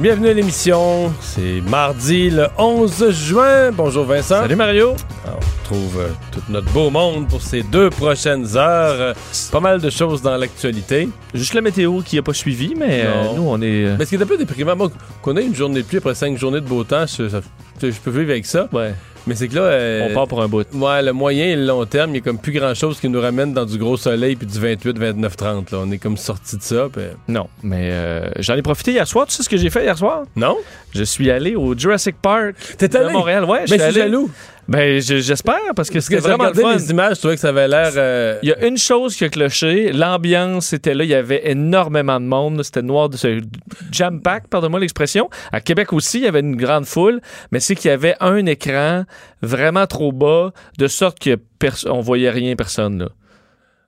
Bienvenue à l'émission. C'est mardi le 11 juin. Bonjour Vincent. Salut Mario. Alors, on retrouve euh, tout notre beau monde pour ces deux prochaines heures. Euh, pas mal de choses dans l'actualité. Juste la météo qui n'a pas suivi, mais euh, nous, on est. Mais ce qui est un peu déprimant, moi, qu'on ait une journée de pluie après cinq journées de beau temps, je, ça- je peux vivre avec ça. ouais, Mais c'est que là. euh, on part pour un bout. Ouais, le moyen et le long terme, il y a comme plus grand chose qui nous ramène dans du gros soleil puis du 28, 29, 30. Là. On est comme sorti de ça. Non, mais euh, j'en ai profité hier soir. Tu sais ce que j'ai fait hier soir? Non? Je suis allé au Jurassic Park T'es allé? Montréal. Ouais, Mais je suis allé. jaloux. Ben, je- j'espère parce que c'était vraiment fun. les images, je trouvais que ça avait l'air. euh, Il y a une chose qui a cloché, l'ambiance était là, il y avait énormément de monde, c'était noir de ce jam pack, pardonne-moi l'expression. À Québec aussi, il y avait une grande foule, mais c'est qu'il y avait un écran vraiment trop bas, de sorte que on voyait rien personne là.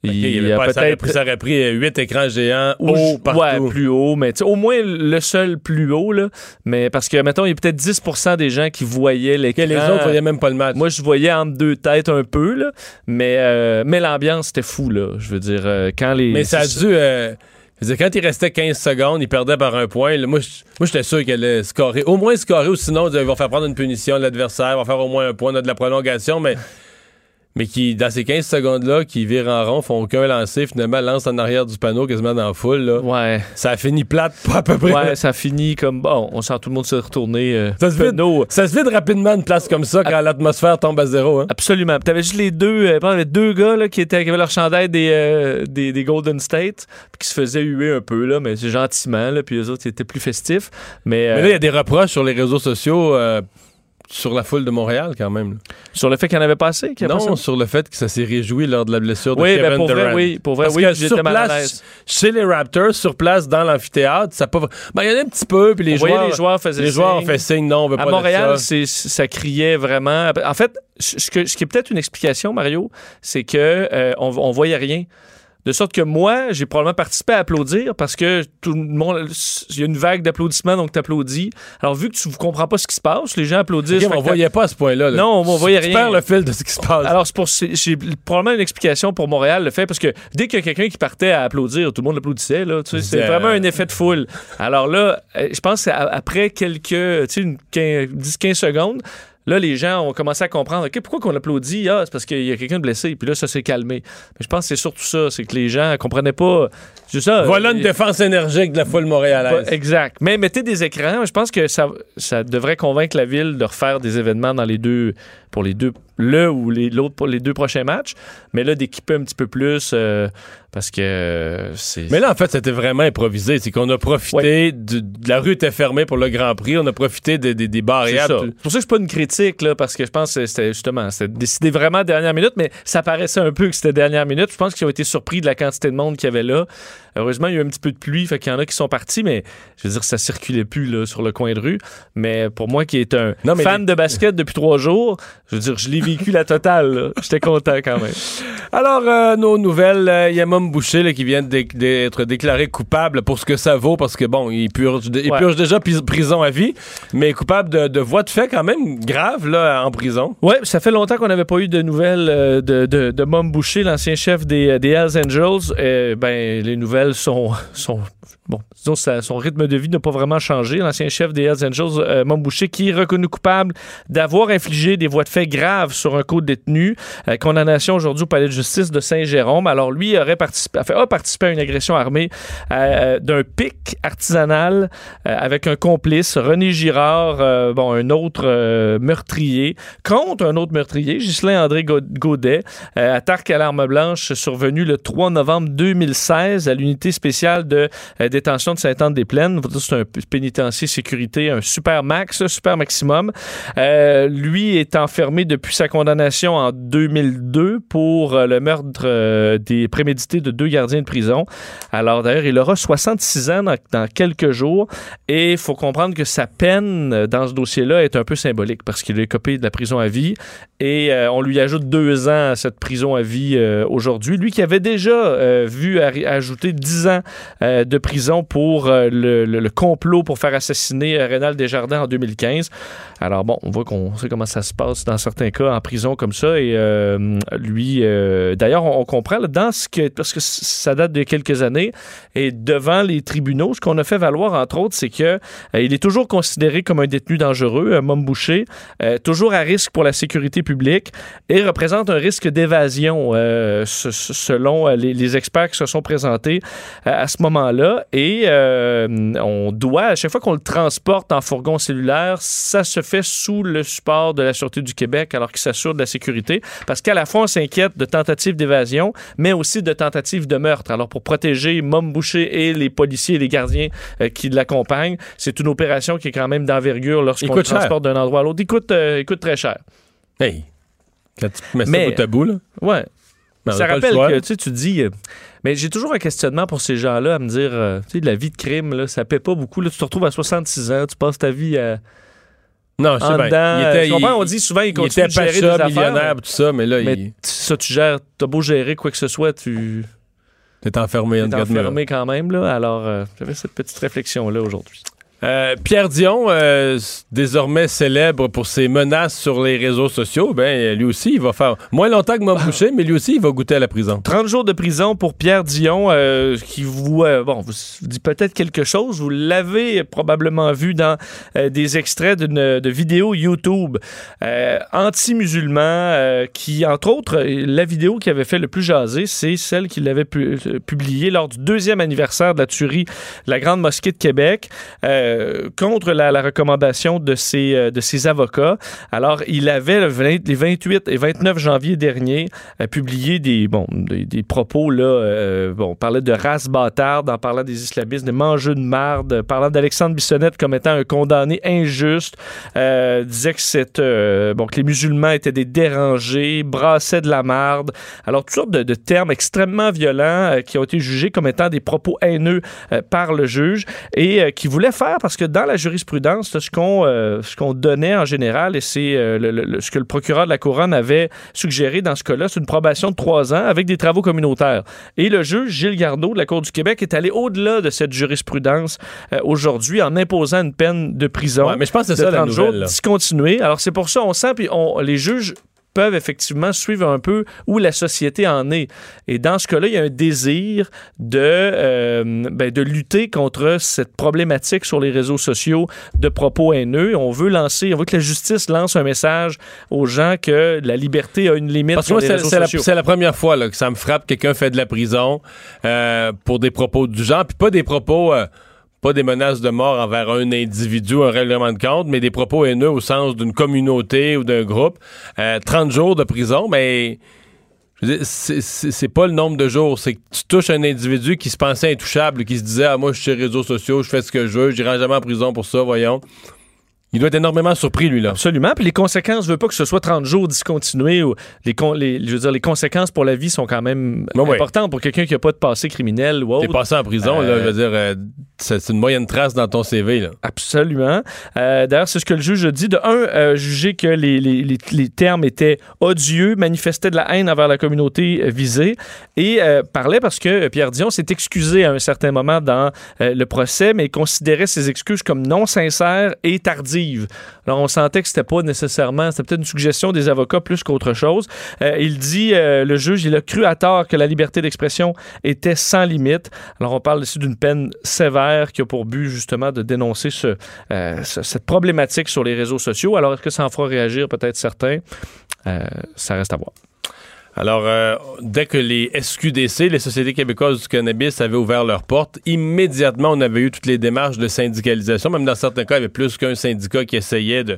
Il y avait pas- ça, aurait pris, ça aurait pris euh, huit écrans géants Ou- haut partout. Ouais, plus haut, mais au moins le seul plus haut, là. Mais parce que, mettons, il y a peut-être 10% des gens qui voyaient l'écran. Les autres voyaient même pas le match. Moi, je voyais entre deux têtes un peu, là. Mais, euh, mais l'ambiance, c'était fou, là. Je veux dire, euh, quand les. Mais ça a dû. euh, je veux dire, quand il restait 15 secondes, il perdait par un point. là, moi, j'étais sûr qu'il allait scorer. Au moins scorer, ou sinon, ils vont faire prendre une punition à l'adversaire, ils vont faire au moins un point, on a de la prolongation, mais. Mais qui, dans ces 15 secondes-là, qui virent en rond, font aucun lancer, finalement, lance en arrière du panneau, quasiment dans la foule. Là. Ouais. Ça a fini plate, pas à peu près. Ouais, ça finit comme bon, on sent tout le monde se retourner. euh, Ça se vide. Ça se vide rapidement une place comme ça quand l'atmosphère tombe à zéro. Hein? Absolument. T'avais juste les deux, euh, t'avais deux gars là, qui, étaient, qui avaient leur chandail des, euh, des, des Golden State, puis qui se faisaient huer un peu, là, mais c'est gentiment, là, puis eux autres, ils étaient plus festifs. Mais, euh, Mais là, il y a des reproches sur les réseaux sociaux euh, sur la foule de Montréal, quand même. sur le fait qu'il y en avait pas assez, pas Non, ça. sur le fait que ça s'est réjoui lors de la blessure de Oui, Kevin ben pour vrai, Durant. oui. Pour vrai, Parce oui, que sur mal place, chez les Raptors, sur place, dans l'amphithéâtre, ça pas... Ben, il y en a un petit peu, puis les On joueurs... les joueurs faisaient les joueurs ont signe. fait signe, non, on veut À pas Montréal, ça. ça criait vraiment. En fait, ce, que- ce qui est peut-être une explication, Mario, c'est que euh, on, on voyait rien. De sorte que moi, j'ai probablement participé à applaudir parce que tout le monde, il y a une vague d'applaudissements, donc t'applaudis. Alors, vu que tu ne comprends pas ce qui se passe, les gens applaudissent. Ok, fait mais on voyait pas à ce point-là. là. Non, on voyait Tu rien. perds le fil de ce qui se passe. Alors, c'est probablement une explication pour Montréal, le fait, parce que dès qu'il y a quelqu'un qui partait à applaudir, tout le monde applaudissait, là. Tu sais, c'est vraiment un effet de foule. Alors là, euh, je pense qu'après quelques, tu sais, une 15 10-15 secondes, là, les gens ont commencé à comprendre, OK, pourquoi qu'on applaudit? Ah, c'est parce qu'il y a quelqu'un de blessé. Puis là, ça s'est calmé. Mais je pense que c'est surtout ça, c'est que les gens comprenaient pas. C'est ça. voilà une défense énergique de la foule montréalaise. exact. Mais mettez des écrans. Je pense que ça, ça devrait convaincre la ville de refaire des événements dans les deux, pour les deux, le ou les, l'autre pour les deux prochains matchs. Mais là, d'équiper un petit peu plus euh, parce que euh, c'est. Mais là, en fait, c'était vraiment improvisé. C'est qu'on a profité de, de la rue était fermée pour le Grand Prix. On a profité des, des, des c'est barrières. C'est pour ça que c'est pas une critique, là, parce que je pense que c'était justement, c'était décidé vraiment à dernière minute, mais ça paraissait un peu que c'était dernière minute. Je pense qu'ils ont été surpris de la quantité de monde qu'il y avait là. Heureusement, il y a eu un petit peu de pluie, fait qu'il y en a qui sont partis, mais je veux dire, ça circulait plus là, sur le coin de rue. Mais pour moi, qui est un Non, fan de basket depuis trois jours, je veux dire, je l'ai vécu la totale. J'étais content quand même. Alors, euh, nos nouvelles, euh, Yamam Boucher là, qui vient d'être déclaré coupable pour ce que ça vaut, parce que bon, il purge, il Ouais. purge déjà prison à vie, mais coupable de, de voies de fait quand même grave là, en prison. Ouais, ça fait longtemps qu'on n'avait pas eu de nouvelles euh, de, de, de Mom Boucher, l'ancien chef des, des Hells Angels. Euh, ben, les nouvelles sont, sont bon, disons, ça- son rythme de vie n'a pas vraiment changé. L'ancien chef des Hells Angels, euh, Mom Boucher, qui est reconnu coupable d'avoir infligé des voies de fait graves sur un co-détenu. Euh, condamnation aujourd'hui au palais de justice de Saint-Jérôme. Alors, lui aurait participé, a participé à une agression armée euh, d'un pic artisanal euh, avec un complice, René Girard, bon, un autre meurtrier, contre un autre meurtrier, Ghislain André Go- Godet. Attaque à l'arme blanche survenue le 3 novembre 2016 à l'unité spéciale de détention de Sainte-Anne-des-Plaines. C'est un pénitencier sécurité, un super max, super maximum. Lui est enfermé depuis sa condamnation en 2002 pour euh, le meurtre euh, des prémédités de deux gardiens de prison. Alors d'ailleurs, il aura 66 ans dans, quelques jours et il faut comprendre que sa peine euh, dans ce dossier-là est un peu symbolique parce qu'il est copé de la prison à vie et on lui ajoute deux ans à cette prison à vie aujourd'hui. Lui qui avait déjà vu ajouter 10 ans de prison pour le, complot pour faire assassiner Rénal Desjardins en 2015. Alors bon, on voit qu'on sait comment ça se passe dans certains cas en prison comme ça. Et euh, lui, euh, d'ailleurs, on, comprend là, dans ce que parce que ça date de quelques années et devant les tribunaux, ce qu'on a fait valoir entre autres, c'est que euh, il est toujours considéré comme un détenu dangereux, un Boucher, euh, toujours à risque pour la sécurité publique et représente un risque d'évasion selon les, les experts qui se sont présentés à ce moment-là. Et on doit, à chaque fois qu'on le transporte en fourgon cellulaire, ça se fait sous le support de la Sûreté du Québec alors qu'il s'assure de la sécurité. Parce qu'à la fois, on s'inquiète de tentatives d'évasion, mais aussi de tentatives de meurtre. Alors, pour protéger Mom Boucher et les policiers et les gardiens euh, qui l'accompagnent, c'est une opération qui est quand même d'envergure lorsqu'on le transporte d'un endroit à l'autre. Il euh, il coûte très cher. Hey, quand tu mets ça Mais- bout à bout, là. Ouais. ben, ça rappelle que tu sais, tu dis. euh, mais j'ai toujours un questionnement pour ces gens-là à me dire, euh, tu sais, de la vie de crime, là, ça paie pas beaucoup. Là, tu te retrouves à 66 ans, tu passes ta vie à, Non, je sais en bien. dedans. Il était, tu comprends? il- on dit souvent, il il continue était de gérer des pacha, affaires. millionnaire, tout ça, mais là, mais il ça, tu gères, t'as beau gérer quoi que ce soit, tu est enfermé en es quatre murs. enfermé quand même. Là, alors, euh, j'avais cette petite réflexion-là aujourd'hui. Euh, Pierre Dion, euh, désormais célèbre pour ses menaces sur les réseaux sociaux, ben lui aussi, il va faire moins longtemps que Mom Boucher, mais lui aussi, il va goûter à la prison. 30 jours de prison pour Pierre Dion, euh, qui vous, bon, dit peut-être quelque chose. Vous l'avez probablement vu dans des extraits de vidéos YouTube anti-musulmans, qui, entre autres, la vidéo qui avait fait le plus jaser, c'est celle qu'il avait pu- publiée lors du deuxième anniversaire de la tuerie de la Grande Mosquée de Québec, contre la, recommandation de ses, euh, de ses avocats. Alors, il avait le 20 les 28 et 29 janvier dernier euh, publié des, bon, des, des propos, là, euh, bon, on parlait de race bâtarde en parlant des islamistes, de mangeux de marde, parlant d'Alexandre Bissonnette comme étant un condamné injuste, euh, disait que, c'est, euh, bon, que les musulmans étaient des dérangés, brassaient de la marde. Alors, toutes sortes de, termes extrêmement violents euh, qui ont été jugés comme étant des propos haineux euh, par le juge et euh, qui voulait faire parce que dans la jurisprudence, là, ce qu'on euh, ce qu'on donnait en général, et c'est euh, ce que le procureur de la Couronne avait suggéré dans ce cas-là, c'est une probation de trois ans avec des travaux communautaires. Et le juge Gilles Gardeau de la Cour du Québec est allé au-delà de cette jurisprudence euh, aujourd'hui en imposant une peine de prison Ouais, mais je pense que c'est de ça la 30 jours nouvelle. discontinuée. Alors c'est pour ça on sent puis on, les juges peuvent effectivement suivre un peu où la société en est. Et dans ce cas-là, il y a un désir de, euh, ben, de lutter contre cette problématique sur les réseaux sociaux de propos haineux. On veut lancer, on veut que la justice lance un message aux gens que la liberté a une limite Parce que moi, c'est la, première fois là, que ça me frappe, quelqu'un fait de la prison euh, pour des propos du genre, puis pas des propos, euh, pas des menaces de mort envers un individu, un règlement de compte, mais des propos haineux au sens d'une communauté ou d'un groupe. Euh, 30 jours de prison, mais je veux dire, c'est- pas le nombre de jours, c'est que tu touches un individu qui se pensait intouchable, qui se disait ah, moi je suis sur les réseaux sociaux, je fais ce que je veux, j'irai jamais en prison pour ça, voyons. Il doit être énormément surpris, lui, là. Absolument. Puis les conséquences, je veux pas que ce soit 30 jours discontinués ou les, con- les, je veux dire, les conséquences pour la vie sont quand même Oui, oui. importantes pour quelqu'un qui a pas de passé criminel ou T'es autre. passé en prison, là, Euh, je veux dire, euh, c'est une moyenne trace dans ton CV, là. Absolument. Euh, D'ailleurs, c'est ce que le juge a dit. De un, euh, juger que les, les- les- termes étaient odieux, manifestaient de la haine envers la communauté euh, visée, et euh, parlait parce que Pierre Dion s'est excusé à un certain moment dans le procès, mais considérait ses excuses comme non sincères et tardives. Alors, on sentait que c'était pas nécessairement, c'était peut-être une suggestion des avocats plus qu'autre chose. Il dit, le juge, il a cru à tort que la liberté d'expression était sans limite. Alors, on parle ici d'une peine sévère qui a pour but justement de dénoncer ce, euh, ce- cette problématique sur les réseaux sociaux. Alors, est-ce que ça en fera réagir peut-être certains? Euh, ça reste à voir. Alors, euh, dès que les SQDC, les Sociétés québécoises du cannabis, avaient ouvert leurs portes, immédiatement, on avait eu toutes les démarches de syndicalisation. Même dans certains cas, il y avait plus qu'un syndicat qui essayait de,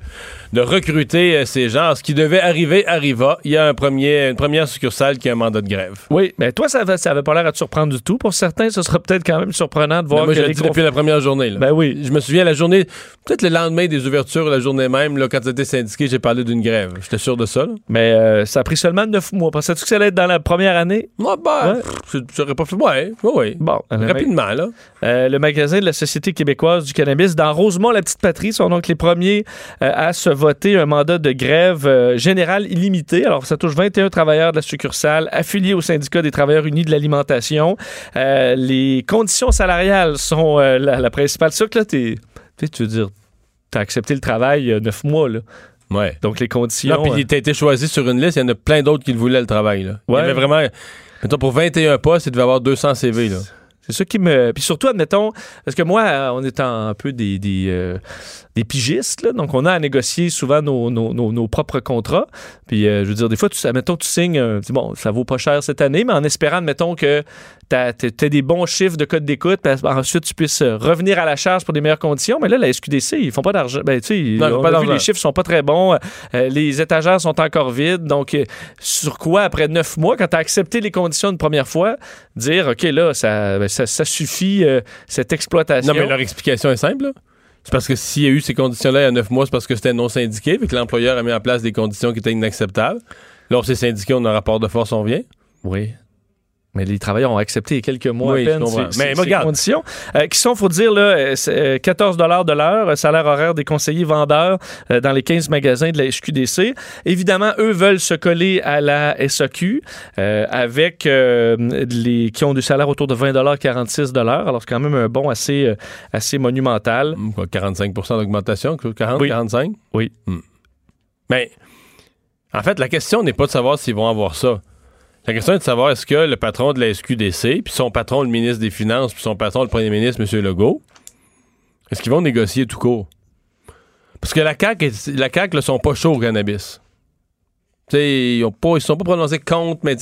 de recruter euh, ces gens. Ce qui devait arriver, arriva. Il y a un premier, une première succursale qui a un mandat de grève. Oui, mais toi, ça avait, ça avait pas l'air à te surprendre du tout. Pour certains, ce sera peut-être quand même surprenant de voir Mais moi, que je dis gros- depuis la première journée. là. Ben oui. Je me souviens, la journée, peut-être le lendemain des ouvertures, la journée même, là, quand c'était syndiqué, j'ai parlé d'une grève. J'étais sûr de ça. Là. Mais euh, ça a pris seulement neuf mois. Pensais-tu que ça allait être dans la première année? Ouais, ben, Ouais. pff, j'aurais pas fait. Ouais, ouais, ouais. Bon, Rapidement, là. Euh, le magasin de la Société québécoise du cannabis dans Rosemont, la petite patrie, sont donc les premiers euh, à se voter un mandat de grève euh, générale illimité. Alors, ça touche 21 travailleurs de la succursale affiliés au syndicat des travailleurs unis de l'alimentation. Les conditions salariales sont la, la principale. C'est sûr que là, t'es, tu veux dire, t'as accepté le travail il y a neuf mois, là. Ouais. Donc, les conditions... Non, puis euh, il t'a été choisi sur une liste, il y en a plein d'autres qui le voulaient, le travail. Là. Il y Ouais. avait vraiment. Mettons, pour 21 postes, il devait avoir 200 CV. Là. C'est ça qui me. Puis surtout, admettons, parce que moi, euh, on est un peu des, des, euh, des pigistes, là, donc on a à négocier souvent nos, nos- nos- nos propres contrats. Puis, euh, je veux dire, des fois, tu, admettons, tu signes, un- tu dis, bon, ça vaut pas cher cette année, mais en espérant, admettons, que tu as, des bons chiffres de code d'écoute, puis ensuite, tu puisses euh, revenir à la charge pour des meilleures conditions. Mais là, la SQDC, ils font pas d'argent. Ben, tu sais, vu, les chiffres sont pas très bons. Euh, les étagères sont encore vides. Donc, euh, sur quoi, après neuf mois, quand tu as accepté les conditions une première fois, dire, OK, là, ça, ben, ça, ça suffit, euh, cette exploitation. Non, mais leur explication est simple. là. C'est parce que s'il y a eu ces conditions-là il y a 9 mois, c'est parce que c'était non syndiqué, puis que l'employeur a mis en place des conditions qui étaient inacceptables. Là, on s'est syndiqué, on a un rapport de force, on vient. Oui. Mais les travailleurs ont accepté il y a quelques mois Oui, à peine ces, Mais ces- regarde. conditions, euh, qui sont, faut dire, là, euh, c'est, euh, 14 de l'heure, euh, salaire horaire des conseillers vendeurs euh, dans les 15 magasins de la SQDC. Évidemment, eux veulent se coller à la SAQ euh, avec euh, les qui ont du salaire autour de 20 46 Alors, c'est quand même un bon assez, euh, assez monumental. Hum, quoi, 45% d'augmentation, 40, Oui. 45? Oui. Hum. Mais, en fait, la question n'est pas de savoir s'ils vont avoir ça. La question est de savoir est-ce que le patron de la SQDC, puis son patron, le ministre des Finances, puis son patron, le premier ministre, M. Legault, est-ce qu'ils vont négocier tout court? Parce que la CAQ, est- la CAQ, ne sont pas chauds au cannabis. Tu sais, ils ne sont pas prononcés contre, mais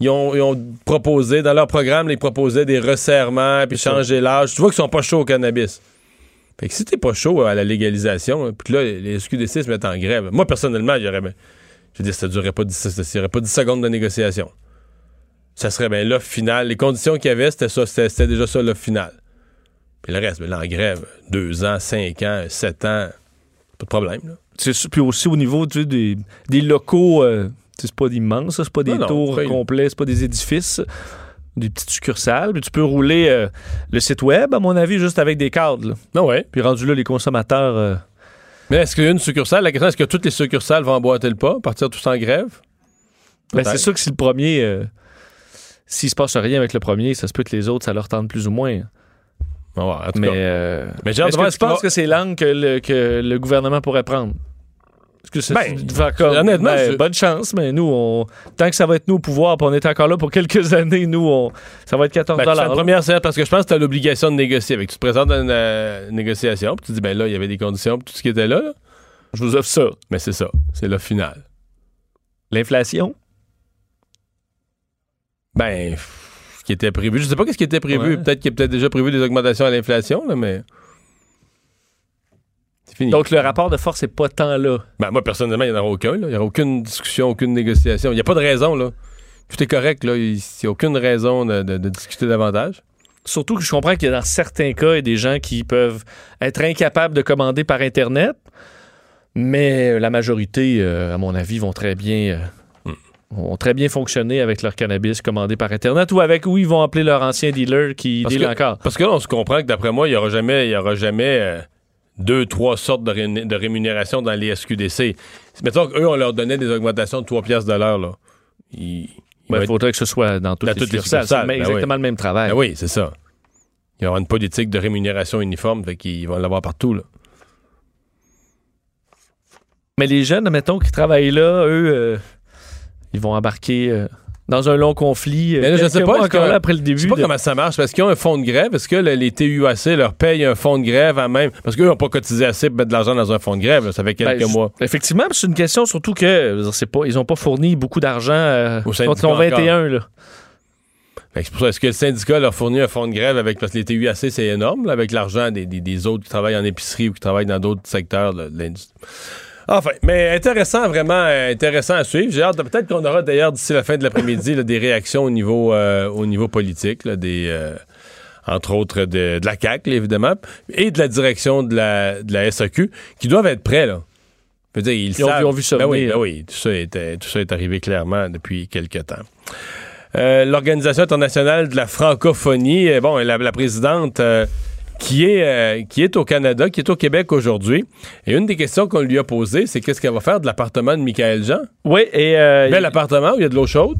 ils ont, ils ont proposé, dans leur programme, ils proposaient des resserrements, puis changer l'âge. Tu vois qu'ils sont pas chauds au cannabis. Fait que si t'es pas chaud à la légalisation, hein, puis là, les SQDC se mettent en grève, moi, personnellement, j'aurais bien- Je veux dire, ça durerait pas 10, ça, ça durerait pas 10 secondes de négociation. Ça serait bien l'offre finale. Les conditions qu'il y avait, c'était ça, c'était déjà ça l'offre finale. Puis le reste, ben, là, en grève, 2 ans, 5 ans, 7 ans, pas de problème. Là. C'est sûr, puis aussi au niveau tu sais, des, des locaux, euh, c'est pas d'immenses, ça, c'est pas des Non, tours complets, c'est pas des édifices, des petites succursales. Puis tu peux rouler euh, le site web, à mon avis, juste avec des cadres. Non, ouais. Puis rendu là, les consommateurs. euh, Mais est-ce qu'il y a une succursale? La question, est-ce que toutes les succursales vont emboîter le pas, partir tous en grève? ben, c'est sûr que si le premier. euh, S'il se passe rien avec le premier, ça se peut que les autres, ça leur tente plus ou moins. En tout Mais, cas. euh, Mais j'ai est-ce que ce tu qu'il penses va- que c'est l'angle que le, que le gouvernement pourrait prendre? Que c'est Ben, comme, honnêtement, ben, je- bonne chance, mais nous, on, tant que ça va être nous au pouvoir, puis on est encore là pour quelques années, nous, on, ça va être 14 Ben, dollars. une première séance parce que je pense que tu as l'obligation de négocier avec. Tu te présentes à une euh, négociation, puis tu dis, ben là, il y avait des conditions, puis tout ce qui était là. là. Je vous offre ça. Mais c'est ça. C'est le final. L'inflation? Ben, ce qui était prévu. Je sais pas qu'est-ce qui était prévu. Ouais. Peut-être qu'il y a peut-être déjà prévu des augmentations à l'inflation, là, mais. Fini. Donc, le rapport de force n'est pas tant là. Ben, moi, personnellement, il n'y en aura aucun. là. Il n'y aura aucune discussion, aucune négociation. Il n'y a pas de raison, là. Tout est correct, là. Il n'y a aucune raison de, de- de discuter davantage. Surtout que je comprends qu'il y a dans certains cas, il y a des gens qui peuvent être incapables de commander par Internet, mais euh, la majorité, euh, à mon avis, vont très bien... euh, vont très bien fonctionner avec leur cannabis commandé par Internet ou avec où ils vont appeler leur ancien dealer qui Parce deal que- encore. Parce que là, on se comprend que d'après moi, il n'y aura jamais, il y aura jamais euh, deux, trois sortes de, ré- de rémunération dans les SQDC. Mettons qu'eux, on leur donnait des augmentations de 3 piastres de l'heure, Ben, Il être- faudrait que ce soit dans toutes Dans les toutes les succursales. ben exactement oui. le même travail. Ben oui, c'est ça. Il y aura une politique de rémunération uniforme, fait qu'ils vont l'avoir partout, là. Mais les jeunes, mettons, qui travaillent là, eux, euh, ils vont embarquer euh, dans un long conflit. euh, Mais là, je sais pas, encore là, après le Je début. sais pas de- comment ça marche, parce qu'ils ont un fonds de grève. Est-ce que le- les TUAC leur payent un fonds de grève à même? Parce qu'eux n'ont pas cotisé assez pour mettre de l'argent dans un fonds de grève. là. Ça fait quelques Ben, je- mois. Effectivement, c'est une question surtout que je dire, pas, ils n'ont pas fourni beaucoup d'argent euh, Au quand syndicat ils ont 21. Là. C'est pour ça. Est-ce que le syndicat leur fournit un fonds de grève avec. Parce que les TUAC, c'est énorme, là, avec l'argent des, des- des autres qui travaillent en épicerie ou qui travaillent dans d'autres secteurs là, de l'industrie? Enfin, mais intéressant, vraiment euh, intéressant à suivre. J'ai hâte peut-être qu'on aura d'ailleurs d'ici la fin de l'après-midi des réactions au niveau, euh, au niveau politique, là, des, euh, entre autres de, de la CAQ, là, évidemment, et de la direction de la, de la SAQ, qui doivent être prêts. Là. Je veux dire, ils, Ils ont vu- ont vu ça Ben oui, venir. ben oui, tout ça, est, tout ça est arrivé clairement depuis quelques temps. Euh, L'Organisation internationale de la francophonie, bon, la, la présidente qui, est, euh, qui est au Canada, qui est au Québec aujourd'hui. Et une des questions qu'on lui a posées, c'est qu'est-ce qu'elle va faire de l'appartement de Michael Jean? Oui, et euh, Bel appartement où il y a de l'eau chaude?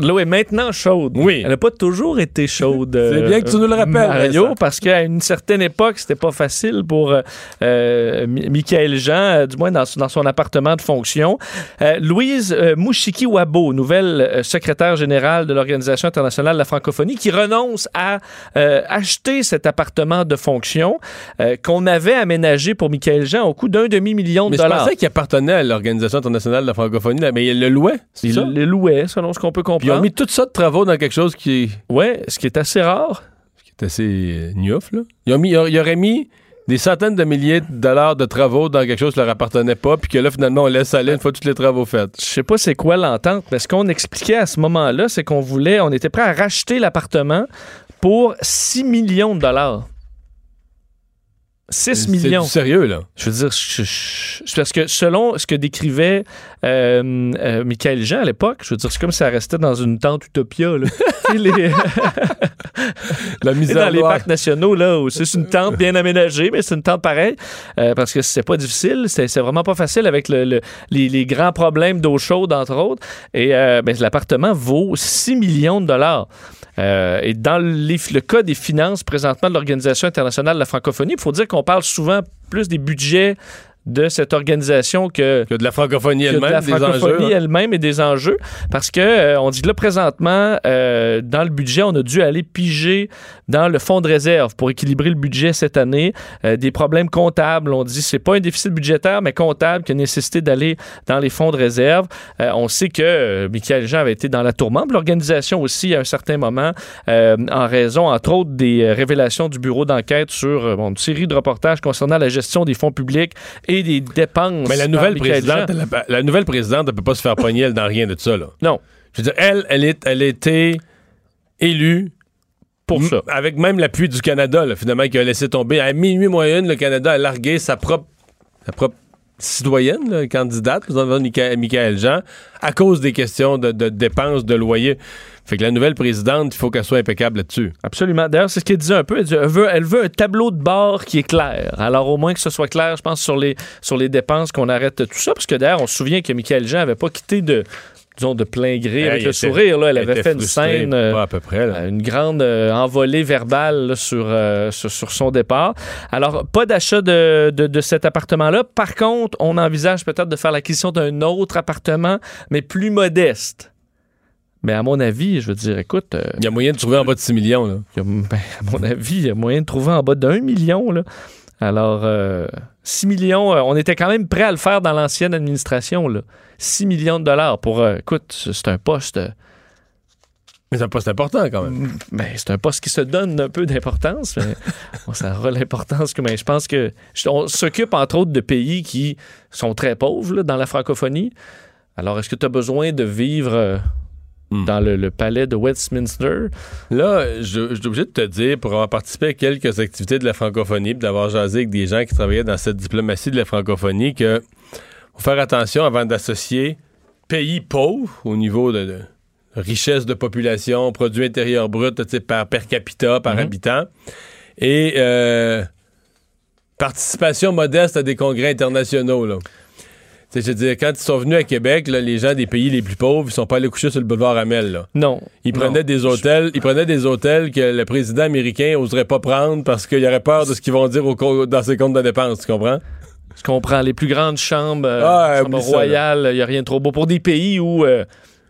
L'eau est maintenant chaude. Oui. Elle n'a pas toujours été chaude. C'est euh, bien que tu nous le rappelles, Mario, parce qu'à une certaine époque, c'était pas facile pour euh, euh, Mi- Michael Jean, euh, du moins dans, son- dans son appartement de fonction. Euh, Louise euh, Mouchiki-Wabo, nouvelle euh, secrétaire générale de l'Organisation internationale de la francophonie, qui renonce à euh, acheter cet appartement de fonction euh, qu'on avait aménagé pour Michael Jean au coût d'un demi-million de Mais je dollars. pensais qu'il appartenait à l'Organisation internationale de la francophonie, là, mais il le louait, c'est Il ça? le louait, selon ce qu'on peut Puis ils ont comprendre. mis tout ça de travaux dans quelque chose qui, Ouais, ce qui est assez rare. qui est assez euh, gnouf, là. Ils, ont mis, ils auraient mis des centaines de milliers de dollars de travaux dans quelque chose qui leur appartenait pas, puis que là, finalement, on laisse aller une fois tous les travaux faits. Je sais pas c'est quoi l'entente, mais ce qu'on expliquait à ce moment-là, c'est qu'on voulait, on était prêt à racheter l'appartement pour 6 millions de dollars. 6 C'est millions. sérieux, là. Je veux dire, je- je- je- parce que selon ce que décrivait euh, euh, Michael Jean à l'époque, je veux dire, c'est comme si ça restait dans une tente utopia. Là. Les- La misère dans les parcs nationaux, là, où c'est une tente bien aménagée, mais c'est une tente pareille, euh, parce que c'est pas difficile, c'est vraiment pas facile avec le- le- les, les grands problèmes d'eau chaude, entre autres. Et ben, l'appartement vaut 6 millions de dollars. Euh, et dans le cas des finances présentement de l'Organisation internationale de la francophonie, il faut dire qu'on parle souvent plus des budgets de cette organisation que Que de la francophonie que de elle-même, la francophonie hein. elle-même et des enjeux. Parce que euh, on dit que là, présentement, euh, dans le budget, on a dû aller piger dans le fonds de réserve pour équilibrer le budget cette année. Euh, des problèmes comptables, on dit c'est pas un déficit budgétaire, mais comptable qui a nécessité d'aller dans les fonds de réserve. On sait que Michael Jean avait été dans la tourmente. L'organisation aussi, à un certain moment, en raison, entre autres, des révélations du bureau d'enquête sur bon, une série de reportages concernant la gestion des fonds publics et des dépenses. Mais la nouvelle présidente, la, nouvelle présidente, elle peut pas se faire pogner elle, dans rien de ça, là. Non. Je veux dire, elle, elle, est, elle a été élue pour ça. avec même l'appui du Canada, là, finalement, qui a laissé tomber. À minuit moyenne, le Canada a largué sa propre, sa propre citoyenne, là, candidate, Michael Jean, à cause des questions de, de dépenses de loyer. Fait que la nouvelle présidente, il faut qu'elle soit impeccable là-dessus. Absolument. D'ailleurs, c'est ce qu'elle disait un peu. Elle, dit, elle veut, elle veut un tableau de bord qui est clair. Alors, au moins que ce soit clair, je pense, sur les, sur les dépenses, qu'on arrête tout ça. Parce que d'ailleurs, on se souvient que Michael Jean n'avait pas quitté de, disons, de plein gré avec le était- sourire. Là. Elle avait fait une scène. euh, pas à peu près, là. une grande euh, envolée verbale là, sur, euh, sur, sur son départ. Alors, pas d'achat de, de, de cet appartement-là. Par contre, on envisage peut-être de faire l'acquisition d'un autre appartement, mais plus modeste. Mais à mon avis, je veux dire, écoute, euh, Il y a moyen de trouver en bas de 6 millions, là. a, ben, à mon avis, il y a moyen de trouver en bas d'un million. Là. Alors, euh, 6 millions, euh, on était quand même prêt à le faire dans l'ancienne administration. Là. 6 millions de dollars pour, euh, écoute, c'est un poste, Mais c'est un poste important, quand même. ben, c'est un poste qui se donne un peu d'importance. mais bon, ça aura l'importance que, mais je pense que on s'occupe entre autres de pays qui sont très pauvres là, dans la francophonie. Alors, est-ce que tu as besoin de vivre Hmm. dans le, le palais de Westminster? Là, je, je suis obligé de te dire, pour avoir participé à quelques activités de la francophonie, puis d'avoir jasé avec des gens qui travaillaient dans cette diplomatie de la francophonie, que faut faire attention avant d'associer pays pauvres au niveau de, de richesse de population, produit intérieur brut par per capita, par Mhm. habitant, et euh, participation modeste à des congrès internationaux. Là. Tu sais, Je veux dire, quand ils sont venus à Québec, là, les gens des pays les plus pauvres, ils sont pas allés coucher sur le boulevard Amel. Là. Non. Ils Non. prenaient des hôtels, ils prenaient des hôtels que le président américain oserait pas prendre parce qu'il aurait peur de ce qu'ils vont dire au dans ses comptes de dépenses, tu comprends? Je comprends. Les plus grandes chambres, euh, Ah, chambres royales, il n'y a rien de trop beau. Pour des pays où, euh,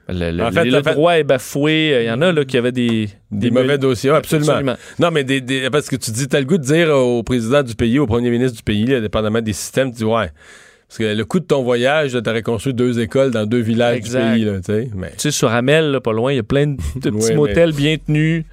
le, le- En fait, le en fait- droit est bafoué. Il y en a là, qui avaient des, Des mauvais dossiers, ouais, absolument. Absolument. Non, mais des, des- parce que tu dis, t'as le goût de dire au président du pays, au premier ministre du pays, là, dépendamment des systèmes, tu dis, ouais. Parce que le coût de ton voyage, t'aurais construit deux écoles dans deux villages Exact. du pays, tu sais. Mais sur Amel, là, pas loin, il y a plein de, de petits Oui, motels bien tenus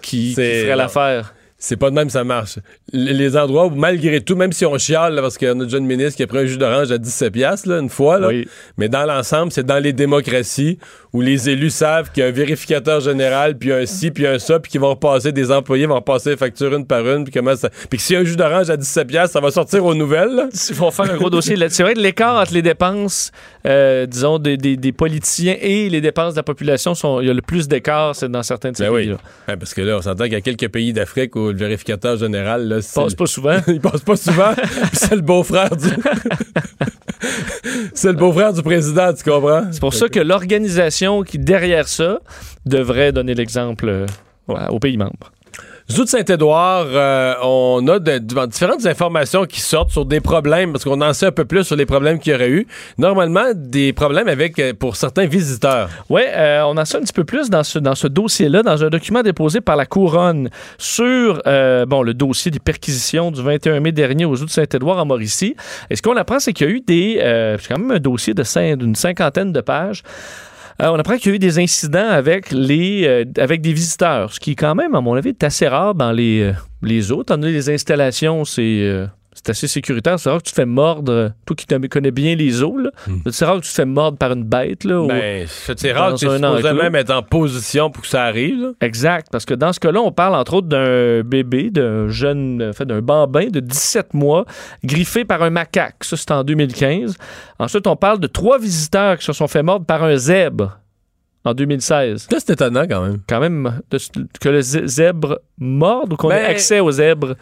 qui, qui feraient l'affaire. C'est pas de même que ça marche. Les endroits où, malgré tout, même si on chiale, là, parce qu'il y a notre jeune ministre qui a pris un jus d'orange à 17 piastres, là, une fois, là, Oui. mais dans l'ensemble, c'est dans les démocraties où les élus savent qu'il y a un vérificateur général, puis un ci, puis un ça, puis qu'ils vont repasser, des employés vont repasser les factures une par une, puis comment ça... Puis que s'il y a un jus d'orange à 17 piastres, ça va sortir aux nouvelles, là. Ils vont faire un gros dossier. là. C'est vrai que l'écart entre les dépenses, euh, disons, des, des- des politiciens et les dépenses de la population, sont, il y a le plus d'écart, c'est dans certains de ces Ben oui. Ouais, parce que là, on s'entend qu'il y a quelques pays d'Afrique où le vérificateur général, là, Passe pas souvent. il passe pas souvent, c'est le beau-frère du... c'est le beau-frère du président, tu comprends? C'est pour ça que l'organisation qui, derrière ça, devrait donner l'exemple euh, ouais, aux pays membres. De Saint-Édouard, euh, on a de- de- différentes informations qui sortent sur des problèmes, parce qu'on en sait un peu plus sur les problèmes qu'il y aurait eu. Normalement, des problèmes avec, euh, pour certains visiteurs. Oui, on en sait un petit peu plus dans ce, dans ce dossier-là, dans un document déposé par la Couronne sur euh, bon, le dossier des perquisitions du 21 mai dernier aux de Saint-Édouard en Mauricie. Et ce qu'on apprend, c'est qu'il y a eu des. euh, c'est quand même un dossier de d'une cinquantaine de pages. Euh, on apprend qu'il y a eu des incidents avec, les, euh, avec des visiteurs, ce qui, quand même, à mon avis, est assez rare dans les, euh, les zoos. Étant donné les installations, c'est. C'est assez sécuritaire. C'est rare que tu te fais mordre, toi qui connais bien les zoos, là. c'est rare que tu te fais mordre par une bête. Là, ou- Ben, c'est rare que tu supposé même être en position pour que ça arrive. là. Exact, parce que dans ce cas-là, on parle entre autres d'un bébé, d'un jeune, en fait, d'un bambin de 17 mois, griffé par un macaque. Ça, c'est en 2015. Ensuite, on parle de trois visiteurs qui se sont fait mordre par un zèbre en 2016. Ça, c'est étonnant quand même. Quand même, de- que le zè- zèbre morde ou qu'on ait Ben- accès au zèbre.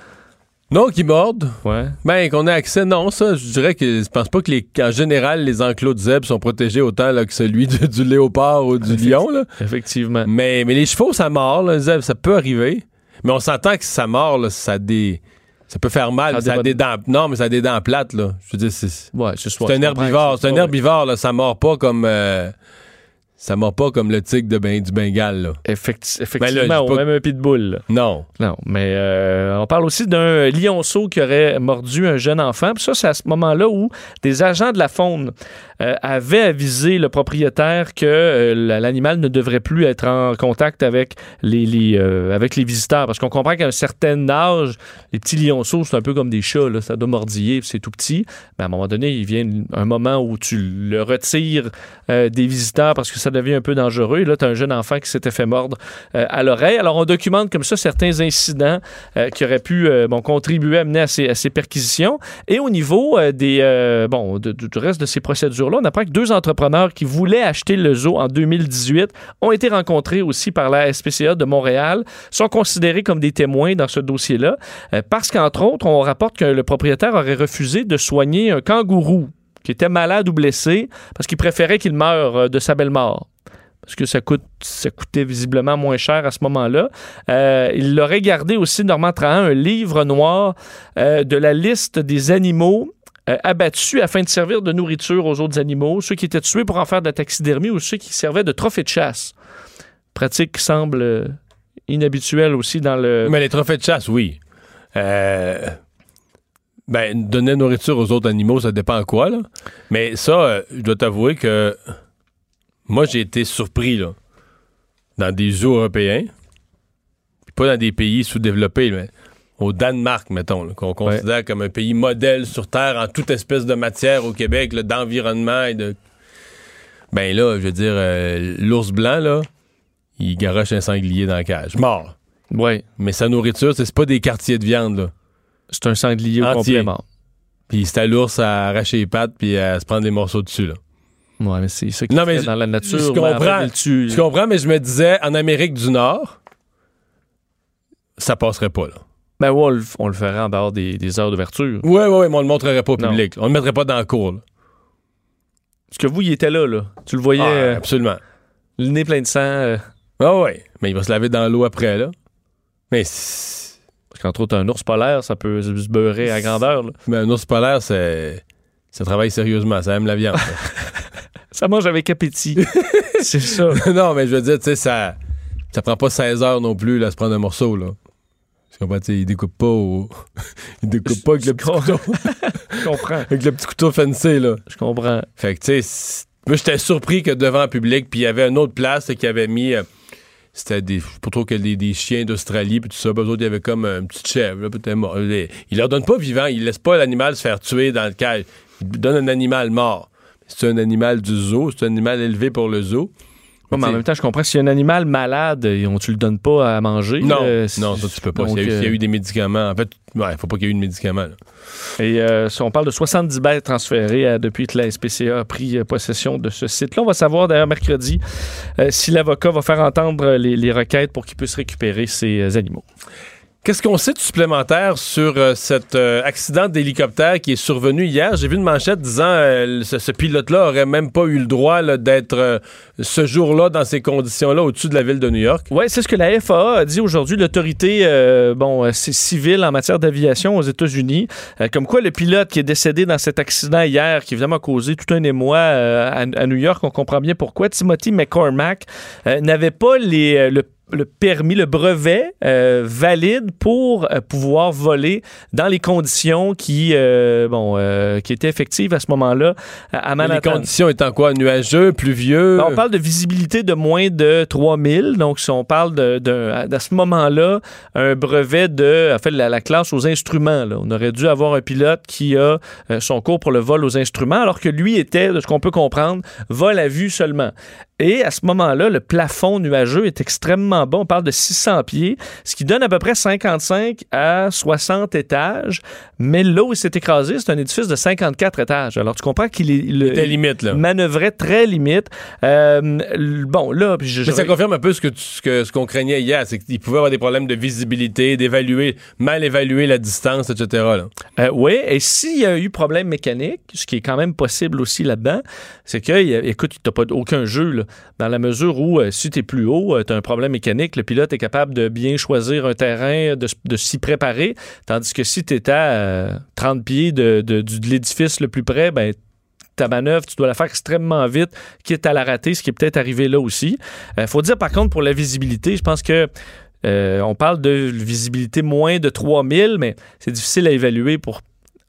Non, qui mordent. Ouais. Ben, qu'on ait accès, non, ça, je dirais que je pense pas que les, qu'en général, les enclos de zèbres sont protégés autant là, que celui de- du léopard ou du lion, là. Effectivement. Mais, mais les chevaux, ça mord, là, les zèbres, ça peut arriver. Mais on s'entend que ça mord, là, ça des. Ça peut faire mal, Ça a ça a des dents. Non, mais ça a des dents plates, là. Je veux dire, c'est. Ouais, c'est C'est un herbivore. C'est un herbivore, là. Ça mord pas comme. euh, ça mord pas comme le tigre de ben, du Bengale, là. Ben là, effectivement, ou pas- même un pitbull. là. Non. Non, mais euh, on parle aussi d'un lionceau qui aurait mordu un jeune enfant. Puis ça, c'est à ce moment-là où des agents de la faune euh, avaient avisé le propriétaire que euh, la- l'animal ne devrait plus être en contact avec les, les, avec les visiteurs. Parce qu'on comprend qu'à un certain âge, les petits lionceaux, c'est un peu comme des chats. Là, ça doit mordiller, c'est tout petit. Mais à un moment donné, il vient un moment où tu le retires des visiteurs parce que ça devient un peu dangereux. Et là, tu as un jeune enfant qui s'était fait mordre euh, à l'oreille. Alors, on documente comme ça certains incidents euh, qui auraient pu euh, contribuer à mener à ces, perquisitions. Et au niveau des, bon, du reste de ces procédures-là, on apprend que deux entrepreneurs qui voulaient acheter le zoo en 2018 ont été rencontrés aussi par la SPCA de Montréal, sont considérés comme des témoins dans ce dossier-là, parce qu'entre autres, on rapporte que le propriétaire aurait refusé de soigner un kangourou qui était malade ou blessé parce qu'il préférait qu'il meure euh, de sa belle mort parce que ça, coûtait visiblement moins cher à ce moment-là. Euh, il aurait gardé aussi, Normand Trahan, un livre noir euh, de la liste des animaux abattus afin de servir de nourriture aux autres animaux, ceux qui étaient tués pour en faire de la taxidermie ou ceux qui servaient de trophée de chasse. Pratique qui semble inhabituelle aussi dans le... Mais les trophées de chasse, oui. Ben, donner nourriture aux autres animaux, ça dépend à quoi, là. Mais ça, euh, je dois t'avouer que moi, j'ai été surpris, là, dans des zoos européens, pas dans des pays sous-développés, mais au Danemark, mettons, qu'on considère comme un pays modèle sur Terre en toute espèce de matière au Québec, là, d'environnement et de... Ben là, je veux dire, euh, l'ours blanc, là, il garoche un sanglier dans la cage. Mort. Ouais, Mais sa nourriture, c'est pas des quartiers de viande, là. C'est un sanglier au complet mort. Puis c'est à l'ours à arracher les pattes puis à se prendre des morceaux dessus, là. Ouais, mais c'est ça qui Non, mais dans la nature. je fait, comprends. Je mais je me disais, en Amérique du Nord, ça passerait pas, là. Ben ouais, on le, le ferait en dehors des, des heures d'ouverture. Ouais, ouais, ouais, mais on le montrerait pas au public. On le mettrait pas dans la cour, là. Parce que vous, il était là, là. Tu le voyais, Ah, euh, absolument. le nez plein de sang. euh, Ah ouais. Mais il va se laver dans l'eau après, là. Mais, qu'entre autres, un ours polaire, ça peut se beurrer à grandeur. là. mais un ours polaire, c'est. Ça travaille sérieusement, ça aime la viande. ça mange avec appétit. c'est ça. non, mais je veux dire, tu sais, ça, ça prend pas 16 heures non plus, là, à se prendre un morceau, là. Tu comprends? Tu sais, il découpe pas au... il découpe pas avec le petit couteau. Je comprends. avec le petit couteau fancy, là. Je comprends. Fait que, tu sais, moi, j'étais surpris que devant le public, puis il y avait une autre place qui avait mis. euh, c'était des. Pas trop que des, des chiens d'Australie, puis tout ça. Autres, il y avait comme un petit chèvre, peut-être mort. Les- Il leur donne pas vivant. Il laisse pas l'animal se faire tuer dans le cage. Il donne un animal mort. C'est un animal du zoo. C'est un animal élevé pour le zoo. Ouais, mais en même temps, je comprends. Si un animal malade, et on, tu le donnes pas à manger. Non, euh, non, ça, tu peux pas. S'il y, a y euh, eu des médicaments. En fait, ouais, faut pas qu'il y ait eu de médicaments. là. Et euh, si on parle de 70 bêtes transférées depuis que la SPCA a pris possession de ce site-là. On va savoir d'ailleurs mercredi si l'avocat va faire entendre les, les requêtes pour qu'il puisse récupérer ces animaux. Qu'est-ce qu'on sait de supplémentaire sur euh, cet euh, accident d'hélicoptère qui est survenu hier? J'ai vu une manchette disant euh, ce, pilote-là aurait même pas eu le droit d'être euh, ce jour-là dans ces conditions-là au-dessus de la ville de New York. Oui, c'est ce que la FAA a dit aujourd'hui, l'autorité bon, civile en matière d'aviation aux États-Unis. Comme quoi, le pilote qui est décédé dans cet accident hier, qui évidemment a causé tout un émoi à, New York, on comprend bien pourquoi, Timothy McCormack n'avait pas les, le le permis, le brevet euh, valide pour euh, pouvoir voler dans les conditions qui, euh, bon, qui étaient effectives à ce moment-là à à Les Manhattan. conditions étant quoi? Nuageux, pluvieux? Ben, on parle de visibilité de moins de 3000. Donc, si on parle de, de- à, à ce moment-là, un brevet de, en fait, la, la classe aux instruments. là. On aurait dû avoir un pilote qui a son cours pour le vol aux instruments, alors que lui était, de ce qu'on peut comprendre, vol à vue seulement. Et à ce moment-là, le plafond nuageux est extrêmement bas. On parle de 600 pieds, ce qui donne à peu près 55 à 60 étages. Mais là où il s'est écrasé, c'est un édifice de 54 étages. Alors, tu comprends qu'il est... limite, là. manœuvrait très limite. Euh, bon, là, puis je, Mais ça je- confirme un peu ce que tu- ce qu'on craignait hier, c'est qu'il pouvait avoir des problèmes de visibilité, d'évaluer, mal évaluer la distance, etc. là. Euh, oui, et s'il y a eu problème mécanique, ce qui est quand même possible aussi là-dedans, c'est que, écoute, tu n'as pas aucun jeu, là, dans la mesure où, euh, si tu es plus haut, tu as un problème mécanique, le pilote est capable de bien choisir un terrain, de, s'y préparer, tandis que si tu es à euh, 30 pieds de, l'édifice le plus près, ben, ta manœuvre, tu dois la faire extrêmement vite, quitte à la rater, ce qui est peut-être arrivé là aussi. Il faut dire, par contre, pour la visibilité, je pense que euh, on parle de visibilité moins de 3000, mais c'est difficile à évaluer pour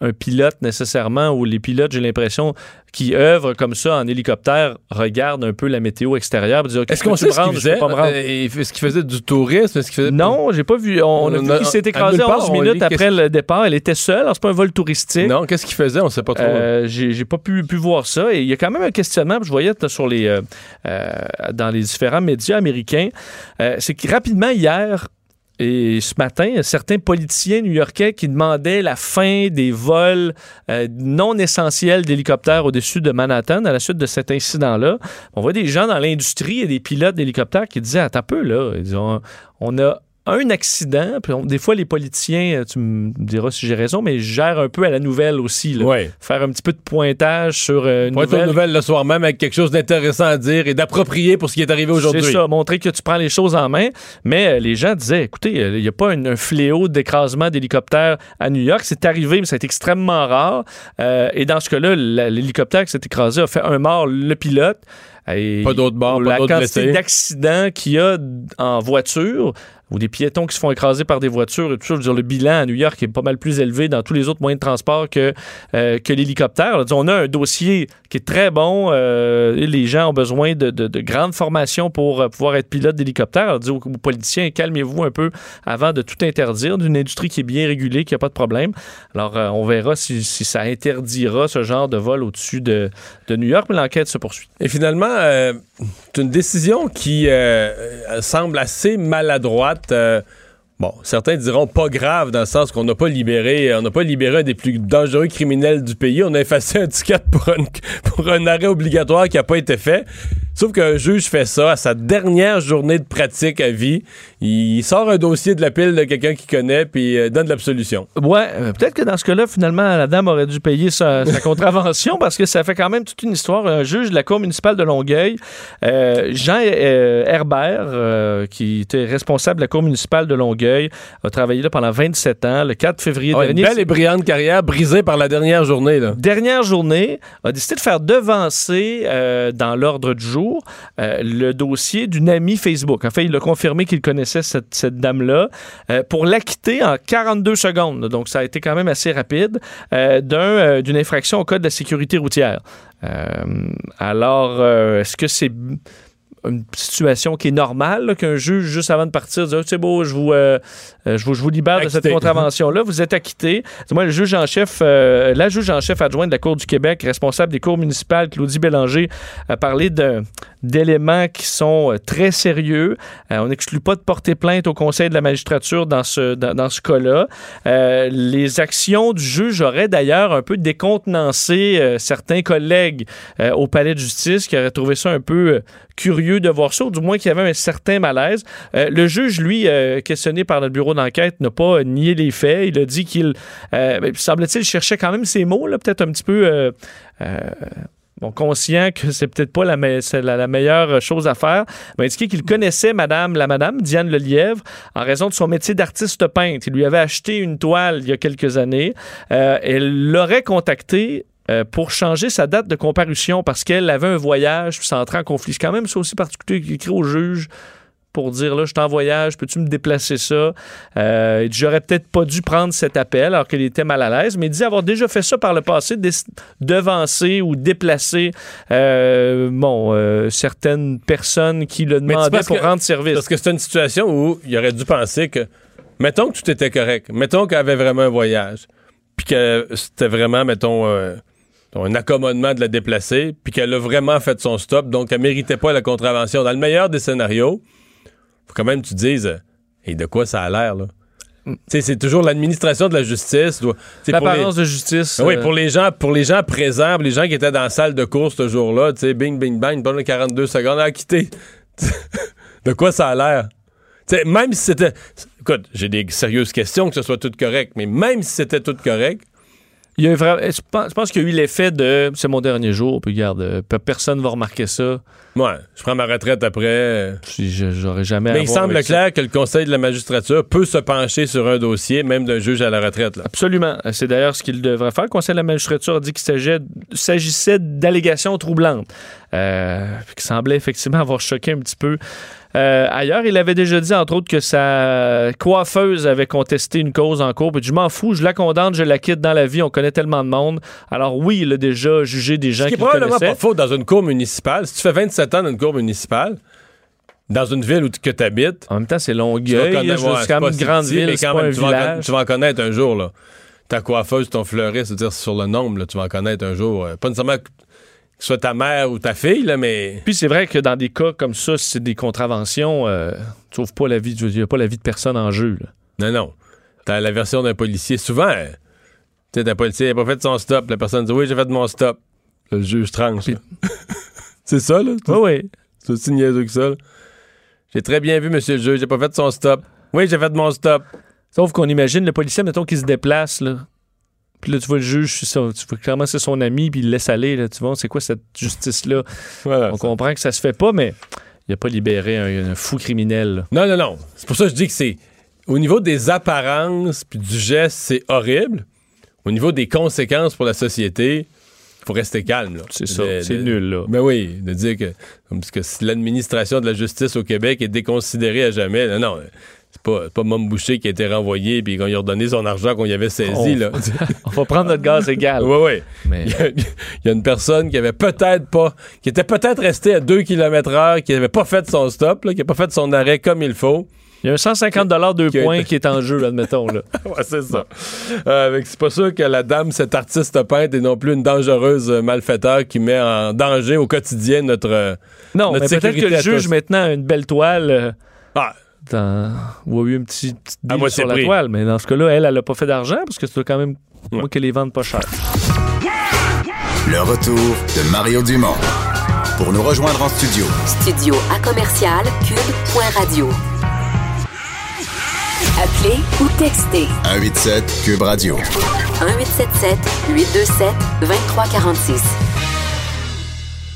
un pilote nécessairement, ou les pilotes, j'ai l'impression, qui œuvrent comme ça en hélicoptère, regardent un peu la météo extérieure et disent, OK, Est-ce qu'on sait ce qu'il faisait? Euh, Est-ce qu'il faisait du tourisme? Est-ce faisait... Non, j'ai pas vu. On, a vu qu'il s'est écrasé part, 11 on minutes après le départ. Elle était seule. Alors, c'est pas un vol touristique. Non, qu'est-ce qu'il faisait? On sait pas trop. Euh, j'ai pas pu, pu voir ça. Et il y a quand même un questionnement, je voyais sur les, euh, euh, dans les différents médias américains. Euh, c'est que rapidement, hier et ce matin, certains politiciens new-yorkais qui demandaient la fin des vols euh, non essentiels d'hélicoptères au-dessus de Manhattan à la suite de cet incident-là. On voit des gens dans l'industrie et des pilotes d'hélicoptères qui disaient Attends un peu, là. Ils ont- on a un accident, puis on- des fois les politiciens, euh, tu me diras si j'ai raison, mais gèrent un peu à la nouvelle aussi. Là Oui. faire un petit peu de pointage sur euh, une aux nouvelle. nouvelles le soir même avec quelque chose d'intéressant à dire et d'approprié pour ce qui est arrivé aujourd'hui. C'est ça, montrer que tu prends les choses en main. Mais euh, les gens disaient, écoutez, il n'y a pas un, un fléau d'écrasement d'hélicoptères à New York. C'est arrivé, mais ça a été extrêmement rare. Euh, et dans ce cas-là, la- l'hélicoptère qui s'est écrasé a fait un mort, le pilote. Et Pas d'autres morts, pas La d'autres quantité blessés. d'accidents qu'il y a en voiture ou des piétons qui se font écraser par des voitures et tout ça, je veux dire, le bilan à New York est pas mal plus élevé dans tous les autres moyens de transport que, euh, que l'hélicoptère. On a un dossier qui est très bon. euh, les gens ont besoin de, de, de grandes formations pour euh, pouvoir être pilote d'hélicoptère. Dis aux, aux politiciens, calmez-vous un peu avant de tout interdire d'une industrie qui est bien régulée, qui n'a pas de problème. Alors, on verra si, si ça interdira ce genre de vol au-dessus de, de New York, mais l'enquête se poursuit. Et finalement, c'est une décision qui euh, euh, semble assez maladroite. euh, bon, certains diront pas grave dans le sens qu'on n'a pas libéré, on n'a pas libéré un des plus dangereux criminels du pays. On a effacé un ticket pour un arrêt obligatoire qui n'a pas été fait. Sauf qu'un juge fait ça à sa dernière journée de pratique à vie. Il sort un dossier de la pile de quelqu'un qu'il connaît puis euh, donne l'absolution. Ouais, euh, peut-être que dans ce cas-là, finalement, la dame aurait dû payer sa, sa contravention parce que ça fait quand même toute une histoire. Un juge de la Cour municipale de Longueuil, euh, Jean euh, Herbert, qui était responsable de la Cour municipale de Longueuil, a travaillé là pendant 27 ans. Le 4 février Ah, une dernier, belle et brillante carrière brisée par la dernière journée. Là. dernière journée, a décidé de faire devancer dans l'ordre du jour euh, le dossier d'une amie Facebook. En fait, il a confirmé qu'il connaissait cette, dame-là euh, pour l'acquitter en 42 secondes. Donc, ça a été quand même assez rapide euh, d'un, d'une infraction au code de la sécurité routière. Alors, est-ce que c'est une situation qui est normale, qu'un juge, juste avant de partir, dit Ah, c'est beau, je vous, euh, euh, je vous, je vous libère de cette contravention-là, vous êtes acquitté. Moi, le juge en chef, euh, la juge en chef adjointe de la Cour du Québec, responsable des cours municipales, Claudie Bélanger, a parlé d'éléments qui sont très sérieux. Euh, on n'exclut pas de porter plainte au Conseil de la magistrature dans ce, dans, dans ce cas-là. Les actions du juge auraient d'ailleurs un peu décontenancé certains collègues au palais de justice qui auraient trouvé ça un peu euh, de voir ça, ou du moins qu'il y avait un certain malaise. Euh, le juge, lui, euh, questionné par notre bureau d'enquête, n'a pas euh, nié les faits. Il a dit qu'il, ben, semble-t-il, cherchait quand même ses mots, peut-être un petit peu... conscient que c'est peut-être pas la meilleure chose à faire, m'a indiqué qu'il connaissait madame, la madame Diane Lelièvre en raison de son métier d'artiste peintre. Il lui avait acheté une toile il y a quelques années. Euh, elle l'aurait contacté euh, pour changer sa date de comparution parce qu'elle avait un voyage puis ça entrait en conflit. C'est quand même ça aussi particulier qu'il écrit au juge pour dire là, je suis en voyage, peux-tu me déplacer ça? Euh, j'aurais peut-être pas dû prendre cet appel alors qu'il était mal à l'aise, mais il dit avoir déjà fait ça par le passé, devancer ou déplacer euh, bon, euh, certaines personnes qui le demandaient pour que- rendre service. Parce que c'est une situation où il aurait dû penser que, mettons que tout était correct, mettons qu'elle avait vraiment un voyage, puis que c'était vraiment, mettons, euh, un accommodement de la déplacer, puis qu'elle a vraiment fait son stop, donc elle méritait pas la contravention. Dans le meilleur des scénarios, faut quand même que tu te dises, et de quoi ça a l'air, là? Sais, c'est toujours l'administration de la justice. Les- L'apparence de justice. Ah Oui, euh, pour les gens, pour les gens présents, pour les gens qui étaient dans la salle de course ce jour-là, bing, bing, bang, pendant 42 secondes à quitter. de quoi ça a l'air? Même si c'était. Écoute, j'ai des sérieuses questions que ce soit tout correct, mais même si c'était tout correct, Il y a vraiment, je pense, qu'il y a eu l'effet de c'est mon dernier jour, puis regarde, euh, pe- personne va remarquer ça. moi, je prends ma retraite après. euh, j'aurais jamais. à Mais il semble ça. clair que le Conseil de la magistrature peut se pencher sur un dossier, même d'un juge à la retraite. Là. Absolument. C'est d'ailleurs ce qu'il devrait faire. Le Conseil de la magistrature a dit qu'il s'agissait- d'allégations troublantes, euh, qui semblaient effectivement avoir choqué un petit peu. Euh, ailleurs, il avait déjà dit, entre autres, que sa coiffeuse avait contesté une cause en cours. Puis je m'en fous, je la condamne, je la quitte dans la vie. On connaît tellement de monde. Alors oui, il a déjà jugé des gens qui le probablement pas faux dans une cour municipale. Si tu fais 27 ans dans une cour municipale, dans une ville où tu que habites, En même temps, c'est Longueuil. ouais, c'est quand même une grande ville, mais quand pas même, un tu vas, tu vas en connaître un jour, là. Ta coiffeuse, ton fleuriste, c'est-à-dire sur le nombre, là, tu vas en connaître un jour. Euh, Pas nécessairement soit ta mère ou ta fille, là, mais. Puis c'est vrai que dans des cas comme ça, si c'est des contraventions, euh, tu sauves pas la vie, il n'y a pas la vie de personne en jeu. là. Non, non. T'as la version d'un policier. Souvent, euh, tu sais, un policier n'a pas fait son stop. La personne dit Oui, j'ai fait mon stop. Le juge tranche. c'est ça, là? Oui, oui. C'est aussi niaiseux que ça. J'ai très bien vu, monsieur le juge, j'ai pas fait son stop. Oui, j'ai fait mon stop. Sauf qu'on imagine le policier, mettons, qui se déplace, là. Puis là, tu vois le juge, ça, tu vois clairement c'est son ami, puis il le laisse aller, là. Tu vois, c'est quoi cette justice-là? Voilà. On comprend que ça se fait pas, mais il n'a pas libéré un, un fou criminel. là. Non, non, non. C'est pour ça que je dis que c'est. Au niveau des apparences puis du geste, c'est horrible. Au niveau des conséquences pour la société, il faut rester calme. C'est ça, c'est nul, là. Ben oui, de dire que. Que si l'administration de la justice au Québec est déconsidérée à jamais, non, non. Pas, pas Mom Boucher qui a été renvoyé puis qu'on lui a redonné son argent qu'on y avait saisi, On- là. On va prendre notre gaz égal. Oui, oui. Mais Il y, a, il y a une personne qui avait peut-être pas, qui était peut-être restée à 2 km heure, qui avait pas fait son stop, là, qui a pas fait son arrêt comme il faut. il y a un 150 deux Qui a points été- qui est en jeu, admettons, là. Ouais, c'est ça. Euh, c'est pas sûr que la dame, cette artiste peinte, est non plus une dangereuse euh, malfaiteur qui met en danger au quotidien notre. euh, Non, Notre mais peut-être que le juge, tous. maintenant, a une belle toile. Dans... ou a eu un petit, petit À deal sur la prix. toile. Mais dans ce cas-là, elle, elle n'a pas fait d'argent parce que c'est quand même moi qu'elle les vende pas cher. Le retour de Mario Dumont. Pour nous rejoindre en studio, Studio à commercial cube.radio. Appelez ou textez 187 Cube Radio. 1877 827 2346.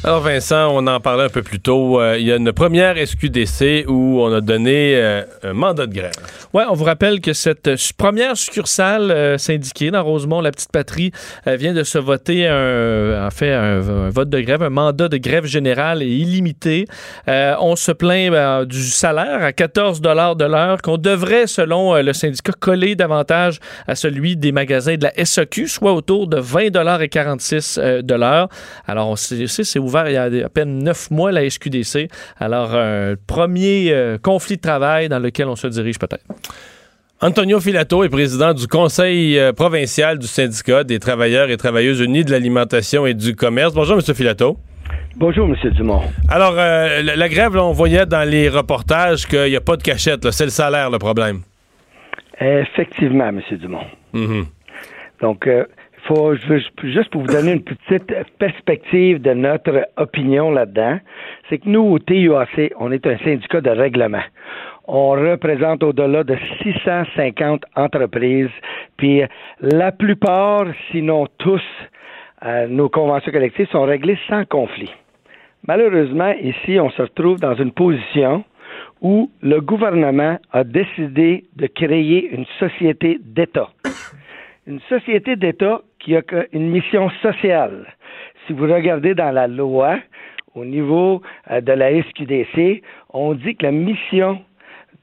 Alors Vincent, on en parlait un peu plus tôt. Euh, il y a une première SQDC où on a donné euh, un mandat de grève. Oui, on vous rappelle que cette première succursale euh, syndiquée dans Rosemont, la petite patrie, vient de se voter un, en fait un, vote de grève, un mandat de grève générale et illimité. on se plaint ben, du salaire à 14 dollars de l'heure qu'on devrait, selon le syndicat, coller davantage à celui des magasins de la SAQ, soit autour de 20 dollars et 46 de l'heure. Alors on c'est ouvert il y a à peine neuf mois, la SQDC. Alors, un premier euh, conflit de travail dans lequel on se dirige peut-être. Antonio Filato est président du Conseil euh, provincial du syndicat des travailleurs et travailleuses unis de l'alimentation et du commerce. Bonjour, M. Filato. Bonjour, M. Dumont. Alors, euh, la, grève, on voyait dans les reportages qu'il n'y a pas de cachette. C'est le salaire le problème. Effectivement, M. Dumont. Mm-hmm. Donc, faut, juste pour vous donner une petite perspective de notre opinion là-dedans, c'est que nous, au TUAC, on est un syndicat de règlement. On représente au-delà de 650 entreprises, puis la plupart, sinon tous, euh, nos conventions collectives sont réglées sans conflit. Malheureusement, ici, on se retrouve dans une position où le gouvernement a décidé de créer une société d'État. Une société d'État qui a une mission sociale. Si vous regardez dans la loi, au niveau euh, de la SQDC, on dit que la mission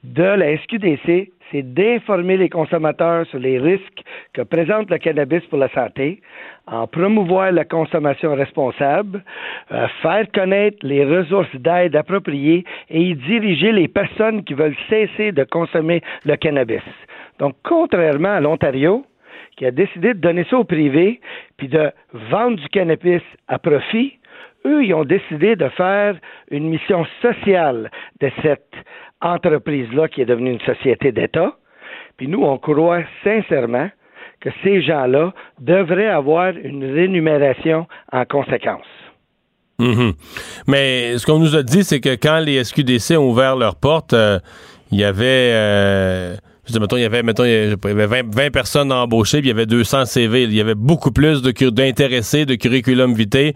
de la SQDC, c'est d'informer les consommateurs sur les risques que présente le cannabis pour la santé, en promouvoir la consommation responsable, euh, faire connaître les ressources d'aide appropriées et y diriger les personnes qui veulent cesser de consommer le cannabis. Donc, contrairement à l'Ontario, qui a décidé de donner ça au privé, puis de vendre du cannabis à profit, eux, ils ont décidé de faire une mission sociale de cette entreprise-là qui est devenue une société d'État. Puis nous, on croit sincèrement que ces gens-là devraient avoir une rémunération en conséquence. Mhm. Mais ce qu'on nous a dit, c'est que quand les SQDC ont ouvert leurs portes, euh, il y avait... Euh, mettons, il y avait, mettons, il y avait 20, personnes embauchées, puis il y avait 200 CV. Il y avait beaucoup plus d'intéressés, de, curriculum vitae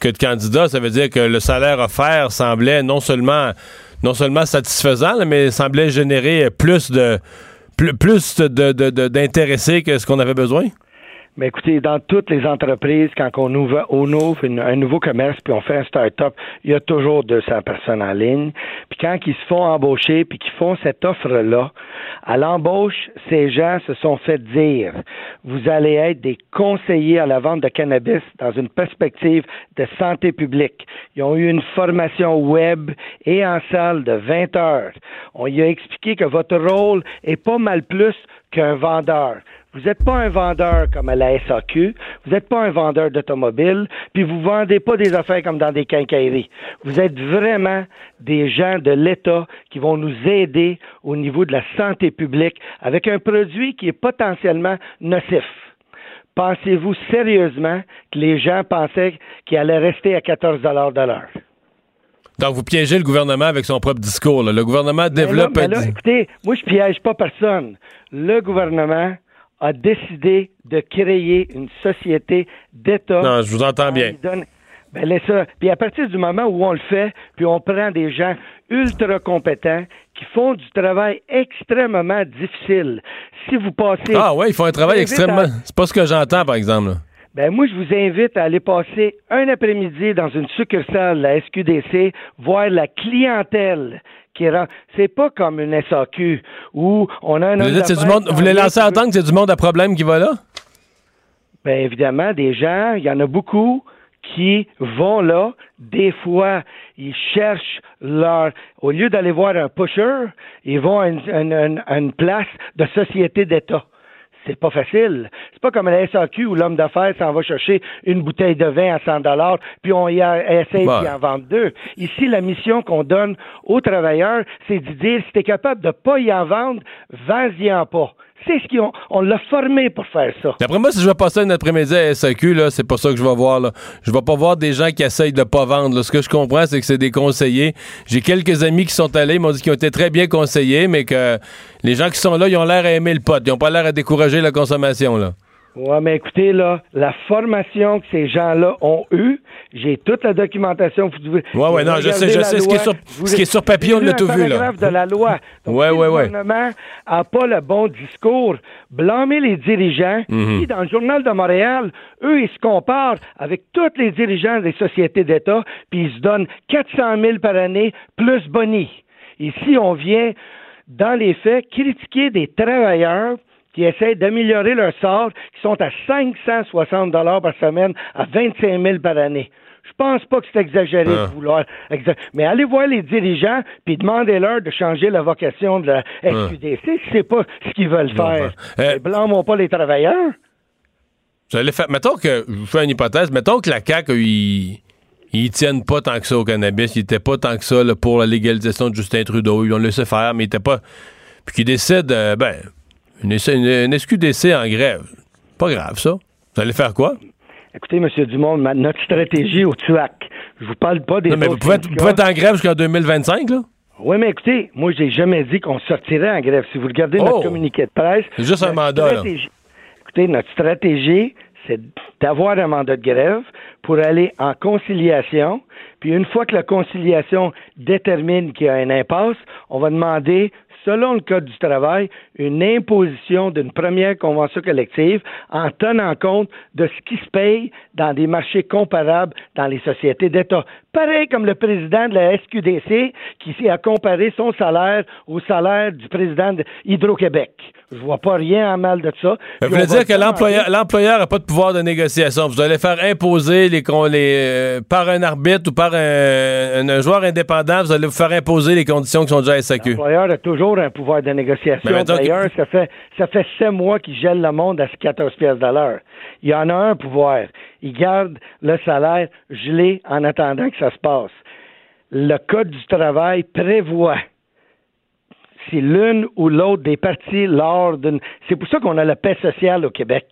que de candidats. Ça veut dire que le salaire offert semblait non seulement, non seulement satisfaisant, mais semblait générer plus de, plus, d'intéressés que ce qu'on avait besoin. Mais écoutez, dans toutes les entreprises, quand on ouvre, on ouvre un nouveau commerce puis on fait un start-up, il y a toujours 200 personnes en ligne. Quand ils se font embaucher puis qu'ils font cette offre-là, à l'embauche, ces gens se sont fait dire, vous allez être des conseillers à la vente de cannabis dans une perspective de santé publique. Ils ont eu une formation web et en salle de 20 heures. On y a expliqué que votre rôle est pas mal plus qu'un vendeur. Vous n'êtes pas un vendeur comme à la SAQ, vous n'êtes pas un vendeur d'automobile, puis vous vendez pas des affaires comme dans des quincailleries. Vous êtes vraiment des gens de l'État qui vont nous aider au niveau de la santé publique avec un produit qui est potentiellement nocif. Pensez-vous sérieusement que les gens pensaient qu'il allait rester à 14 de l'heure? Donc, vous piégez le gouvernement avec son propre discours. Le gouvernement développe... écoutez, moi, je piège pas personne. Le gouvernement a décidé de créer une société d'État. Non, je vous entends bien. Ben, ça. Puis à partir du moment où on le fait, puis on prend des gens ultra compétents qui font du travail extrêmement difficile. Si vous passez. Ah ouais, ils font un travail extrêmement. C'est pas ce que j'entends, par exemple. Ben moi, je vous invite à aller passer un après-midi dans une succursale de la SQDC, voir la clientèle qui C'est pas comme une SAQ où on a un. Vous, du monde, vous voulez lancer en tant que c'est du monde à problème qui va là? Bien évidemment, des gens, il y en a beaucoup qui vont là. Des fois, ils cherchent leur. Au lieu d'aller voir un pusher, ils vont à une place de société d'État c'est pas facile. C'est pas comme la SAQ où l'homme d'affaires s'en va chercher une bouteille de vin à 100 dollars, puis on y a, essaie d'y en vendre deux. Ici, la mission qu'on donne aux travailleurs, c'est de dire si tu es capable de pas y en vendre, vends-y en pas. C'est ce qu'ils ont. On l'a formé pour faire ça. D'après moi, si je vais passer un après-midi à SAQ, là, c'est pas ça que je vais voir. Là. Je vais pas voir des gens qui essayent de pas vendre. Ce que je comprends, c'est que c'est des conseillers. J'ai quelques amis qui sont allés, ils m'ont dit qu'ils ont été très bien conseillés, mais que les gens qui sont là, ils ont l'air à aimer le pot. Ils ont pas l'air à décourager la consommation. Là. Ouais, mais écoutez, là, la formation que ces gens-là ont eue, j'ai toute la documentation. Vous devez- Ouais, ouais, non, je sais, je sais. Ce qui est sur- vous ce qui est sur papier, on l'a tout vu, là. de la loi. Donc, Ouais, si ouais, le gouvernement n'a pas le bon discours, blâmer les dirigeants. Puis, dans le Journal de Montréal, eux, ils se comparent avec tous les dirigeants des sociétés d'État, puis ils se donnent 400 000 par année, plus boni. Ici, on vient, dans les faits, critiquer des travailleurs qui essaient d'améliorer leur sort, qui sont à 560 dollars par semaine, à 25 000 par année. Je pense pas que c'est exagéré Ah. de vouloir. exa- Mais allez voir les dirigeants puis demandez-leur de changer la vocation de la SQDC si c'est pas ce qu'ils veulent Non, faire. ben, euh, Mais blâmons pas les travailleurs. Vous allez faire. Mettons que. Je vous fais une hypothèse. Mettons que la CAQ, ils. Ils tiennent pas tant que ça au cannabis. Ils étaient pas tant que ça là, pour la légalisation de Justin Trudeau. Ils l'ont laissé faire, mais ils étaient pas. Puis qu'ils décident, euh, ben, une, une, une SQDC en grève. Pas grave, ça. Vous allez faire quoi? Écoutez, M. Dumont, notre stratégie au TUAC, je vous parle pas des Non, mais vous pouvez, être, vous syndicats. pouvez être en grève jusqu'en 2025, là? Oui, mais écoutez, moi, j'ai jamais dit qu'on sortirait en grève. Si vous regardez Oh! notre communiqué de presse. C'est juste un mandat, là. Écoutez, notre stratégie, c'est d'avoir un mandat de grève pour aller en conciliation. Puis une fois que la conciliation détermine qu'il y a un impasse, on va demander, selon le Code du travail, une imposition d'une première convention collective en tenant compte de ce qui se paye dans des marchés comparables dans les sociétés d'État. Pareil comme le président de la SQDC qui à comparer son salaire au salaire du président de Hydro-Québec. Je vois pas rien en mal de ça. Vous Puis voulez dire que l'employeur l'employeur n'a pas de pouvoir de négociation. Vous allez faire imposer les, les euh, par un arbitre ou par un, un- un joueur indépendant, vous allez vous faire imposer les conditions qui sont déjà à SAQ. L'employeur a toujours un pouvoir de négociation. Que- D'ailleurs, ça fait ça fait sept mois qu'il gèle le monde à 14 pièces de l'heure. Il y en a un pouvoir. Il garde le salaire gelé en attendant que ça se passe. Le Code du travail prévoit si l'une ou l'autre des parties lors d'une... C'est pour ça qu'on a la paix sociale au Québec.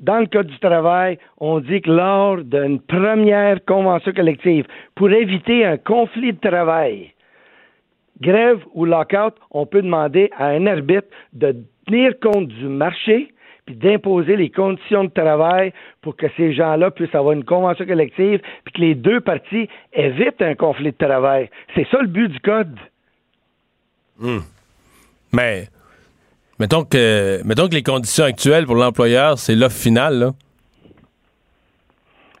Dans le Code du travail, on dit que lors d'une première convention collective, pour éviter un conflit de travail, grève ou lockout, on peut demander à un arbitre de tenir compte du marché puis d'imposer les conditions de travail pour que ces gens-là puissent avoir une convention collective puis que les deux parties évitent un conflit de travail. C'est ça le but du code. Mais mettons que mettons que les conditions actuelles pour l'employeur, c'est l'offre finale. Là.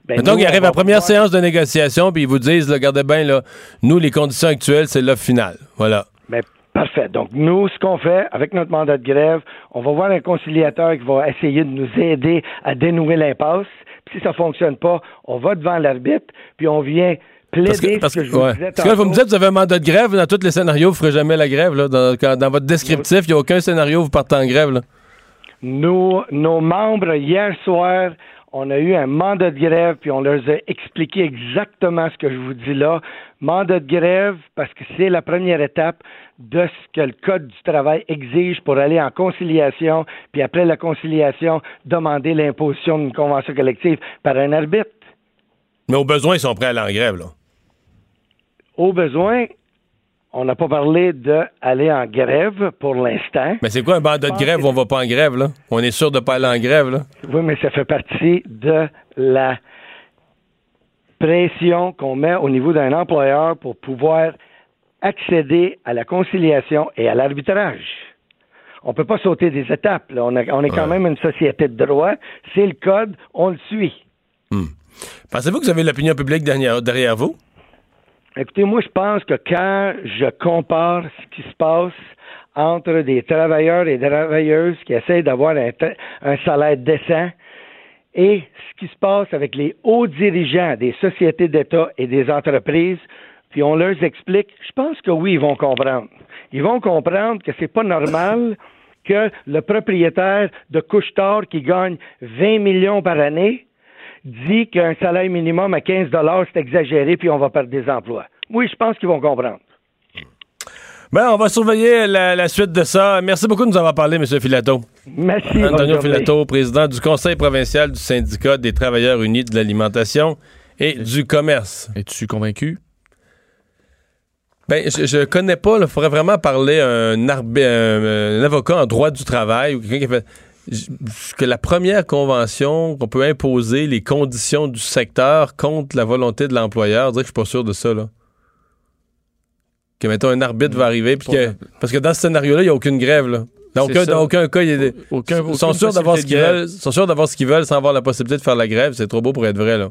Ben, mettons qu'il arrive à la première pouvoir- séance de négociation, puis ils vous disent, là, regardez bien, là, nous, les conditions actuelles, c'est l'offre finale. Voilà. Ben, parfait. Donc, nous, ce qu'on fait avec notre mandat de grève, on va voir un conciliateur qui va essayer de nous aider à dénouer l'impasse. Puis si ça fonctionne pas, on va devant l'arbitre, puis on vient Parce que, parce ce que que- je vous disais Parce que là, vous me dites, vous avez un mandat de grève, dans tous les scénarios, vous ne ferez jamais la grève. Là, dans, quand- dans votre descriptif, il n'y a aucun scénario où vous partez en grève. Là. Nos, nos membres, hier soir, on a eu un mandat de grève, puis on leur a expliqué exactement ce que je vous dis là. Mandat de grève, parce que c'est la première étape de ce que le Code du travail exige pour aller en conciliation, puis après la conciliation, demander l'imposition d'une convention collective par un arbitre. Mais au besoin, ils sont prêts à aller en grève. Là. Au besoin, on n'a pas parlé d'aller en grève pour l'instant. Mais c'est quoi un mandat de pense grève où on va pas en grève? Là? On est sûr de pas aller en grève. Là? Oui, mais ça fait partie de la pression qu'on met au niveau d'un employeur pour pouvoir accéder à la conciliation et à l'arbitrage. On ne peut pas sauter des étapes. là. On, a- on est quand Ouais. même une société de droit. C'est le code, on le suit. Pensez-vous que vous avez l'opinion publique derrière, derrière vous? Écoutez, moi, je pense que quand je compare ce qui se passe entre des travailleurs et des travailleuses qui essayent d'avoir un, salaire décent et ce qui se passe avec les hauts dirigeants des sociétés d'État et des entreprises, puis on leur explique, je pense que oui, ils vont comprendre. Ils vont comprendre que c'est pas normal que le propriétaire de Couche-Tard qui gagne 20 millions par année dit qu'un salaire minimum à 15 c'est exagéré puis on va perdre des emplois. Oui, je pense qu'ils vont comprendre. Ben, on va surveiller la, la suite de ça. Merci beaucoup de nous avoir parlé, M. Filato. Merci. Antonio. Filato, président du Conseil provincial du syndicat des travailleurs unis de l'alimentation et du commerce. Es-tu convaincu? Ben, je, je connais pas. Il faudrait vraiment parler à un, arbi- un, un avocat en droit du travail ou quelqu'un qui a fait que la première convention qu'on peut imposer les conditions du secteur contre la volonté de l'employeur. Je que je suis pas sûr de ça là. Que mettons un arbitre va arriver puis que parce que dans ce scénario-là, il n'y a aucune grève là. Dans aucun, dans aucun cas, ils sont sûrs d'avoir ce qu'ils veulent. Sont sûrs d'avoir ce qu'ils veulent sans avoir la possibilité de faire la grève. C'est trop beau pour être vrai, là.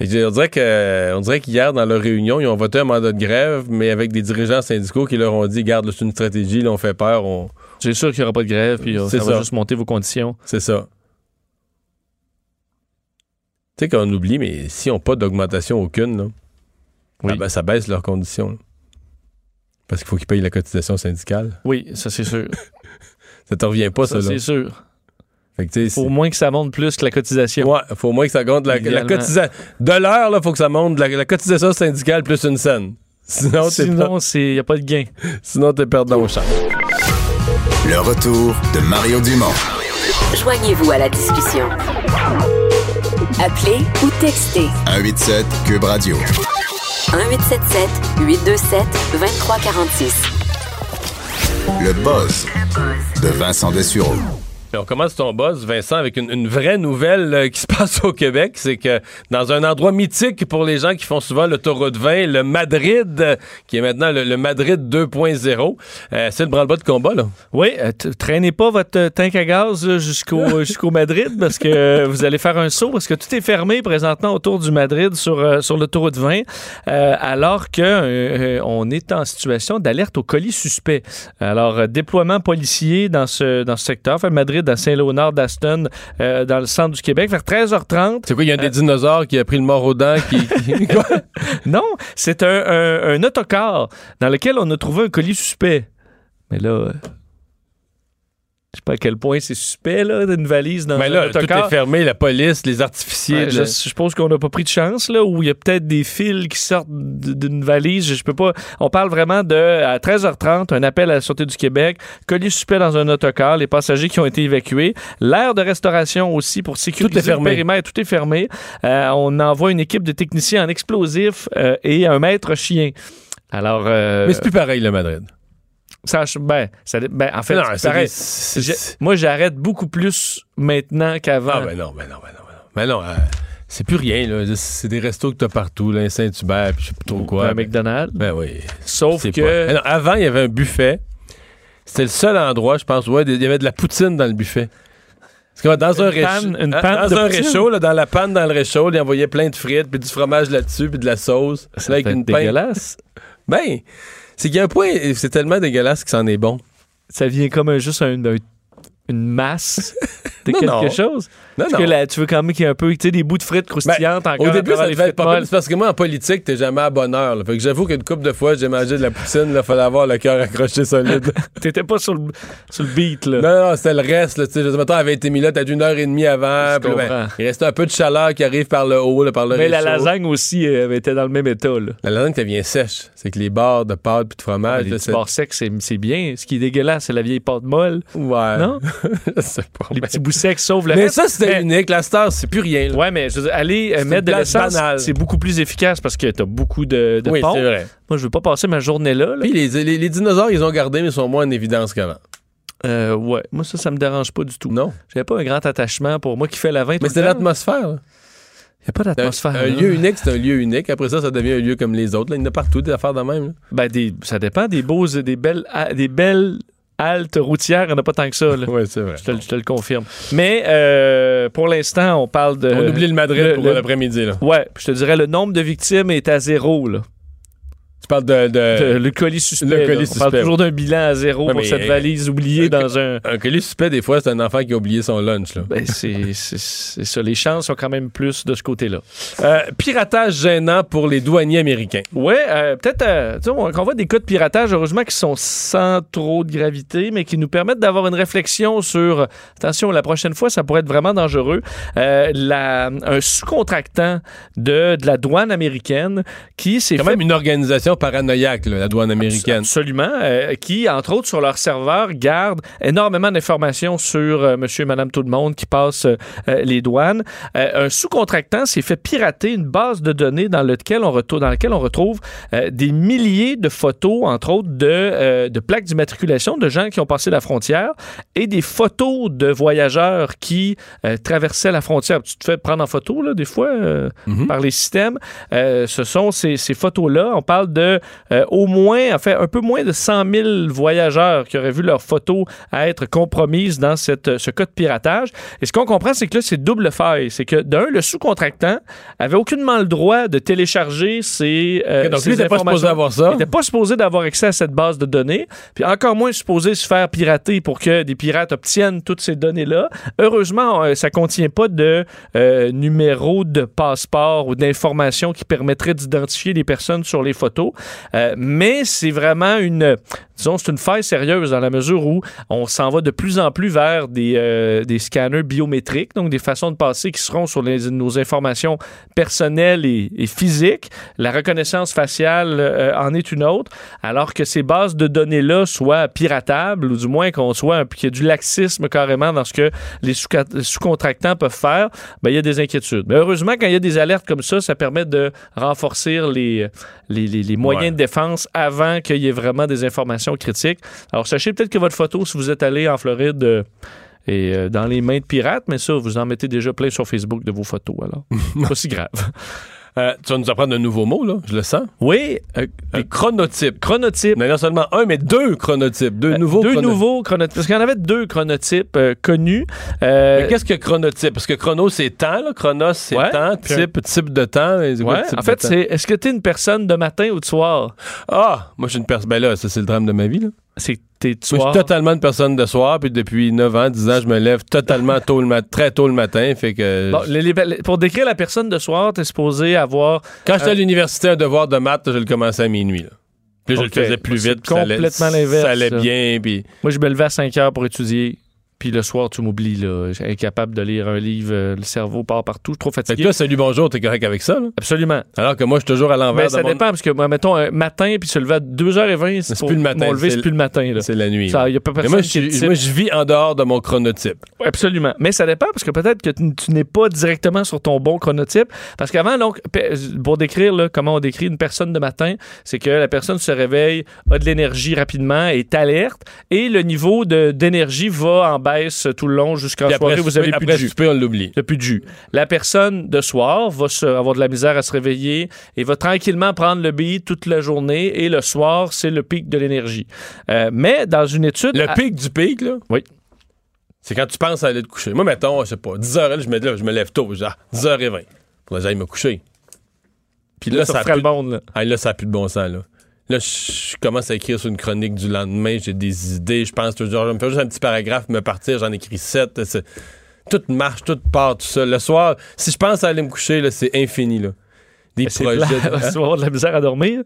On dirait que, on dirait qu'hier, dans leur réunion, ils ont voté un mandat de grève, mais avec des dirigeants syndicaux qui leur ont dit, garde, c'est une stratégie, là, on fait peur, on... J'ai sûr qu'il n'y aura pas de grève, puis euh, C'est ça, va juste monter vos conditions. c'est ça. Tu sais qu'on oublie, mais s'ils n'ont pas d'augmentation aucune, là, Oui. ah ben, ça baisse leurs conditions. là. Parce qu'il faut qu'ils payent la cotisation syndicale. Oui, ça c'est sûr. Ça te revient pas, ça, ça, c'est sûr. Fait que, Faut au c'est- moins que ça monte plus que la cotisation. Ouais, faut au moins que ça compte la, cotisation. De l'heure, là, faut que ça monte la, la cotisation syndicale plus une scène. Sinon, il n'y a pas de gain. sinon, t'es perdant au champ. Le retour de Mario Dumont. Joignez-vous à la discussion. Appelez ou textez 187 Cube Radio. 1877 827 2346. Le buzz de Vincent Dessureau. On commence ton boss, Vincent, avec une, une vraie nouvelle euh, qui se passe au Québec. C'est que dans un endroit mythique pour les gens qui font souvent le taureau de vin, le Madrid, euh, qui est maintenant le, le Madrid 2.0, euh, c'est le branle-bas de combat, là. Oui, euh, traînez pas votre tank à gaz jusqu'au jusqu'au Madrid parce que vous allez faire un saut parce que tout est fermé présentement autour du Madrid sur, euh, sur l'autoroute 20 euh, alors que on est en situation d'alerte au colis suspect. Alors, déploiement policier dans ce, dans ce secteur, enfin, Madrid à Saint-Léonard d'Aston euh, dans le centre du Québec vers 13h30. C'est quoi, il y a un des dinosaures qui a pris le mort aux dents, qui... Non, c'est un, un- un autocar dans lequel on a trouvé un colis suspect. Mais là, euh, je sais pas à quel point c'est suspect, là, d'une valise dans Mais un là, tout autocar. est fermé, la police, les artificiers. Ouais, je, suppose qu'on n'a pas pris de chance, là, où il y a peut-être des fils qui sortent d'une valise. Je, je peux pas. On parle vraiment de, à 13h30, un appel à la Sûreté du Québec, colis suspect dans un autocar, les passagers qui ont été évacués, l'aire de restauration aussi pour sécuriser Tout est fermé. le périmètre, tout est fermé. Euh, on envoie une équipe de techniciens en explosifs euh, et un maître chien. Alors, euh, Mais c'est plus pareil, le Madrid. Ça, ben, ça, ben, en fait, Non, c'est c'est pareil. des- c'est- J'ai- Moi, j'arrête beaucoup plus maintenant qu'avant. Ah, ben non, ben non, ben non. Ben non, euh, c'est plus rien, là. C'est des restos que t'as partout, là, un Saint-Hubert, puis je sais pas trop quoi. un Ben, McDonald's. ben oui. Sauf C'est que. Ben non, avant, il y avait un buffet. C'était le seul endroit, je pense, où il y avait de la poutine dans le buffet. Parce que dans un réchaud, une dans- panne dans un réchaud, là, dans la panne dans le réchaud, il envoyait plein de frites, puis du fromage là-dessus, puis de la sauce. Fait une pain- dégueulasse. Ben, c'est qu'il y a un point, c'est tellement dégueulasse que c'en est bon. Ça vient comme un- juste un- un- une masse quelque non. chose? Non, Parce non. que là, tu veux quand même qu'il y ait un peu, tu sais, des bouts de frites croustillantes encore. Au début, ça les frites pas c'est parce que moi, en politique, t'es jamais à bonne heure. là. Fait que j'avoue qu'une couple de fois, j'ai mangé de la poutine, là, fallait avoir le cœur accroché solide. T'étais pas sur le, sur le beat, là. non, non, c'était le reste, là, tu sais. Je mettons, elle avait été mis là, t'as une heure et demie avant. Puis ben, il restait un peu de chaleur qui arrive par le haut, là, par le Mais la lasagne aussi euh, était dans le même état, là. La lasagne, ça vient sèche. C'est que les barres de pâte puis de fromage, les là, petits c'est... bords secs, c'est c'est bien. Ce qui est dégueulasse, c'est la vieille pâte molle. Ouais. Non? Sais pas. Les mais- petits bouts le Mais reste. ça, c'était Mais- unique. La star, c'est plus rien. là. Ouais, mais je veux dire, aller euh, C'est mettre de l'essence, c'est beaucoup plus efficace parce que t'as beaucoup de, de oui, c'est vrai. Moi, je veux pas passer ma journée là. là. Puis les, les- les dinosaures, ils ont gardé, mais ils sont moins en évidence qu'avant. Euh, ouais, moi, ça, ça me dérange pas du tout. Non. J'avais pas un grand attachement pour moi qui fait la 20 Mais c'était l'atmosphère. là. Il n'y a pas d'atmosphère. Un, lieu unique, c'est un lieu unique. Après ça, ça devient un lieu comme les autres. Là, il y en a partout des affaires de même. là. Ben, des, ça dépend des beaux, des belles, ha- des belles haltes routières. Il n'y en a pas tant que ça. Là. Oui, c'est vrai. Je, te, le- je te le confirme. Mais euh, pour l'instant, on parle de. On oublie le Madrid le- pour l'après-midi. là. Ouais, puis je te dirais, le nombre de victimes est à zéro. Là. Tu parles de, de- De- le colis suspect. le colis là. On suspect, parle toujours d'un bilan à zéro pour cette valise oubliée dans un. un colis suspect. Des fois, c'est un enfant qui a oublié son lunch. Là. Ben, c'est ça. Les chances sont quand même plus de ce côté-là. Euh, piratage gênant pour les douaniers américains. Ouais, euh, peut-être euh, on, qu'on voit des cas de piratage, heureusement, qui sont sans trop de gravité, mais qui nous permettent d'avoir une réflexion sur, attention, la prochaine fois, ça pourrait être vraiment dangereux. Euh, la- un sous-contractant de, de la douane américaine qui s'est quand fait même une organisation paranoïaque, là, la douane américaine. Absolument. euh, qui, entre autres, sur leur serveur, garde énormément d'informations sur euh, monsieur et madame tout le monde qui passe euh, euh, les douanes. Un sous-contractant s'est fait pirater une base de données dans, lequel on retrouve, dans laquelle on retrouve des milliers de photos, entre autres, de, de plaques d'immatriculation de gens qui ont passé la frontière et des photos de voyageurs qui traversaient la frontière. Tu te fais prendre en photo, là, des fois, euh, par les systèmes. Ce sont ces, ces photos-là. On parle de euh, au moins, en fait, un peu moins de 100 000 voyageurs qui auraient vu leurs photos être compromises dans cette, ce cas de piratage. Et ce qu'on comprend, c'est que là, c'est double faille. C'est que, d'un, le sous-contractant avait aucunement le droit de télécharger ces, euh, donc ces lui, il pas supposé avoir ça. Il n'était pas supposé d'avoir accès à cette base de données, puis encore moins supposé se faire pirater pour que des pirates obtiennent toutes ces données-là. Heureusement, euh, ça contient pas de euh, numéro de passeport ou d'informations qui permettraient d'identifier les personnes sur les photos. Euh, mais c'est vraiment une, disons, c'est une faille sérieuse dans la mesure où on s'en va de plus en plus vers des, euh, des scanners biométriques, donc des façons de passer qui seront sur les- nos informations personnelles et, et physiques. La reconnaissance faciale euh, en est une autre, alors que ces bases de données-là soient piratables, ou du moins qu'on soit qu'il y ait du laxisme carrément dans ce que les sous- les sous-contractants peuvent faire, ben, il y a des inquiétudes. Mais heureusement, quand il y a des alertes comme ça, ça permet de renforcer les, les, les- les moyens Ouais. de défense avant qu'il y ait vraiment des informations critiques. Alors, sachez peut-être que votre photo, si vous êtes allé en Floride, euh, est euh, dans les mains de pirates, mais ça, vous en mettez déjà plein sur Facebook de vos photos, alors. pas si grave. Euh, tu vas nous apprendre un nouveau mot, là, je le sens. Oui, euh, Un chronotype. chronotype. Mais non seulement un, mais deux chronotypes. Deux nouveaux deux chronotypes. nouveaux chronotypes. Parce qu'il y en avait deux chronotypes euh, connus. Euh, Mais Qu'est-ce que chronotype? Parce que chrono, c'est temps, là. Chronos, c'est Ouais. temps. Type, type de temps. Quoi type en fait, c'est est-ce que tu es une personne de matin ou de soir? Ah! Moi, je suis une personne. Ben là, ça, c'est le drame de ma vie, là. C'est t'es de Moi, je soir. suis totalement une personne de soir, puis depuis 9 ans, 10 ans, je me lève totalement tôt le mat très tôt le matin. Fait que. Bon, les- les- pour décrire la personne de soir, t'es supposé avoir Quand j'étais euh, à l'université, un devoir de maths, je le commençais à minuit, là. Puis là, je le faisais plus Moi, vite, puis ça allait, complètement l'inverse, ça allait bien, puis. Moi, je me levais à 5 heures pour étudier. Puis le soir, tu m'oublies, là. Incapable de lire un livre. euh, le cerveau part partout. Je suis trop Fait que fatigué. toi, salut, bonjour, t'es correct avec ça, là? Absolument. Alors que moi, je suis toujours à l'envers Mais de ça mon- dépend, parce que, moi, mettons, un matin, puis se lever à 2h20, c'est plus le matin, c'est plus le matin, là. C'est la nuit. Ça, là. y a pas personne moi, qui je, moi, je vis en dehors de mon chronotype. Absolument. Mais ça dépend parce que peut-être que tu, n'es pas directement sur ton bon chronotype. Parce qu'avant, donc, pour décrire là, comment on décrit une personne de matin, c'est que la personne se réveille, a de l'énergie rapidement, est alerte et le niveau d'énergie va en baisse tout le long jusqu'en soirée. après, Vous avez plus de jus. souper, on l'oublie. Le plus de jus. La personne de soir va se- avoir de la misère à se réveiller et va tranquillement prendre le beat toute la journée et le soir, c'est le pic de l'énergie. Euh, mais dans une étude... Le à- pic du pic, là? Oui. C'est quand tu penses à aller te coucher. Moi, mettons, je sais pas, 10h, je me lève, je me lève tôt, genre 10h20. Pour que j'aille me coucher. Puis là, ça ferait plus, le monde. là. ah, là, ça a plus de bon sens, là. Là, je commence à écrire sur une chronique du lendemain, j'ai des idées, je pense toujours, je me faire juste un petit paragraphe, me partir, j'en écris sept. Tout marche, tout part, tout ça. Le soir, si je pense à aller me coucher, c'est infini, là. Des projets. vas avoir de la misère à dormir.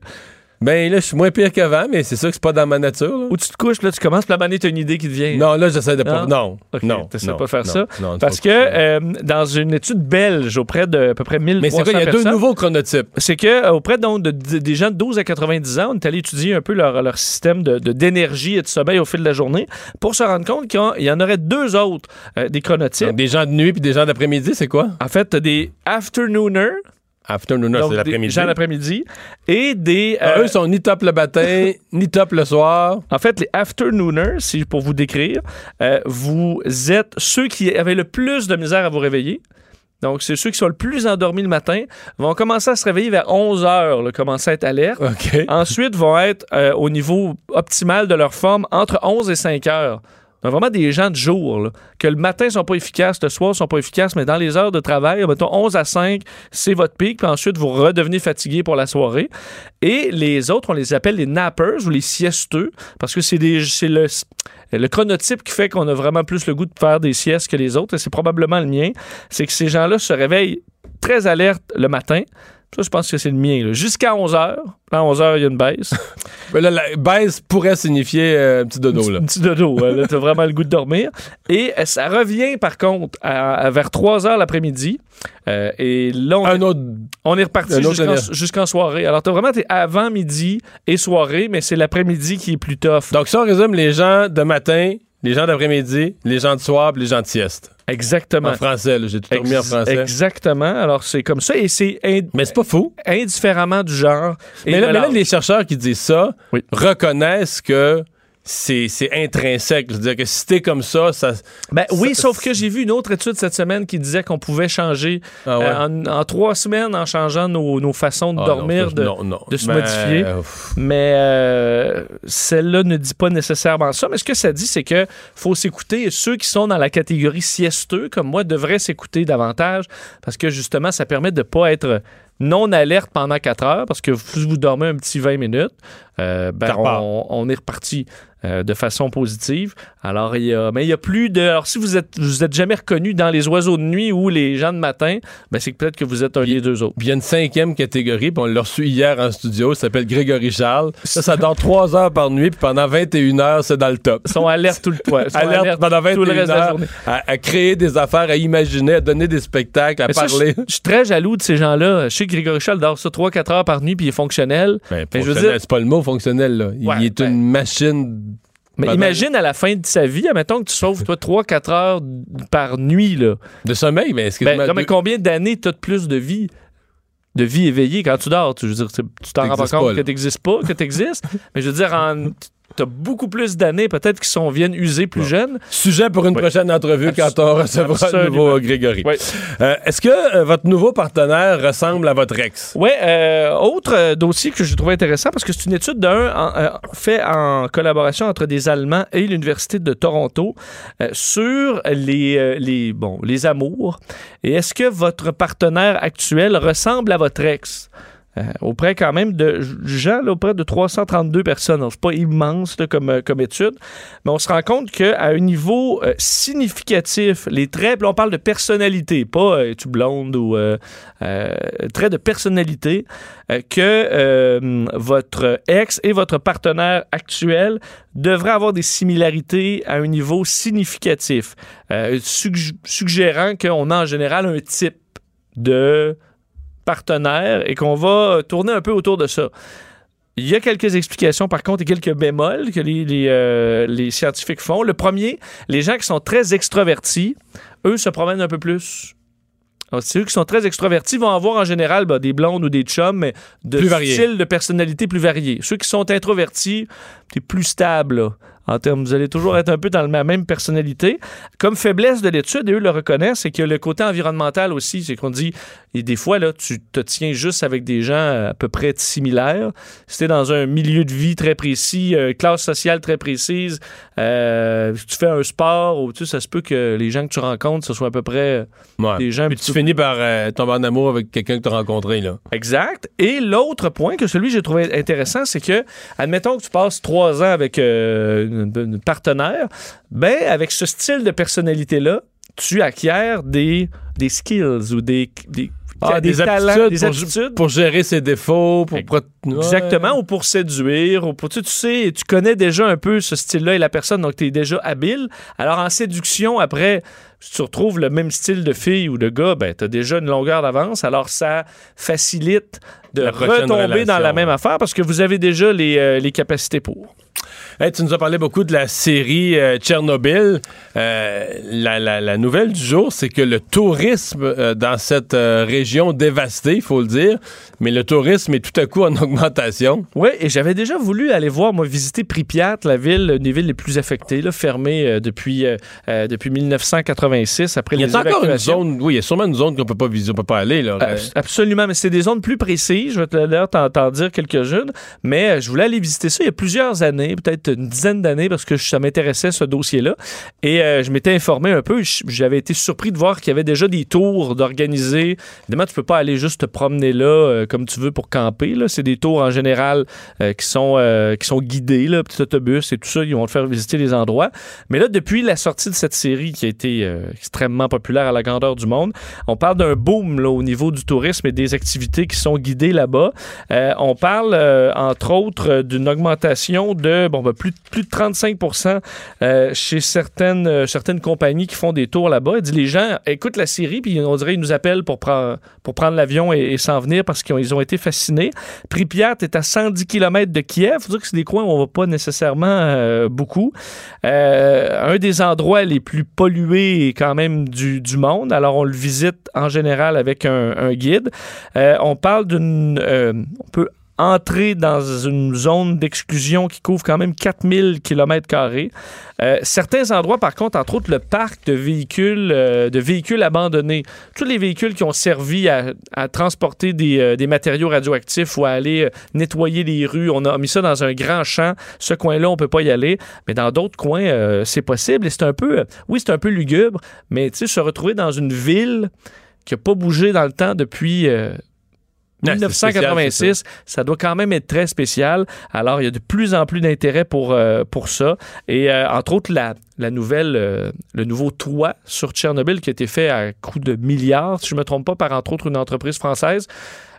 Ben là, je suis moins pire qu'avant, mais c'est ça que c'est pas dans ma nature. là. Ou tu te couches, là, tu commences, puis la manée, t'as une idée qui te vient. Non, là, j'essaie de pas. Non? Non, Ok, non. t'essaies pas de faire non, ça. non, Parce que euh, dans une étude belge auprès de à peu près 1300 Mais c'est quoi, il y a deux nouveaux chronotypes. c'est que euh, auprès donc, de, de- des gens de 12 à 90 ans, on est allé étudier un peu leur, leur système de- d'énergie et de sommeil au fil de la journée pour se rendre compte qu'il y en- il y en aurait deux autres euh, des chronotypes. Donc, des gens de nuit puis des gens d'après-midi, c'est quoi? En fait, t'as des afternooners, Afternoon, c'est l'après-midi. gens l'après-midi, et des... Ah, euh, eux sont ni top le matin, ni top le soir. En fait, les afternooners, si pour vous décrire, euh, vous êtes ceux qui avaient le plus de misère à vous réveiller. Donc, c'est ceux qui sont le plus endormis le matin, vont commencer à se réveiller vers 11 heures, là, commencer à être alertes. OK. Ensuite, vont être euh, au niveau optimal de leur forme entre 11 et 5 heures. Donc, vraiment des gens de jour, que le matin sont pas efficaces, le soir sont pas efficaces, mais dans les heures de travail, mettons 11 à 5, c'est votre pic, puis ensuite vous redevenez fatigué pour la soirée. Et les autres, on les appelle les nappers ou les siesteux, parce que c'est le, le chronotype qui fait qu'on a vraiment plus le goût de faire des siestes que les autres, et c'est probablement le mien. C'est que ces gens-là se réveillent très alertes le matin, Ça, je pense que c'est le mien. Jusqu'à 11 h. À 11 h, il y a une baisse. Mais là, la baisse pourrait signifier euh, un petit dodo, là. Un petit dodo. là, T'as vraiment le goût de dormir. Et euh, ça revient, par contre, à, à vers 3 h l'après-midi. Euh, et là, on, Un autre. on est reparti jusqu'en soirée. Alors, t'as vraiment t'es avant midi et soirée, mais c'est l'après-midi qui est plus tough. Donc, ça, on résume les gens de matin, les gens d'après-midi, les gens de soir, les gens de sieste. Exactement. En français, j'ai tout remis en français. Exactement. Alors, c'est comme ça. Et c'est Mais c'est pas fou. indifféremment du genre. Mais là, mais là, les chercheurs qui disent ça Oui. reconnaissent que c'est intrinsèque. Je veux dire que si t'es comme ça, ça. Ben oui, Ça- sauf que j'ai vu une autre étude cette semaine qui disait qu'on pouvait changer Ah ouais? euh, en, en trois semaines en changeant nos, nos façons de Ah, dormir. non, ça, de, non, non. de se Ben, modifier. pff, Mais euh, celle-là ne dit pas nécessairement ça. Mais ce que ça dit, c'est que faut s'écouter. Et Ceux qui sont dans la catégorie siesteux, comme moi, devraient s'écouter davantage parce que justement, ça permet de ne pas être non alerte pendant 4 heures parce que si vous dormez un petit 20 minutes, euh, ben, on, on est reparti euh, de façon positive. Alors, il y a, mais il y a plus de. Alors, si vous êtes, vous êtes jamais reconnu dans les oiseaux de nuit ou les gens de matin, ben, c'est que peut-être que vous êtes un des deux autres. Puis il y a une cinquième catégorie, puis on l'a reçu hier en studio, ça s'appelle Grégory Charles. Ça, ça dort trois heures par nuit, puis pendant 21 heures, c'est dans le top. Ils sont alertes tout le temps. Ils sont Alerte alertes pendant 21 tout le reste de la heures journée. à, à créer des affaires, à imaginer, à donner des spectacles, à Mais parler. je, suis très jaloux de ces gens-là. Je sais que Grégory Charles dort ça 3-4 heures par nuit puis il est fonctionnel. Ben, Mais je veux fonctionnel, dire- c'est pas le mot fonctionnel, là. Il Ouais, est ben- une machine. Mais imagine à la fin de sa vie, admettons que tu sauves toi 3-4 heures par nuit. Là. De sommeil, mais est-ce que Ben, combien d'années tu as de plus de vie? De vie éveillée quand tu dors? Tu, veux dire, tu t'en rends pas T'existes compte pas, que n'existes pas, que tu existes. mais je veux dire, tu as beaucoup plus d'années peut-être qui sont, viennent user plus jeunes. Sujet pour une Oui. prochaine entrevue quand on recevra le nouveau Grégory. Oui. Euh, Est-ce que euh, votre nouveau partenaire ressemble à votre ex? Ouais, euh, autre dossier que j'ai trouvé intéressant parce que c'est une étude d'un en- fait en collaboration entre des Allemands et l'université de Toronto sur les les bon les amours et est-ce que votre partenaire actuel ressemble à votre ex? Euh, auprès quand même de gens, là, auprès de 332 personnes. C'est pas immense comme, euh, comme étude, mais on se rend compte qu'à un niveau euh, significatif, les traits, on parle de personnalité, pas euh, es-tu blonde ou traits de personnalité, que votre ex et votre partenaire actuel devraient avoir des similarités à un niveau significatif, sugg- suggérant qu'on a en général un type de partenaire et qu'on va tourner un peu autour de ça. Il y a quelques explications, par contre, et quelques bémols que les, les, euh, les scientifiques font. Le premier, les gens qui sont très extravertis, eux se promènent un peu plus. Alors, Ceux qui sont très extravertis vont avoir en général ben, des blondes ou des chums, mais de styles de personnalité plus variés. Ceux qui sont introvertis, c'est plus stable. là. En termes, vous allez toujours être un peu dans la même personnalité. Comme faiblesse de l'étude, et eux le reconnaissent, c'est que le côté environnemental aussi, c'est qu'on dit, et des fois, là, tu te tiens juste avec des gens à peu près similaires. Si t'es dans un milieu de vie très précis, euh, classe sociale très précise, euh, tu fais un sport, ou tu sais, ça se peut que les gens que tu rencontres, ce soit à peu près Ouais. des gens Puis tu finis par euh, tomber en amour avec quelqu'un que tu as rencontré, là. Exact. Et l'autre point que celui que j'ai trouvé intéressant, c'est que, admettons que tu passes trois ans avec euh, une, une partenaire, ben, avec ce style de personnalité-là, tu acquiers des, des skills ou des, des, Ah, des des talents, aptitudes des pour- aptitudes. Pour gérer ses défauts, pour... Exactement, Ouais. ou pour séduire, ou pour tu, tu sais, tu connais déjà un peu ce style-là et la personne, donc tu es déjà habile. Alors en séduction, après, si tu retrouves le même style de fille ou de gars, ben tu as déjà une longueur d'avance. Alors ça facilite de La retomber dans la même affaire parce que vous avez déjà les, euh, les capacités pour. Hey, tu nous as parlé beaucoup de la série euh, Tchernobyl. Euh, la, la- la nouvelle du jour, c'est que le tourisme euh, dans cette région dévastée, il faut le dire, mais le tourisme est tout à coup en augmentation. Oui, et j'avais déjà voulu aller voir, moi, visiter Pripyat, la ville, une des villes les plus affectées, là, fermée depuis, depuis 1986, après Il y les a encore une zone, oui, il y a sûrement une zone qu'on peut pas visiter, on peut pas aller. Là. Absolument, mais c'est des zones plus précises. Je vais te dire quelques-unes. Mais je voulais aller visiter ça il y a plusieurs années, peut-être une dizaine d'années parce que ça m'intéressait ce dossier-là. Et euh, je m'étais informé un peu. J'avais été surpris de voir qu'il y avait déjà des tours d'organiser. Évidemment, tu peux pas aller juste te promener là euh, comme tu veux pour camper. C'est des tours en général euh, qui, sont, qui sont guidés, là, petit autobus et tout ça. Ils vont te faire visiter les endroits. Mais là, depuis la sortie de cette série qui a été extrêmement populaire à la grandeur du monde, on parle d'un boom là, au niveau du tourisme et des activités qui sont guidées là-bas. on parle, entre autres, d'une augmentation de bon, ben, plus, plus de 35% euh, chez certaines, euh, certaines compagnies qui font des tours là-bas. Il dit les gens écoutent la série, puis on dirait qu'ils nous appellent pour, prendre l'avion et, s'en venir parce qu'ils ont, été fascinés. Pripyat est à 110 km de Kiev. Il faut dire que c'est des coins où on va pas nécessairement euh, beaucoup. un des endroits les plus pollués quand même du, monde. Alors, on le visite en général avec un, un guide. on parle d'une... on peut entrer dans une zone d'exclusion qui couvre quand même 4000 km euh, certains endroits, par contre, entre autres le parc de véhicules, euh, de véhicules abandonnés, tous les véhicules qui ont servi à, transporter euh, des, matériaux radioactifs ou à aller nettoyer les rues, on a mis ça dans un grand champ. Ce coin-là, on peut pas y aller, mais dans d'autres coins, c'est possible. Et c'est un peu, oui, c'est un peu lugubre, mais tu sais, se retrouver dans une ville qui n'a pas bougé dans le temps depuis 1986, ça. doit quand même être très spécial. Alors, il y a de plus en plus d'intérêt pour, euh, pour ça. Et euh, entre autres, la, la nouvelle, euh, le nouveau toit sur Tchernobyl qui a été fait à coût de milliards, si je ne me trompe pas, par entre autres une entreprise française.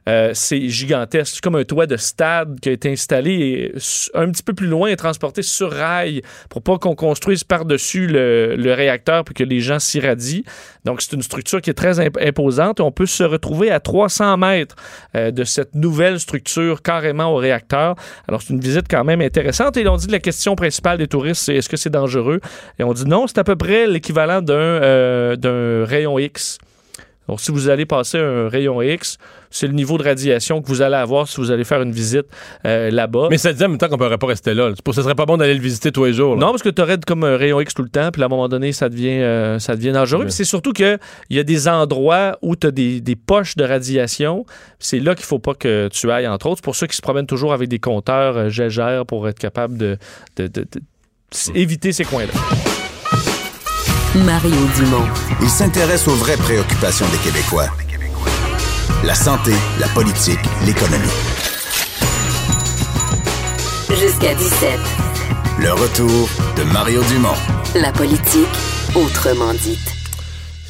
Euh, c'est gigantesque. C'est comme un toit de stade qui a été installé un petit peu plus loin et transporté sur rail pour pas qu'on construise par-dessus le, réacteur pour que les gens s'irradient. Donc, c'est une structure qui est très imposante. On peut se retrouver à 300 mètres euh, de cette nouvelle structure carrément au réacteur. Alors, c'est une visite quand même intéressante. Et on dit que la question principale des touristes, c'est est-ce que c'est dangereux? Et on dit non, c'est à peu près l'équivalent d'un euh, rayon X. Donc, si vous allez passer un rayon X, c'est le niveau de radiation que vous allez avoir si vous allez faire une visite euh, là-bas. Mais ça dit en même temps qu'on ne pourrait pas rester là. Ce serait pas bon d'aller le visiter tous les jours. Non, parce que tu aurais comme un rayon X tout le temps, puis à un moment donné, ça devient, euh, ça devient dangereux. c'est surtout qu'il y a des endroits où tu as des, poches de radiation. C'est là qu'il faut pas que tu ailles, entre autres. C'est pour ceux qui se promènent toujours avec des compteurs euh, gégères pour être capable de, de, éviter ces coins-là. Mario Dumont. Il s'intéresse aux vraies préoccupations des Québécois. La santé, la politique, l'économie. Jusqu'à 17. Le retour de Mario Dumont. La politique, autrement dite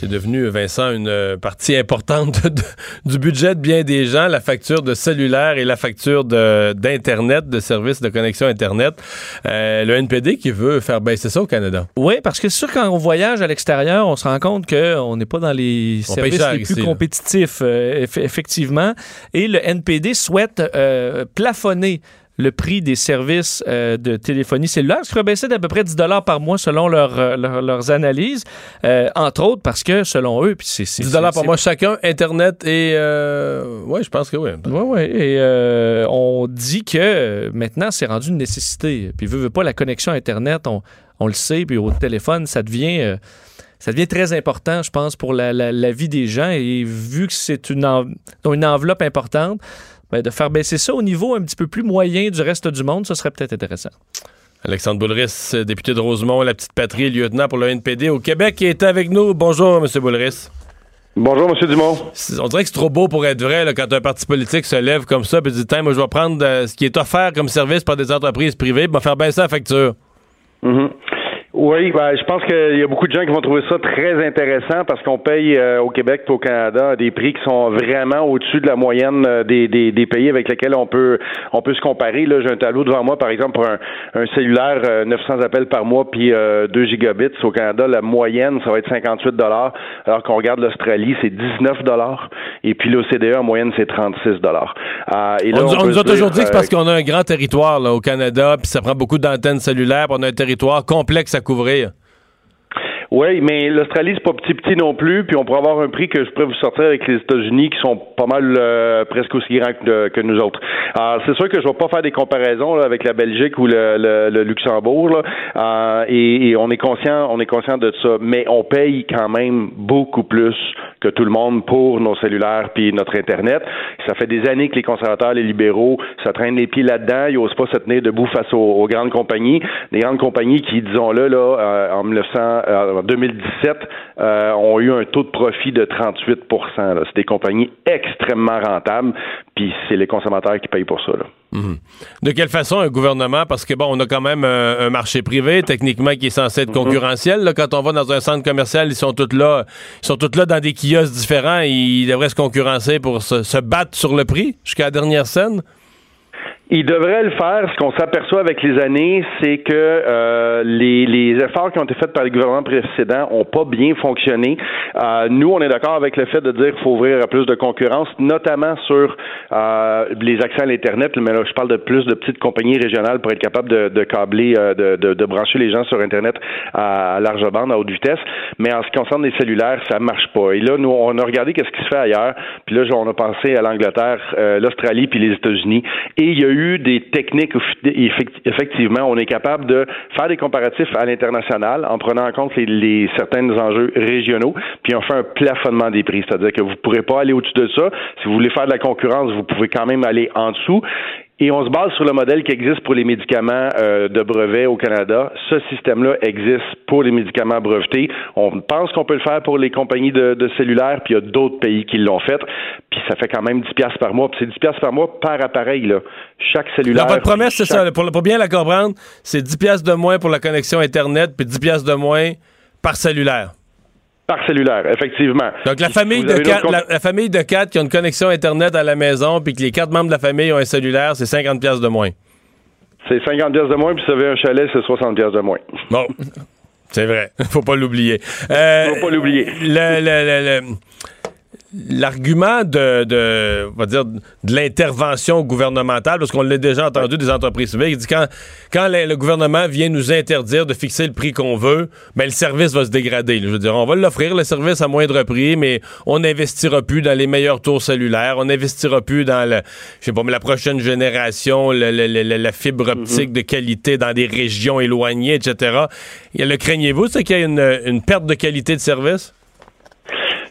c'est devenu, Vincent, une euh, partie importante du budget de bien des gens, la facture de cellulaire et la facture d'Internet, de, services de connexion Internet. Euh, le NPD qui veut faire baisser ça au Canada. Oui, parce que c'est sûr, quand on voyage à l'extérieur, on se rend compte qu'on n'est pas dans les services les plus compétitifs, euh, effectivement. Et le NPD souhaite plafonner le prix des services euh, de téléphonie cellulaire, ce qui va baisser d'à peu près 10 par mois selon euh, leurs analyses, euh, entre autres parce que selon eux, puis c'est 10 par mois chacun, Internet et oui, je pense que oui. Oui, oui. Et on dit que maintenant c'est rendu une nécessité. Puis veut, veut pas la connexion Internet, on, on le sait, puis au téléphone, ça devient ça devient très important, je pense, pour la, la, vie des gens. Et vu que c'est une, une enveloppe importante, ben, de faire baisser ça au niveau un petit peu plus moyen du reste du monde, ce serait peut-être intéressant. Alexandre Boulris, député de Rosemont, la petite patrie, lieutenant pour le NPD au Québec, qui est avec nous. Bonjour, M. Boulris. Bonjour, M. Dumont. On dirait que c'est trop beau pour être vrai quand un parti politique se lève comme ça et dit Tiens, moi, je vais prendre euh, ce qui est offert comme service par des entreprises privées et faire baisser la facture. Mm-hmm. Oui, ben, je pense qu'il y a beaucoup de gens qui vont trouver ça très intéressant parce qu'on paye euh, au Québec et au Canada des prix qui sont vraiment au-dessus de la moyenne euh, des, des, des, pays avec lesquels on peut on peut se comparer. Là, j'ai un tableau devant moi, par exemple, pour un, un cellulaire, 900 euh, appels par mois, puis 2 gigabits. Au Canada, la moyenne, ça va être 58 dollars, alors qu'on regarde l'Australie, c'est 19 dollars, et puis l'OCDE, en moyenne, c'est 36 dollars. et là, on, nous a toujours dit que c'est parce qu'on a un grand territoire là, au Canada, puis ça prend beaucoup d'antennes cellulaires, on a un territoire complexe à couvrir. Oui, mais l'Australie, c'est pas petit petit non plus, puis on pourrait avoir un prix que je pourrais vous sortir avec les États-Unis qui sont pas mal euh, presque aussi grands que, nous autres. Alors, c'est sûr que je vais pas faire des comparaisons avec la Belgique ou le, Luxembourg, là, euh, et, on est conscient, on est conscient de ça, mais on paye quand même beaucoup plus que tout le monde pour nos cellulaires puis notre Internet. Ça fait des années que les conservateurs, les libéraux, ça traîne les pieds là-dedans. Ils n'osent pas se tenir debout face aux, grandes compagnies. Des grandes compagnies qui, disons-le, là, euh, en, 1900, euh, en 2017, euh, ont eu un taux de profit de 38% C'est des compagnies extrêmement rentables, puis c'est les consommateurs qui payent pour ça. Là. Mhm. De quelle façon un gouvernement, parce que bon, on a quand même un, marché privé techniquement qui est censé être mhm. concurrentiel. Là, quand on va dans un centre commercial, ils sont tous là, ils sont tous là dans des kiosques différents. Ils devraient se concurrencer pour se, se battre sur le prix jusqu'à la dernière scène? Il devrait le faire. Ce qu'on s'aperçoit avec les années, c'est que euh, les, les, efforts qui ont été faits par les gouvernements précédents ont pas bien fonctionné. Euh, nous, on est d'accord avec le fait de dire qu'il faut ouvrir à plus de concurrence, notamment sur euh, les accès à l'Internet. Mais là, je parle de plus de petites compagnies régionales pour être capable de, de câbler, euh, de, de, de, brancher les gens sur Internet à, large bande, à haute vitesse. Mais en ce qui concerne les cellulaires, ça marche pas. Et là, nous, on a regardé qu'est-ce qui se fait ailleurs. Puis là, on a pensé à l'Angleterre, euh, l'Australie, puis les États-Unis. Et il y a des techniques effectivement, on est capable de faire des comparatifs à l'international en prenant en compte les, certains enjeux régionaux, puis on fait un plafonnement des prix, c'est-à-dire que vous ne pourrez pas aller au-dessus de ça. Si vous voulez faire de la concurrence, vous pouvez quand même aller en dessous. Et on se base sur le modèle qui existe pour les médicaments euh, de brevet au Canada. Ce système-là existe pour les médicaments brevetés. On pense qu'on peut le faire pour les compagnies de, de cellulaires, puis il y a d'autres pays qui l'ont fait. Puis ça fait quand même 10 piastres par mois. Puis c'est 10 piastres par mois par appareil. Là. Chaque cellulaire... votre promesse, c'est ça. Pour, pour, bien la comprendre, c'est 10 piastres de moins pour la connexion Internet, puis 10 piastres de moins par cellulaire. Par cellulaire, effectivement. Donc, la famille, de quatre, la, famille de quatre qui ont une connexion Internet à la maison, puis que les quatre membres de la famille ont un cellulaire, c'est 50 pièces de moins. C'est 50 pièces de moins, puis si vous avez un chalet, c'est 60 pièces de moins. Bon, c'est vrai. Faut pas l'oublier. Euh, Faut pas l'oublier. le, le, le l'argument de, de, va dire, de l'intervention gouvernementale, parce qu'on l'a déjà entendu des entreprises privées, il dit quand, quand le, gouvernement vient nous interdire de fixer le prix qu'on veut, ben, le service va se dégrader. Je veux dire, on va l'offrir, le service à moindre prix, mais on n'investira plus dans les meilleurs tours cellulaires, on n'investira plus dans le, je sais pas, mais la prochaine génération, la fibre mm-hmm. optique de qualité dans des régions éloignées, etc. Le craignez-vous, c'est qu'il y a une, une perte de qualité de service?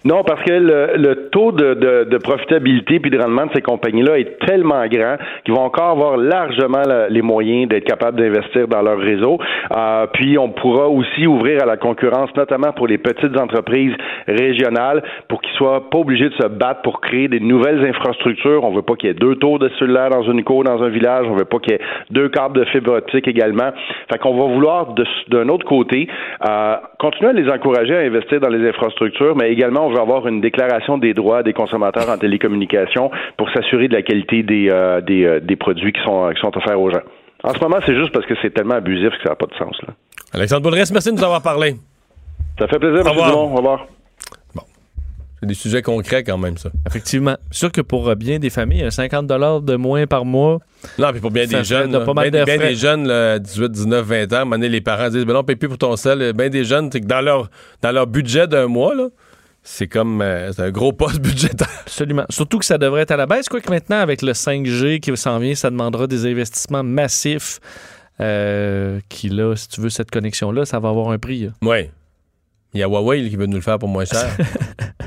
Non, parce que le, taux de, de, de, profitabilité puis de rendement de ces compagnies-là est tellement grand qu'ils vont encore avoir largement les moyens d'être capables d'investir dans leur réseau. Euh, puis on pourra aussi ouvrir à la concurrence, notamment pour les petites entreprises régionales, pour qu'ils soient pas obligés de se battre pour créer des nouvelles infrastructures. On veut pas qu'il y ait deux tours de cellulaire dans une cour, dans un village. On veut pas qu'il y ait deux câbles de fibre optique également. Fait qu'on va vouloir d'un autre côté euh, continuer à les encourager à investir dans les infrastructures, mais également avoir une déclaration des droits des consommateurs en télécommunication pour s'assurer de la qualité des, euh, euh, des, produits qui sont, qui sont offerts aux gens. En ce moment, c'est juste parce que c'est tellement abusif que ça n'a pas de sens. Là. Alexandre Boulris, merci de nous avoir parlé. Ça fait plaisir, M. Dumont. Au revoir. Bon. C'est des sujets concrets quand même, ça. Effectivement. C'est sûr que pour bien des familles, 50 de moins par mois. Non, puis pour bien des jeunes, pas mal bien, bien des jeunes, 18, 19, 20 ans, les parents disent ben non, paye plus pour ton sel. Bien des jeunes, c'est que dans leur, dans leur budget d'un mois, là, c'est comme euh, un gros poste budgétaire. Absolument. Surtout que ça devrait être à la baisse. Quoi que maintenant, avec le 5G qui s'en vient, ça demandera des investissements massifs. Euh, qui là, si tu veux cette connexion-là, ça va avoir un prix. Oui. Il y a Huawei qui veut nous le faire pour moins cher.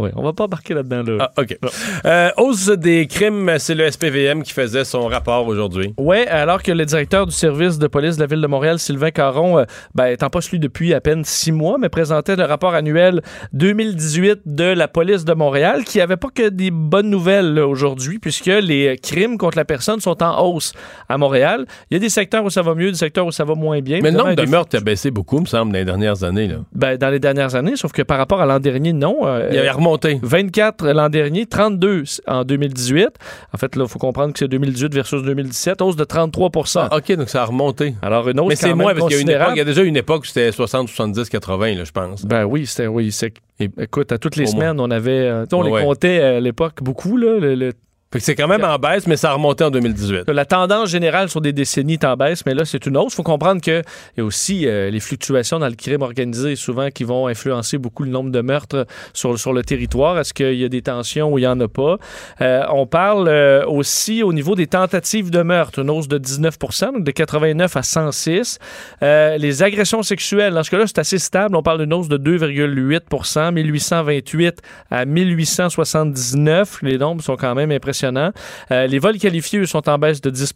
oui, on va pas embarquer là-dedans. Là. Ah, OK. Euh, hausse des crimes, c'est le SPVM qui faisait son rapport aujourd'hui. Oui, alors que le directeur du service de police de la Ville de Montréal, Sylvain Caron, euh, ben, est en poste lui depuis à peine six mois, mais présentait le rapport annuel 2018 de la police de Montréal, qui avait pas que des bonnes nouvelles aujourd'hui, puisque les crimes contre la personne sont en hausse à Montréal. Il y a des secteurs où ça va mieux, des secteurs où ça va moins bien. Mais le nombre de meurtres a baissé beaucoup, me semble, dans les dernières années. Là. Ben, dans les dernières années, sauf que par rapport à l'an dernier, non. Euh, il a remonté. 24 l'an dernier, 32 en 2018. En fait, là, il faut comprendre que c'est 2018 versus 2017, hausse de 33 ah, OK, donc ça a remonté. Alors, une hausse Mais c'est moins, parce qu'il y, a déjà une époque où c'était 60, 70, 80, je pense. Ben oui, c'était, oui. Écoute, à toutes les semaines, on avait, euh, on les comptait à l'époque beaucoup, là, le Fait que c'est quand même en baisse, mais ça a remonté en 2018. La tendance générale sur des décennies est en baisse, mais là, c'est une hausse. Il faut comprendre qu'il y a aussi euh, les fluctuations dans le crime organisé, souvent, qui vont influencer beaucoup le nombre de meurtres sur, sur le territoire. Est-ce qu'il y a des tensions ou il n'y en a pas? Euh, on parle euh, aussi au niveau des tentatives de meurtre, une hausse de 19 donc de 89 à 106. les agressions sexuelles, dans ce cas-là, c'est assez stable. On parle d'une hausse de 2,8% 1828 à 1879. Les nombres sont quand même impressionnants euh, les vols qualifiés sont en baisse de 10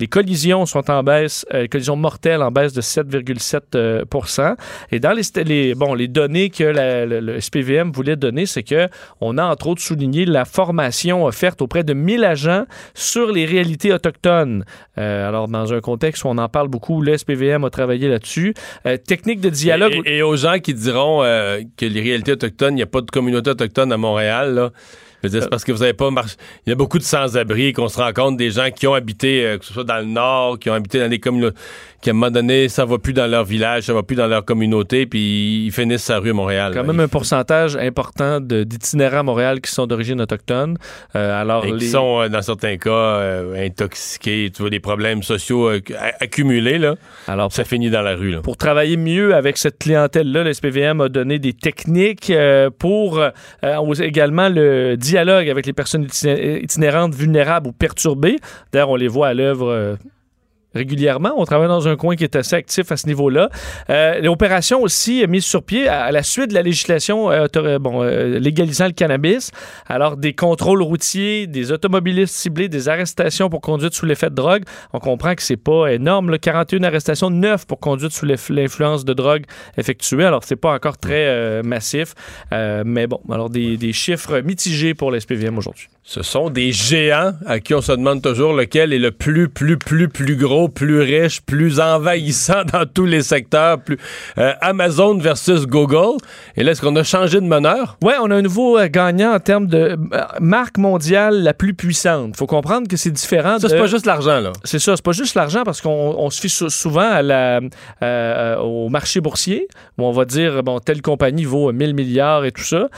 Les collisions sont en baisse, euh, les collisions mortelles en baisse de 7,7 euh, Et dans les, bon, les données que le, SPVM voulait donner, c'est que on a entre autres souligné la formation offerte auprès de 1000 agents sur les réalités autochtones. alors, dans un contexte où on en parle beaucoup, le SPVM a travaillé là-dessus. technique de dialogue. Et, aux gens qui diront que les réalités autochtones, il n'y a pas de communauté autochtone à Montréal, là c'est parce que vous n'avez pas marché. Il y a beaucoup de sans-abri qu'on se rend compte des gens qui ont habité, euh, que ce soit dans le nord, qui ont habité dans des communautés, qui à un moment donné, ça va plus dans leur village, ça va plus dans leur communauté, puis ils finissent sa rue à Montréal. Quand même un pourcentage important d'itinérants à Montréal qui sont d'origine autochtone. Euh, alors Et qui sont, euh, dans certains cas, intoxiqués, tu vois, des problèmes sociaux accumulés, là. Alors, ça finit dans la rue, là. Pour travailler mieux avec cette clientèle-là, le SPVM a donné des techniques pour également le dialogue avec les personnes itinérantes vulnérables ou perturbées. D'ailleurs, on les voit à l'œuvre euh, régulièrement. On travaille dans un coin qui est assez actif à ce niveau-là. Euh, L'opération aussi mise sur pied à, la suite de la législation euh, bon, euh, légalisant le cannabis. Alors, des contrôles routiers, des automobilistes ciblés, des arrestations pour conduite sous l'effet de drogue. On comprend que c'est pas énorme. Là. 41 arrestations, 9 pour conduite sous l'influence de drogue effectuées. Alors, c'est pas encore très euh, massif. mais bon, alors des, des chiffres mitigés pour l'SPVM aujourd'hui. Ce sont des géants à qui on se demande toujours lequel est le plus, plus, plus, plus gros, plus riche, plus envahissant dans tous les secteurs. Plus, euh, Amazon versus Google. Et là, est-ce qu'on a changé de meneur? Oui, on a un nouveau euh, gagnant en termes de euh, marque mondiale la plus puissante. faut comprendre que c'est différent. Ça, c'est pas juste l'argent, là. C'est ça, c'est pas juste l'argent parce qu'on se fie souvent à la, au marché boursier où on va dire, bon, telle compagnie vaut 1000 milliards et tout ça.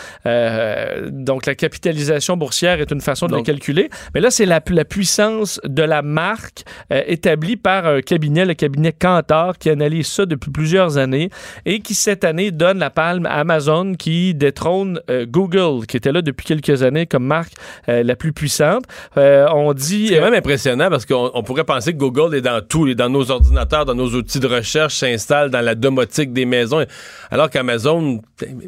donc, la capitalisation boursière est une façon de le calculer. Mais là, c'est la, la, puissance de la marque euh, établie par un cabinet, le cabinet Kantar, qui analyse ça depuis plusieurs années et qui, cette année, donne la palme à Amazon qui détrône euh, Google, qui était là depuis quelques années comme marque euh, la plus puissante. on dit... C'est même impressionnant parce qu'on pourrait penser que Google est dans tout, est dans nos ordinateurs, dans nos outils de recherche, s'installe dans la domotique des maisons, alors qu'Amazon,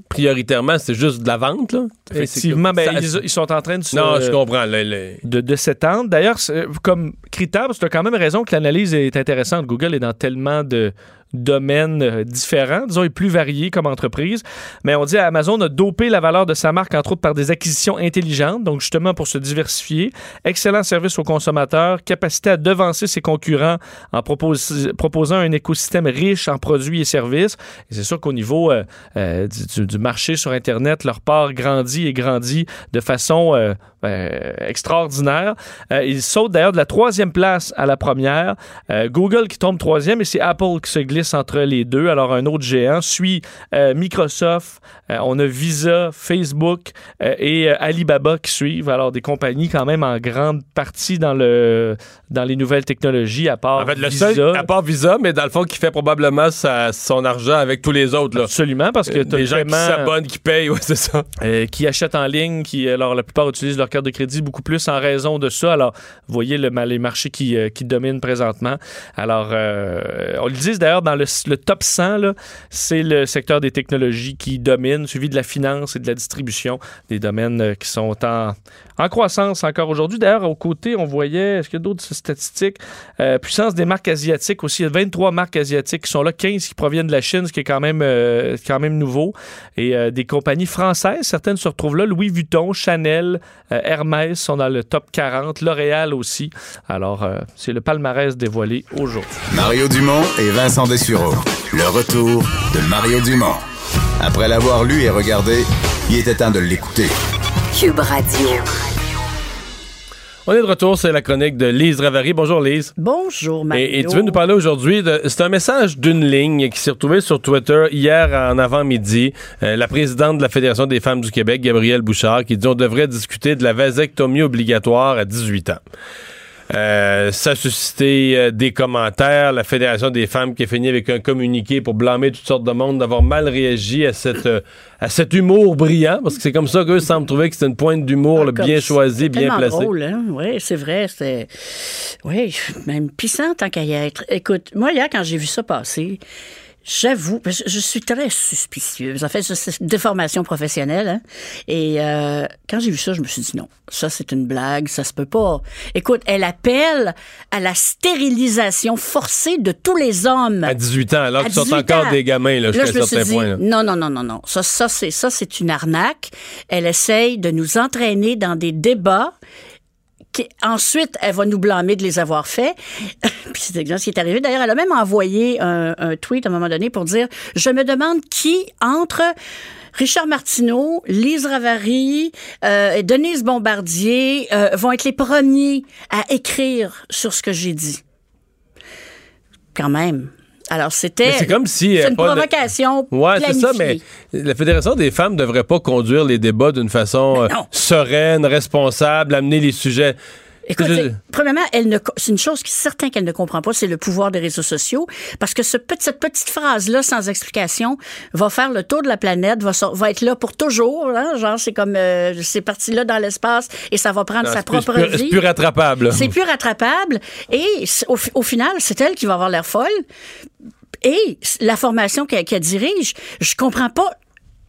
prioritairement, c'est juste de la vente. Là. Effectivement, ben, ils, sont en train de se... Non, je comprends. De, de s'étendre. D'ailleurs, comme critère, tu as quand même raison que l'analyse est intéressante. Google est dans tellement de domaines euh, différents, disons, et plus variés comme entreprise. Mais on dit à Amazon a dopé la valeur de sa marque, entre autres, par des acquisitions intelligentes, donc justement pour se diversifier. Excellent service aux consommateurs, capacité à devancer ses concurrents en proposant un écosystème riche en produits et services. Et c'est sûr qu'au niveau euh, euh, du, marché sur Internet, leur part grandit et grandit de façon extraordinaire. ils sautent d'ailleurs de la troisième place à la première. Google qui tombe troisième et c'est Apple qui se glisse entre les deux. Alors, un autre géant suit euh, Microsoft, euh, on a Visa, Facebook euh, et Alibaba qui suivent. Alors, des compagnies quand même en grande partie dans, le, dans les nouvelles technologies, à part en fait, le Visa. Seul, à part Visa, mais dans le fond, qui fait probablement son argent avec tous les autres. Là. Absolument, parce que tu gens qui s'abonnent, qui payent, ouais, c'est ça. qui achètent en ligne, qui, alors, la plupart utilisent leur carte de crédit beaucoup plus en raison de ça. Alors, vous voyez le, les marchés qui, qui dominent présentement. Alors, on le dit d'ailleurs dans le, top 100, c'est le secteur des technologies qui domine, suivi de la finance et de la distribution, des domaines euh, qui sont en, en croissance encore aujourd'hui. D'ailleurs, au côté, on voyait, est-ce qu'il y a d'autres statistiques? Euh, puissance des marques asiatiques aussi. Il y a 23 marques asiatiques qui sont là, 15 qui proviennent de la Chine, ce qui est quand même, euh, quand même nouveau. Et des compagnies françaises, certaines se retrouvent là. Louis Vuitton, Chanel, Hermès sont dans le top 40, L'Oréal aussi. Alors, c'est le palmarès dévoilé aujourd'hui. Mario Dumont et Vincent Dessureau. Le retour de Mario Dumont. Après l'avoir lu et regardé, il était temps de l'écouter. Cube Radio. On est de retour, c'est la chronique de Lise Ravary. Bonjour Lise. Bonjour Mario. Et, et tu veux nous parler aujourd'hui. C'est un message d'une ligne qui s'est retrouvé sur Twitter hier en avant-midi. Euh, la présidente de la Fédération des femmes du Québec, Gabrielle Bouchard, qui dit on devrait discuter de la vasectomie obligatoire à 18 ans. Euh, ça a suscité euh, des commentaires. La Fédération des femmes qui a fini avec un communiqué pour blâmer toutes sortes de monde d'avoir mal réagi à, cette, euh, à cet humour brillant, parce que c'est comme ça qu'eux semblent trouver que c'est une pointe d'humour Ah, bien choisie, bien placée. drôle, hein? Oui, c'est vrai. C'est... Oui, même puissant tant qu'à y être. Écoute, moi, hier, quand j'ai vu ça passer, J'avoue, je suis très suspicieuse. En fait, c'est une déformation professionnelle. Hein? Et euh, quand j'ai vu ça, je me suis dit non, ça c'est une blague, ça se peut pas. Écoute, elle appelle à la stérilisation forcée de tous les hommes. À 18 ans, alors qu'ils sont 18 encore ans. des gamins là, jusqu'à Là, un je me suis dit, point. non, non, non, non, non. Ça, ça c'est ça, c'est une arnaque. Elle essaye de nous entraîner dans des débats. Ensuite, elle va nous blâmer de les avoir faits. Puis c'est exactement ce qui est arrivé. D'ailleurs, elle a même envoyé un, tweet à un moment donné pour dire Je me demande qui entre Richard Martineau, Lise Ravary, euh, Denise Bombardier euh, vont être les premiers à écrire sur ce que j'ai dit. Quand même. Alors, c'était. C'est comme si, C'est euh, une pas de- provocation. Ouais, c'est ça, mais la Fédération des femmes devrait pas conduire les débats d'une façon euh, sereine, responsable, amener les sujets. Écoute, Je- c'est- premièrement, elle ne, c'est une chose qui est certain qu'elle ne comprend pas, c'est le pouvoir des réseaux sociaux, parce que ce petit- cette petite phrase-là, sans explication, va faire le tour de la planète, va, va être là pour toujours. Hein? Genre, c'est comme, euh, c'est parti là dans l'espace et ça va prendre Non, sa propre plus- vie. C'est plus rattrapable. C'est plus rattrapable. Et au, fi- au final, c'est elle qui va avoir l'air folle. Et la formation qu'elle qu'elle dirige, je comprends pas.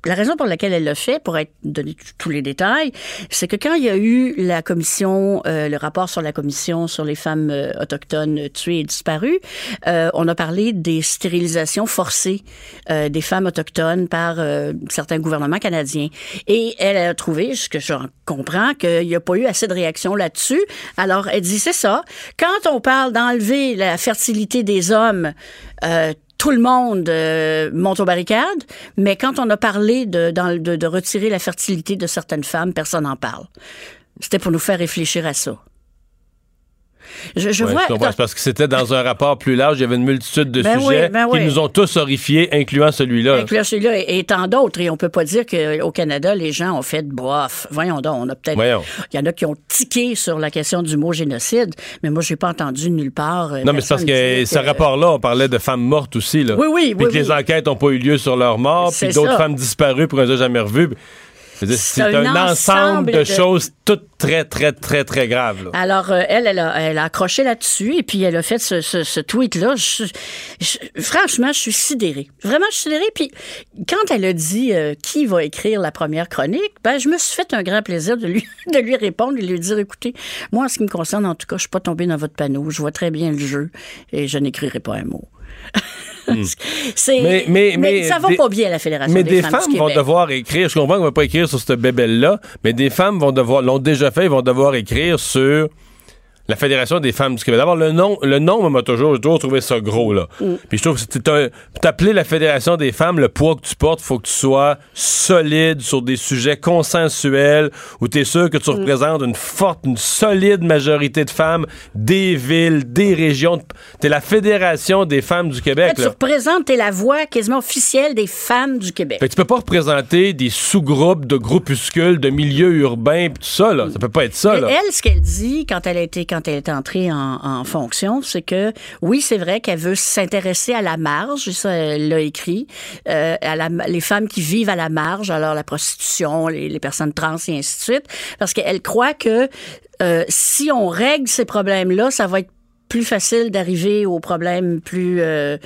La raison pour laquelle elle l'a fait, pour être donné tous les détails, c'est que quand il y a eu la commission, euh, le rapport sur la commission sur les femmes euh, autochtones tuées et disparues, euh, on a parlé des stérilisations forcées euh, des femmes autochtones par euh, certains gouvernements canadiens. Et elle a trouvé, ce que je comprends, qu'il n'y a pas eu assez de réaction là-dessus. Alors, elle dit, c'est ça. Quand on parle d'enlever la fertilité des hommes, euh, tout le monde euh, monte aux barricades, mais quand on a parlé de, de retirer la fertilité de certaines femmes, personne n'en parle. C'était pour nous faire réfléchir à ça. Je, je Ouais, vois. je parce que c'était dans un rapport plus large, il y avait une multitude de Ben sujets oui, ben qui oui. nous ont tous horrifiés, incluant celui-là. Inclure celui-là et, et tant d'autres. Et on peut pas dire qu'au Canada, les gens ont fait bof. Voyons donc, on a peut-être. Il y en a qui ont tiqué sur la question du mot génocide, mais moi, j'ai pas entendu nulle part. euh, Non, mais c'est parce que ce rapport-là, on parlait de femmes mortes aussi. Là. Oui, oui, Puis oui, que les enquêtes n'ont pas eu lieu sur leur mort, puis d'autres femmes disparues pour a jamais revues. C'est un un, ensemble ensemble de, de- choses toutes très, très, très, très graves. là. Alors, euh, elle, elle a, elle a accroché là-dessus et puis elle a fait ce, ce, ce tweet-là. Je- je- franchement, je suis sidérée. Vraiment, je suis sidérée. Puis quand elle a dit euh, qui va écrire la première chronique, ben, je me suis fait un grand plaisir de lui, de lui répondre et de lui dire, écoutez, moi, en ce qui me concerne, en tout cas, je suis pas tombée dans votre panneau. Je vois très bien le jeu et je n'écrirai pas un mot. C'est- Mais- mais- mais ça va des- pas bien, la Fédération Mais des, des femmes, femmes du vont devoir écrire. Je comprends qu'on ne va pas écrire sur cette bébelle-là, mais des femmes vont devoir, l'ont déjà fait, ils vont devoir écrire sur la Fédération des femmes du Québec. D'abord, le nom, le nom moi, m'a toujours, toujours trouvé ça gros, là. Mm. Puis je trouve que t'appeler la Fédération des femmes, le poids que tu portes, faut que tu sois solide sur des sujets consensuels où tu es sûr que tu Mm. représentes une forte, une solide majorité de femmes des villes, des régions. T'es la Fédération des femmes du Québec, Tu là. représentes, t'es la voix quasiment officielle des femmes du Québec. Fait que tu peux pas représenter des sous-groupes de groupuscules, de milieux urbains, pis tout ça, là. Ça peut pas être ça, là. elle, ce qu'elle dit quand elle a été quand elle est entrée en, fonction, c'est que oui, c'est vrai qu'elle veut s'intéresser à la marge, ça elle l'a écrit, euh, les femmes qui vivent à la marge, alors la prostitution, les, personnes trans et ainsi de suite, parce qu'elle croit que euh, si on règle ces problèmes-là, ça va être plus facile d'arriver aux problèmes plus euh,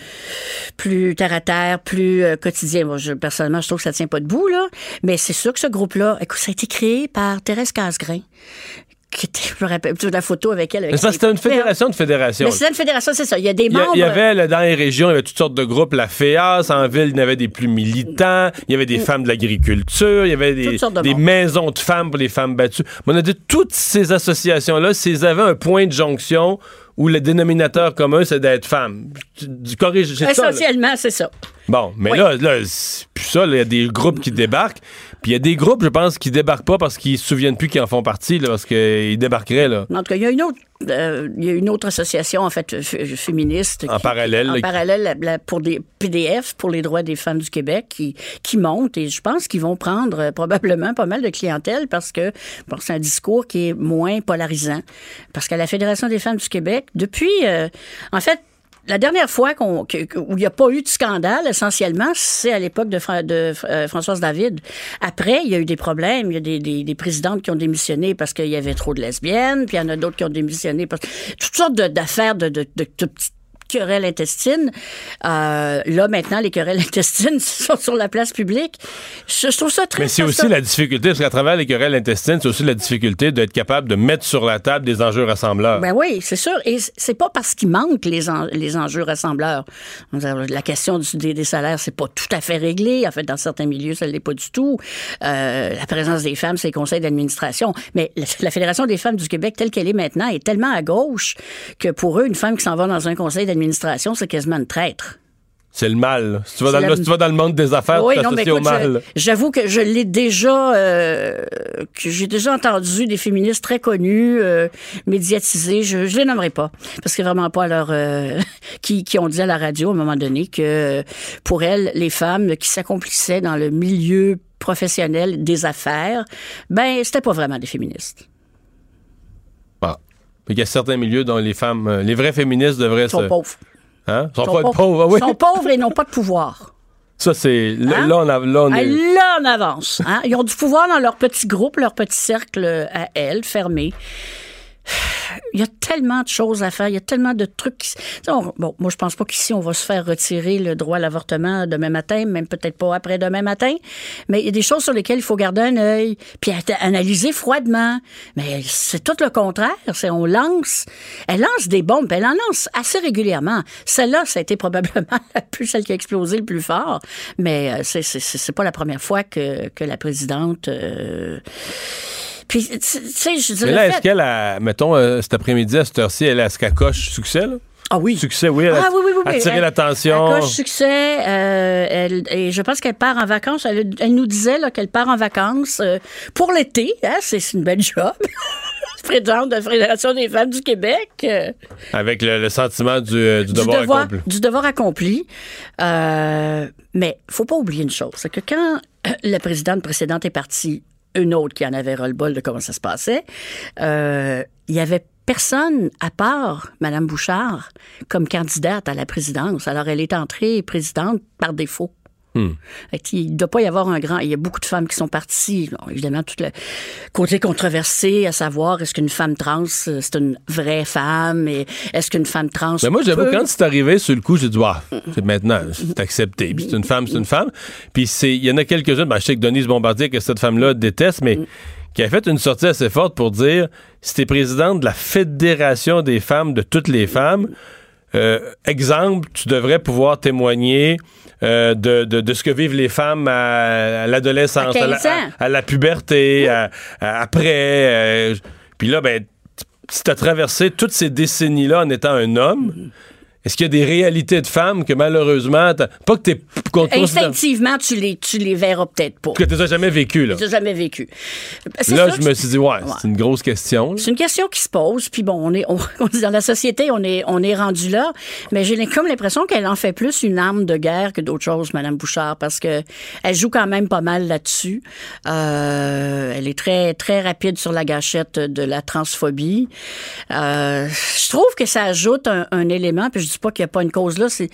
plus terre à terre, plus euh, quotidien. Moi, personnellement, je trouve que ça tient pas debout là, mais c'est sûr que ce groupe-là, écoute, ça a été créé par Thérèse Casgrain. Je me rappelle de la photo avec elle. Avec Mais ça, c'était une fédération de fédérations. Mais c'est une fédération, c'est ça. Il y a des membres. il y avait, dans les régions, il y avait toutes sortes de groupes. La FEAS, en ville, il y avait des plus militants. Il y avait des femmes de l'agriculture. Il y avait des, Mm. De maisons de femmes pour les femmes battues. Mais on a dit toutes ces associations-là, s'ils avaient un point de jonction où le dénominateur commun, c'est d'être femme. Du, corrige. Essentiellement, c'est ça. Bon, mais Oui. là, là c'est plus ça, il y a des groupes qui débarquent. Puis il y a des groupes, je pense, qui débarquent pas parce qu'ils se souviennent plus qu'ils en font partie, là, parce qu'ils débarqueraient, là. En tout cas, il y a une autre, euh, y a une autre association, en fait, féministe. En parallèle, En qui- parallèle, la- la- pour des PDF, pour les droits des femmes du Québec, qui, qui montent. Et je pense qu'ils vont prendre euh, probablement pas mal de clientèle parce que bon, c'est un discours qui est moins polarisant. Parce qu'à la Fédération des femmes du Québec, depuis, euh, en fait, la dernière fois qu'on, où il n'y a pas eu de scandale, essentiellement, c'est à l'époque de, euh, Françoise David. Après, il y a eu des problèmes. Il y a des, des- présidentes qui ont démissionné parce qu'il y avait trop de lesbiennes, puis il y en a d'autres qui ont démissionné parce toutes sortes d'affaires de, de, de, de petites querelles intestines. Euh, là, maintenant, les querelles intestines sont sur la place publique. Je, je trouve ça très... Mais c'est aussi la difficulté, parce qu'à travers les querelles intestines, c'est aussi la difficulté d'être capable de mettre sur la table des enjeux rassembleurs. Ben oui, c'est sûr. Et c'est pas parce qu'il manque les, en- les enjeux rassembleurs. La question du- des, des salaires, c'est pas tout à fait réglé. En fait, dans certains milieux, ça l'est pas du tout. Euh, la présence des femmes, c'est les conseils d'administration. Mais la, la Fédération des femmes du Québec, telle qu'elle est maintenant, est tellement à gauche que pour eux, une femme qui s'en va dans un conseil d'administration, c'est quasiment une traître. C'est le mal. là. Si tu vas dans, le- la- si tu vas dans le monde des affaires, Oui, tu t'associes au mal. j'avoue que je l'ai déjà, euh, que j'ai déjà entendu des féministes très connues, euh, médiatisées. Je, je les nommerai pas parce que vraiment pas leur euh, qui, qui ont dit à la radio à un moment donné que pour elles, les femmes qui s'accomplissaient dans le milieu professionnel des affaires, ben c'était pas vraiment des féministes. Il y a certains milieux dont les femmes, euh, les vraies féministes devraient Ils sont se. pauvres. Hein? Sont Ils pas pauvres. ah oui. Ils sont pauvres et n'ont pas de pouvoir. Ça, c'est. Là, Hein? là, on a. Là, on Ah, est- Là, on avance. hein? Ils ont du pouvoir dans leur petit groupe, leur petit cercle à elles, fermé. Il y a tellement de choses à faire, il y a tellement de trucs. qui- On- bon, moi, je pense pas qu'ici, on va se faire retirer le droit à l'avortement demain matin, même peut-être pas après-demain matin. Mais il y a des choses sur lesquelles il faut garder un œil, puis analyser froidement. Mais c'est tout le contraire. C'est on lance, elle lance des bombes, elle en lance assez régulièrement. Celle-là, ça a été probablement la plus celle qui a explosé le plus fort. Mais euh, c'est pas la première fois que que la présidente. euh, Puis tu sais, je Mais dirais. là, est-ce qu'elle a. Mettons, euh, cet après-midi, à cette heure-ci, elle est-ce qu'elle coche succès, là? Ah oui. Succès, oui. Elle a Ah oui, oui, oui. attiré l'attention. Elle coche succès. euh, elle, et je pense qu'elle part en vacances. Elle, elle nous disait là, qu'elle part en vacances euh, pour l'été. Hein, c'est c'est une belle job. Présidente de la Fédération des femmes du Québec. euh, Avec le, le sentiment du, euh, du du devoir, devoir, accompli. du devoir accompli. Euh, mais faut pas oublier une chose, c'est que quand la présidente précédente est partie, une autre qui en avait ras-le-bol de comment ça se passait, euh, il y avait personne à part Mme Bouchard comme candidate à la présidence. Alors, elle est entrée présidente par défaut. Hmm. Qu'il ne doit pas y avoir un grand. Il y a beaucoup de femmes qui sont parties. Bon, évidemment, tout le côté controversé, à savoir est-ce qu'une femme trans, euh, c'est une vraie femme et est-ce qu'une femme trans. Mais moi, j'avoue, peut- quand c'est arrivé sur le coup, j'ai dit, ah, c'est maintenant, c'est accepté. Puis c'est une femme, c'est une femme. Puis c'est- il y en a quelques-unes, ben, je sais que Denise Bombardier, que cette femme-là déteste, mais qui a fait une sortie assez forte pour dire si t'es présidente de la Fédération des femmes, de toutes les femmes, euh, exemple, tu devrais pouvoir témoigner euh, de, de- de ce que vivent les femmes à, à l'adolescence, À à, la, 15 ans. à- à la puberté, après. euh, puis là, ben, si tu as traversé toutes ces décennies-là en étant un homme, est-ce qu'il y a des réalités de femmes que malheureusement, pas que t'es Instinctivement, tu les, tu les verras peut-être pas. que tu n'as jamais vécu là. Tu n'as jamais vécu. Là, je me suis dit ouais, Ouais. c'est une grosse question. C'est une question qui se pose, puis bon, on est, on, dans la société, on est, on est rendu là, mais j'ai comme l'impression qu'elle en fait plus une arme de guerre que d'autres choses, Madame Bouchard, parce que elle joue quand même pas mal là-dessus. Euh, elle est très, très rapide sur la gâchette de la transphobie. Euh, je trouve que ça ajoute un, un élément, puis je dis pas qu'il n'y a pas une cause là, c'est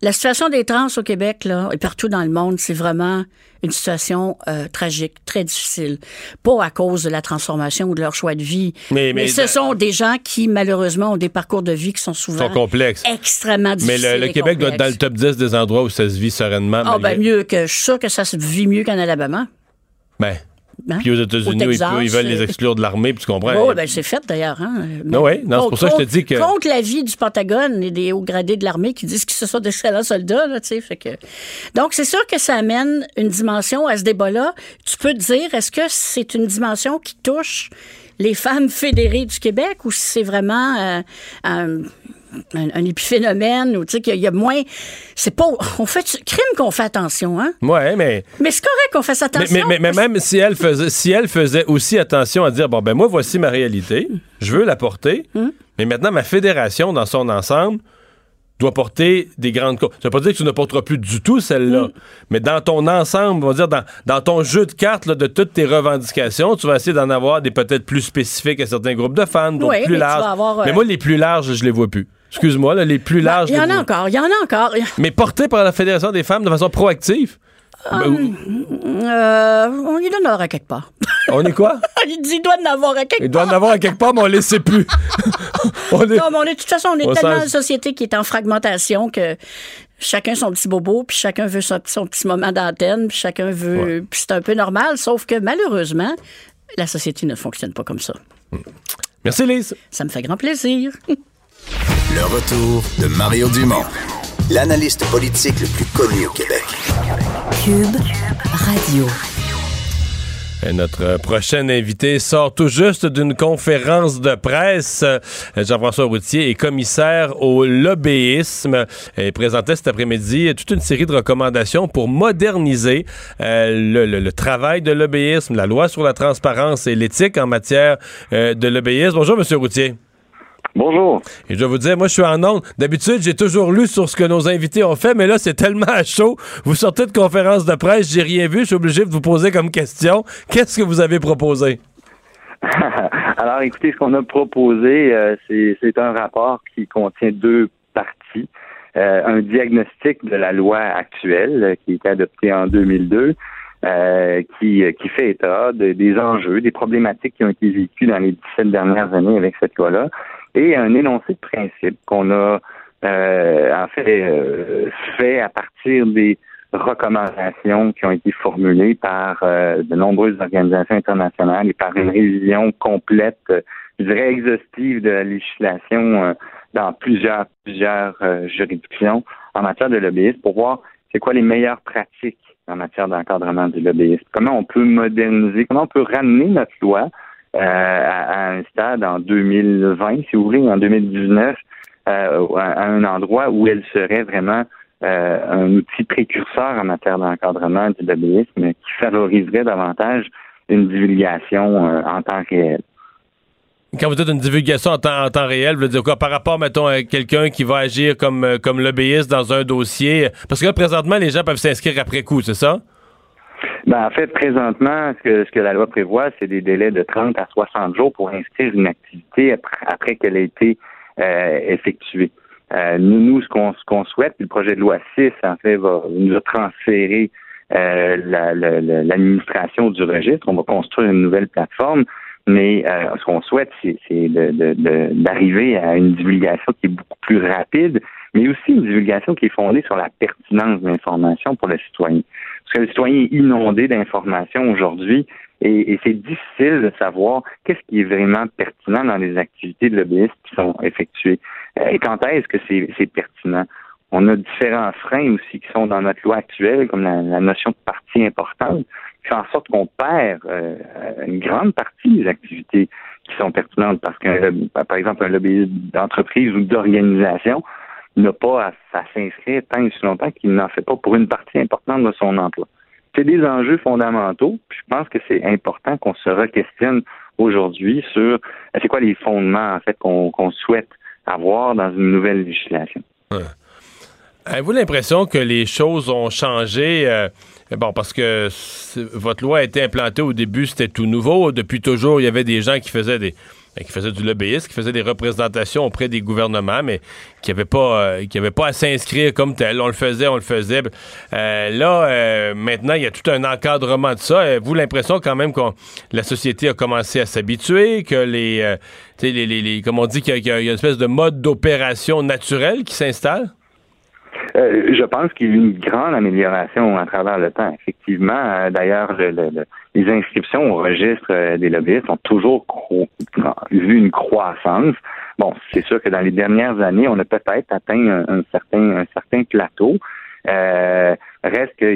la situation des trans au Québec là et partout dans le monde, c'est vraiment une situation euh, tragique, très difficile. Pas à cause de la transformation ou de leur choix de vie, Mais- mais- ce sont des gens qui, malheureusement, ont des parcours de vie qui sont souvent sont complexes. extrêmement Mais difficiles. le, le Québec doit être dans le top 10 des endroits où ça se vit sereinement. Ah, ben mieux que, je suis sûr que ça se vit mieux qu'en Alabama. Ben, Hein? Puis aux États-Unis, Au ils, veulent les euh, exclure de l'armée, puis tu comprends. Oui, ben c'est fait d'ailleurs. Hein? Non, ouais, non, c'est pour ça que je te dis que- Contre l'avis du Pentagone et des hauts gradés de l'armée qui disent que ce sont d'excellents soldats, là, tu sais. Que... Donc, c'est sûr que ça amène une dimension à ce débat-là. Tu peux te dire, est-ce que c'est une dimension qui touche les femmes fédérées du Québec ou si c'est vraiment euh, un, un épiphénomène ou tu sais qu'il y a- moins. C'est pas. On fait du crime qu'on fait attention, hein? Ouais, mais. Mais c'est correct qu'on fasse attention. mais, mais- mais même si elle faisait si elle faisait aussi attention à dire bon ben moi voici ma réalité, je veux la porter, mais maintenant ma fédération dans son ensemble doit porter des grandes causes. Ça veut pas dire que tu ne porteras plus du tout celle-là, mais dans ton ensemble, on va dire dans, dans ton jeu de cartes là, de toutes tes revendications, tu vas essayer d'en avoir des peut-être plus spécifiques à certains groupes de fans, d'autres Oui, plus larges. euh, Mais moi les plus larges, je les vois plus. Excuse-moi, là, les plus Ben, larges. Il y en a encore, il y en a encore. Mais portés par la Fédération des femmes de façon proactive? Ben, ou- Euh, on y avoir à quelque part. on est quoi? il dit il doit en avoir à quelque Il doit part. en avoir à quelque part, mais on les sait plus. on est- Non, mais on est, de toute façon, on est tellement sens- une société qui est en fragmentation que chacun son petit bobo, puis chacun veut son, son petit moment d'antenne, puis chacun veut. Puis c'est un peu normal, sauf que malheureusement, la société ne fonctionne pas comme ça. Merci, Lise. Ça me fait grand plaisir. Le retour de Mario Dumont, l'analyste politique le plus connu au Québec. Cube Radio. Et notre prochain invité sort tout juste d'une conférence de presse. Jean-François Routier est commissaire au lobbyisme et présentait cet après-midi toute une série de recommandations pour moderniser euh, le, le- le travail de lobbyisme, la loi sur la transparence et l'éthique en matière euh, de lobbyisme. Bonjour, Monsieur Routier. Bonjour. Et je vais vous dire, moi, je suis en onde. D'habitude, j'ai toujours lu sur ce que nos invités ont fait, mais là, c'est tellement à chaud. Vous sortez de conférence de presse, j'ai rien vu, je suis obligé de vous poser comme question. Qu'est-ce que vous avez proposé? Alors, écoutez, ce qu'on a proposé, euh, c'est c'est un rapport qui contient deux parties. Euh, un diagnostic de la loi actuelle euh, qui a été adoptée en 2002, euh, qui, qui fait état de- des enjeux, des problématiques qui ont été vécues dans les 17 dernières années avec cette loi-là, et un énoncé de principe qu'on a euh, en fait euh, fait à partir des recommandations qui ont été formulées par euh, de nombreuses organisations internationales et par une révision complète, je dirais exhaustive de la législation euh, dans plusieurs plusieurs euh, juridictions en matière de lobbyisme pour voir c'est quoi les meilleures pratiques en matière d'encadrement du lobbyisme. Comment on peut moderniser, comment on peut ramener notre loi euh, à, un stade en 2020, si vous voulez, en 2019, euh, à, un endroit où elle serait vraiment euh, un outil précurseur en matière d'encadrement du lobbyisme qui favoriserait davantage une divulgation en temps réel. Quand vous dites une divulgation en temps, en temps réel, vous voulez dire quoi? Par rapport, mettons, à quelqu'un qui va agir comme, comme lobbyiste dans un dossier. Parce que là, présentement, les gens peuvent s'inscrire après coup, c'est ça? Ben, en fait, présentement, ce que, ce que la loi prévoit, c'est des délais de 30 à 60 jours pour inscrire une activité après, qu'elle a été euh, effectuée. Euh, nous, nous, ce qu'on souhaite, le projet de loi 6, en fait, va nous a transféré euh, la- la- l'administration du registre. On va construire une nouvelle plateforme, mais euh, ce qu'on souhaite, c'est d'arriver à une divulgation qui est beaucoup plus rapide, mais aussi une divulgation qui est fondée sur la pertinence de l'information pour le citoyen. Parce que le citoyen est inondé d'informations aujourd'hui et, c'est difficile de savoir qu'est-ce qui est vraiment pertinent dans les activités de lobbyisme qui sont effectuées. Euh, Et quand est-ce que c'est pertinent? On a différents freins aussi qui sont dans notre loi actuelle, comme la, notion de partie importante, qui fait en sorte qu'on perd euh, une grande partie des activités qui sont pertinentes parce lobby- par exemple un lobby d'entreprise ou d'organisation n'a pas à, s'inscrire tant et si longtemps qu'il n'en fait pas pour une partie importante de son emploi. C'est des enjeux fondamentaux. Puis je pense que c'est important qu'on se re-questionne aujourd'hui sur euh, c'est quoi les fondements en fait qu'on souhaite avoir dans une nouvelle législation. Avez-vous l'impression que les choses ont changé? euh, bon, parce que votre loi a été implantée au début, c'était tout nouveau. Depuis toujours, il y avait des gens qui faisaient des qui faisaient du lobbyisme, qui faisaient des représentations auprès des gouvernements, mais qui n'avaient pas, euh, qui pas à s'inscrire comme tel. On le faisait, on le faisait. Euh, là, euh, maintenant, il y a tout un encadrement de ça. Avez-vous l'impression quand même que la société a commencé à s'habituer, que les, euh, les, les- les- comme on dit, qu'il y, y a une espèce de mode d'opération naturel qui s'installe? Euh, je pense qu'il y a eu une grande amélioration à travers le temps. Effectivement, euh, d'ailleurs, le- le- le- les inscriptions au registre euh, des lobbyistes ont toujours vu une croissance. Bon, c'est sûr que dans les dernières années, on a peut-être atteint un, certain un certain plateau. Euh, reste que,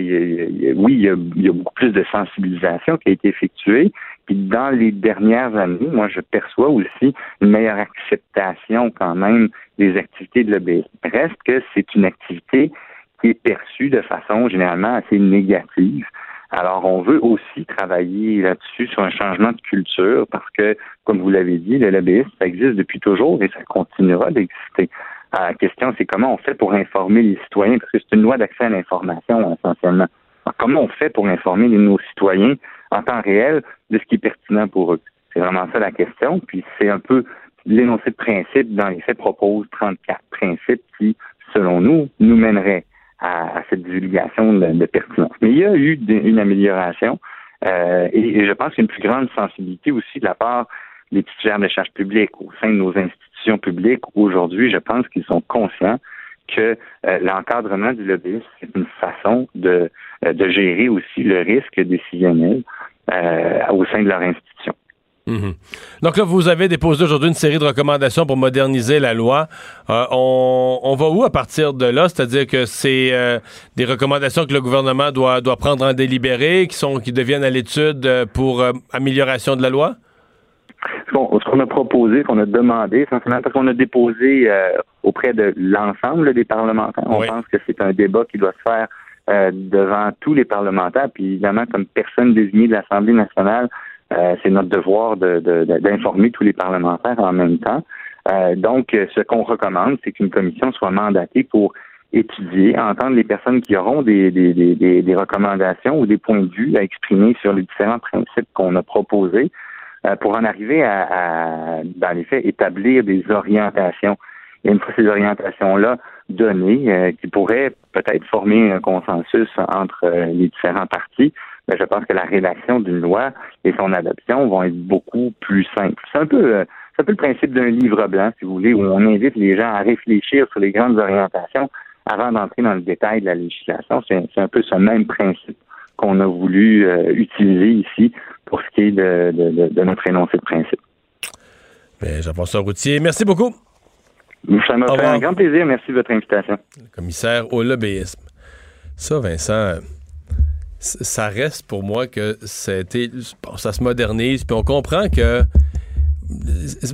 oui, il y a beaucoup plus de sensibilisation qui a été effectuée, Puis dans les dernières années, moi, je perçois aussi une meilleure acceptation quand même des activités de lobbyisme. Reste que c'est une activité qui est perçue de façon généralement assez négative. Alors, on veut aussi travailler là-dessus sur un changement de culture parce que, comme vous l'avez dit, le lobbyisme, ça existe depuis toujours et ça continuera d'exister. La question, c'est comment on fait pour informer les citoyens, parce que c'est une loi d'accès à l'information, essentiellement. Alors, comment on fait pour informer nos citoyens en temps réel de ce qui est pertinent pour eux? C'est vraiment ça la question. Puis c'est un peu l'énoncé de principe dans les faits propose 34 principes qui, selon nous, nous mèneraient à, cette divulgation de, pertinence. Mais il y a eu une amélioration euh, et, je pense une plus grande sensibilité aussi de la part des titulaires de charges publiques au sein de nos institutions publiques. Aujourd'hui, je pense qu'ils sont conscients que euh, l'encadrement du lobbyisme, c'est une façon de, euh, de gérer aussi le risque décisionnel au sein de leur institution. Mhm. Donc là, vous avez déposé aujourd'hui une série de recommandations pour moderniser la loi. Euh, on, va où à partir de là? C'est-à-dire que c'est euh, des recommandations que le gouvernement doit, doit prendre en délibéré, qui, sont, qui deviennent à l'étude euh, pour amélioration de la loi? Bon, ce qu'on a proposé, qu'on a demandé, essentiellement, parce qu'on a déposé auprès de l'ensemble des parlementaires. On pense que c'est un débat qui doit se faire devant tous les parlementaires, puis évidemment, comme personne désignée de l'Assemblée nationale, euh, c'est notre devoir d'informer tous les parlementaires en même temps. Euh, donc, ce qu'on recommande, c'est qu'une commission soit mandatée pour étudier, entendre les personnes qui auront des, des, recommandations ou des points de vue à exprimer sur les différents principes qu'on a proposés euh, pour en arriver à, dans les faits, établir des orientations. Et une fois ces orientations-là données, qui pourraient peut-être former un consensus entre les différents partis, ben, je pense que la rédaction d'une loi et son adoption vont être beaucoup plus simples. C'est un peu, euh, c'est un peu le principe d'un livre blanc, si vous voulez, où on invite les gens à réfléchir sur les grandes orientations avant d'entrer dans le détail de la législation. C'est, un peu ce même principe qu'on a voulu euh, utiliser ici pour ce qui est de, de, notre énoncé de principe. Ben, Jean-François Routier, merci beaucoup. Ça m'a fait un grand plaisir. Merci de votre invitation. Le commissaire au lobbyisme. Ça, Vincent, ça reste pour moi que ça, ça se modernise, puis on comprend que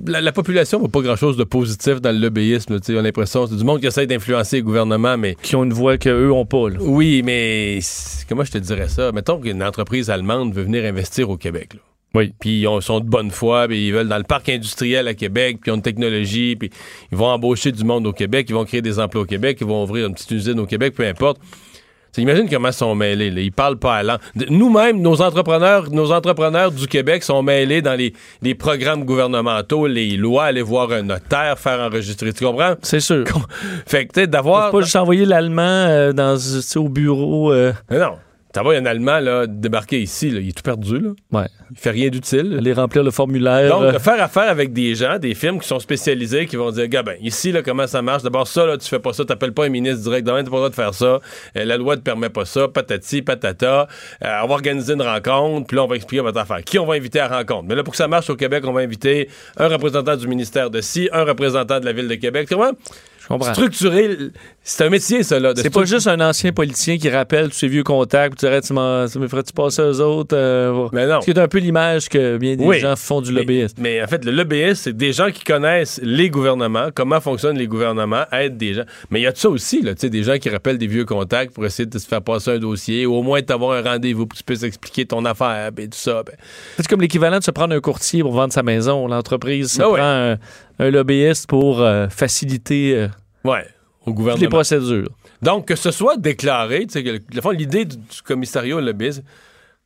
la, population n'a pas grand-chose de positif dans le lobbyisme. On a l'impression c'est du monde qui essaie d'influencer les gouvernements, mais... Qui ont une voix qu'eux n'ont pas. Oui, mais comment je te dirais ça? Mettons qu'une entreprise allemande veut venir investir au Québec. Oui. Puis ils sont de bonne foi, puis ils veulent dans le parc industriel à Québec, puis ils ont une technologie, puis ils vont embaucher du monde au Québec, ils vont créer des emplois au Québec, ils vont ouvrir une petite usine au Québec, peu importe. Imagine comment ils sont mêlés. Là. Ils parlent pas à. Nous-mêmes, nos entrepreneurs, nos entrepreneurs du Québec sont mêlés dans les, les, programmes gouvernementaux, les lois, aller voir un notaire, faire enregistrer. Tu comprends? C'est sûr. Fait que, tu d'avoir. pas juste envoyer l'allemand euh, dans, au bureau. Euh. non. Y a un Allemand là, débarqué ici, là, il est tout perdu. Là. Ouais. Il fait rien d'utile. Aller remplir le formulaire. Donc, de faire affaire avec des gens, des firmes qui sont spécialisés, qui vont dire Gars, ben, ici, là, comment ça marche? D'abord, ça, là, tu fais pas ça, t'appelles pas un ministre directement, t'as pas le droit de faire ça. Euh, la loi te permet pas ça, patati, patata. Euh, on va organiser une rencontre, puis là, on va expliquer votre affaire. Qui on va inviter à la rencontre? Mais là, pour que ça marche au Québec, on va inviter un représentant du ministère de ci, un représentant de la ville de Québec. Tu vois? Structurer, c'est un métier, ça, là. C'est pas juste un ancien politicien qui rappelle tous ses vieux contacts, tu dirais, tu me ferais-tu passer aux autres? Euh, mais non. C'est un peu l'image que bien des gens font du lobbyisme. Mais, en fait, le lobbyisme, c'est des gens qui connaissent les gouvernements, comment fonctionnent les gouvernements, aident des gens. Mais il y a de ça aussi, là, tu sais, des gens qui rappellent des vieux contacts pour essayer de se faire passer un dossier, ou au moins d'avoir un rendez-vous pour que tu puisses expliquer ton affaire, et tout ça. Ben. C'est comme l'équivalent de se prendre un courtier pour vendre sa maison. L'entreprise se ben prend un, lobbyiste pour euh, faciliter. Euh, Ouais, au gouvernement. Les procédures. Donc, que ce soit déclaré, l'idée du, commissariat au lobbyisme,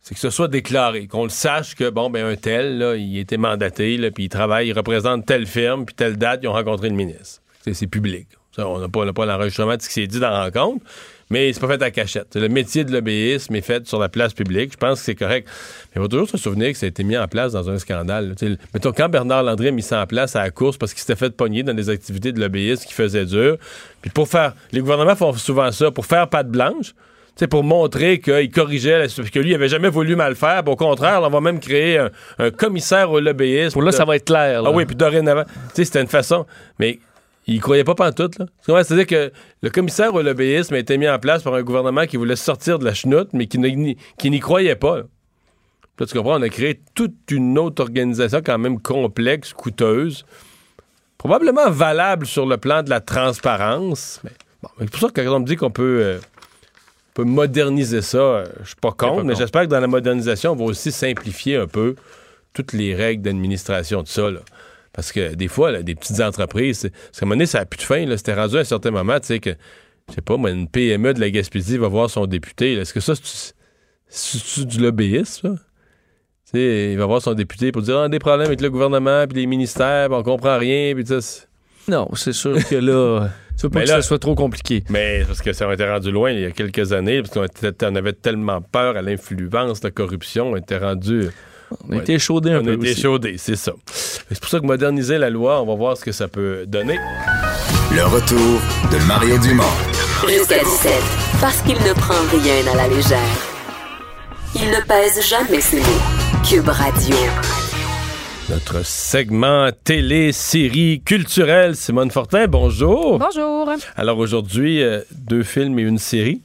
c'est que ce soit déclaré, qu'on le sache que, bon, ben, un tel, là, il était mandaté, là, puis il travaille, il représente telle firme, puis telle date, ils ont rencontré le ministre. C'est public. on n'a pas, pas l'enregistrement de ce qui s'est dit dans la rencontre mais c'est pas fait à cachette. Le métier de l'obéisme est fait sur la place publique. Je pense que c'est correct. Mais il faut toujours se souvenir que ça a été mis en place dans un scandale. mettons, quand Bernard Landry a mis ça en place à la course parce qu'il s'était fait pogner dans des activités de l'obéisme qui faisaient dur, puis pour faire... Les gouvernements font souvent ça, pour faire patte blanche, c'est pour montrer qu'il corrigeait, que lui, il avait jamais voulu mal faire. Au contraire, on va même créer un, commissaire au lobbyisme. Pour là, ça va être clair. Ah oui, puis dorénavant. Tu sais, c'était une façon. Mais il croyait pas pantoute, là. C'est-à-dire que le commissaire au lobbyisme a été mis en place par un gouvernement qui voulait sortir de la chenoute, mais qui n'y croyait pas. Là, tu comprends, on a créé toute une autre organisation quand même complexe, coûteuse, probablement valable sur le plan de la transparence. Mais bon, c'est pour ça que quand on me dit qu'on peut, euh, peut moderniser ça, euh, je suis pas contre, mais j'espère que dans la modernisation, on va aussi simplifier un peu toutes les règles d'administration de ça. là. Parce que des fois, là, des petites entreprises, parce qu'à un moment donné, ça n'a plus de fin. C'était rendu à un certain moment, tu sais, que, je sais pas, moi, une PME de la Gaspésie va voir son député. Est-ce que ça, c'est du lobbyisme, ça? Tu sais, il va voir son député pour dire, ah, des problèmes avec le gouvernement, puis les ministères, puis on comprend rien, puis Non, c'est sûr que là, tu veux pas Mais que là- ça soit trop compliqué. Mais parce que ça a été rendu loin il y a quelques années, parce qu'on on avait tellement peur à l'influence, la corruption, on était rendu. On a Ouais. été échaudé un On peu a été aussi. c'est ça. C'est pour ça que moderniser la loi, on va voir ce que ça peut donner. Le retour de Mario Dumont. Jusqu'à 17. Parce qu'il ne prend rien à la légère. Il ne pèse jamais ses mots. Cube Radio. Notre segment télé, série culturelle. Simone Fortin, bonjour. Bonjour. Alors aujourd'hui, euh, deux films et une série.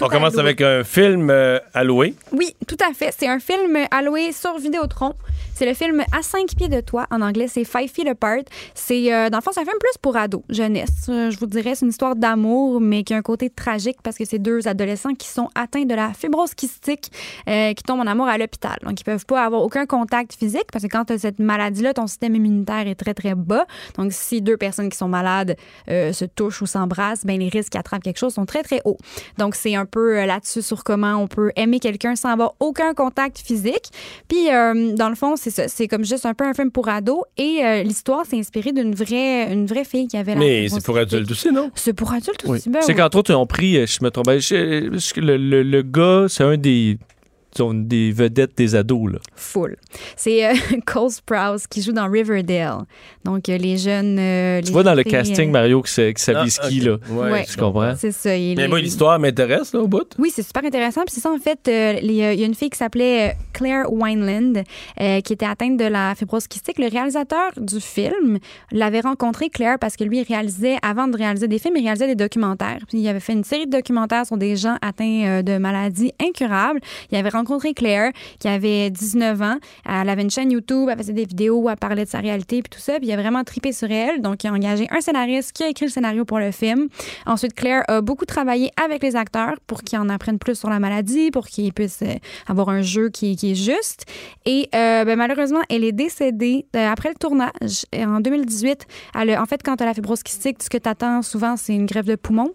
On commence avec un film euh, à louer. Oui, tout à fait. C'est un film à louer sur Vidéotron. C'est le film À cinq pieds de toi. En anglais, c'est Five Feet Apart. C'est, euh, dans le fond, c'est un film plus pour ados, jeunesse. Euh, je vous dirais, c'est une histoire d'amour, mais qui a un côté tragique parce que c'est deux adolescents qui sont atteints de la fibrose kystique, euh, qui tombent en amour à l'hôpital. Donc, ils peuvent pas avoir aucun contact physique parce que quand tu as cette maladie-là, ton système immunitaire est très, très bas. Donc, si deux personnes qui sont malades se touchent ou s'embrassent, ben, les risques qu'ils attrapent quelque chose sont très, très hauts. Donc, c'est un peu là-dessus sur comment on peut aimer quelqu'un sans avoir aucun contact physique. Puis, dans le fond, c'est ça. C'est comme juste un peu un film pour ados. Et euh, l'histoire s'est inspirée d'une vraie, une vraie fille qui avait la Mais c'est pour adultes aussi, non? C'est pour adultes Oui. aussi. ben c'est oui. qu'entre autres, ils ont pris, euh, je me trompe, ben, je- je- le, le- le gars, c'est un des, disons, des vedettes des ados. Là. Full. C'est euh, Cole Sprouse qui joue dans Riverdale. Donc, euh, les jeunes. euh, Tu les vois dans le casting, euh, Mario, que c'est ça Ah, vise qui, ok. là. Ouais, Ouais. Tu comprends? C'est ça. il Mais moi, l'histoire m'intéresse, là, au bout. Oui, c'est super intéressant. Puis c'est ça, en fait, il y a une fille qui s'appelait Claire Wineland euh, qui était atteinte de la fibrose kystique. Le réalisateur du film l'avait rencontré, Claire, parce que lui, il réalisait, avant de réaliser des films, il réalisait des documentaires. Puis il avait fait une série de documentaires sur des gens atteints euh, de maladies incurables. Il avait rencontré Claire, qui avait 19 ans. Elle avait une chaîne YouTube, elle faisait des vidéos, elle parlait de sa réalité, puis tout ça. Puis il a vraiment tripé sur elle. Donc, il a engagé un scénariste qui a écrit le scénario pour le film. Ensuite, Claire a beaucoup travaillé avec les acteurs pour qu'ils en apprennent plus sur la maladie, pour qu'ils puissent euh, avoir un jeu qui, est juste. Et euh, ben, malheureusement, elle est décédée euh, après le tournage en 2018. Elle en fait, quand tu as la fibrose kystique, ce que tu attends souvent, c'est une grève de poumon.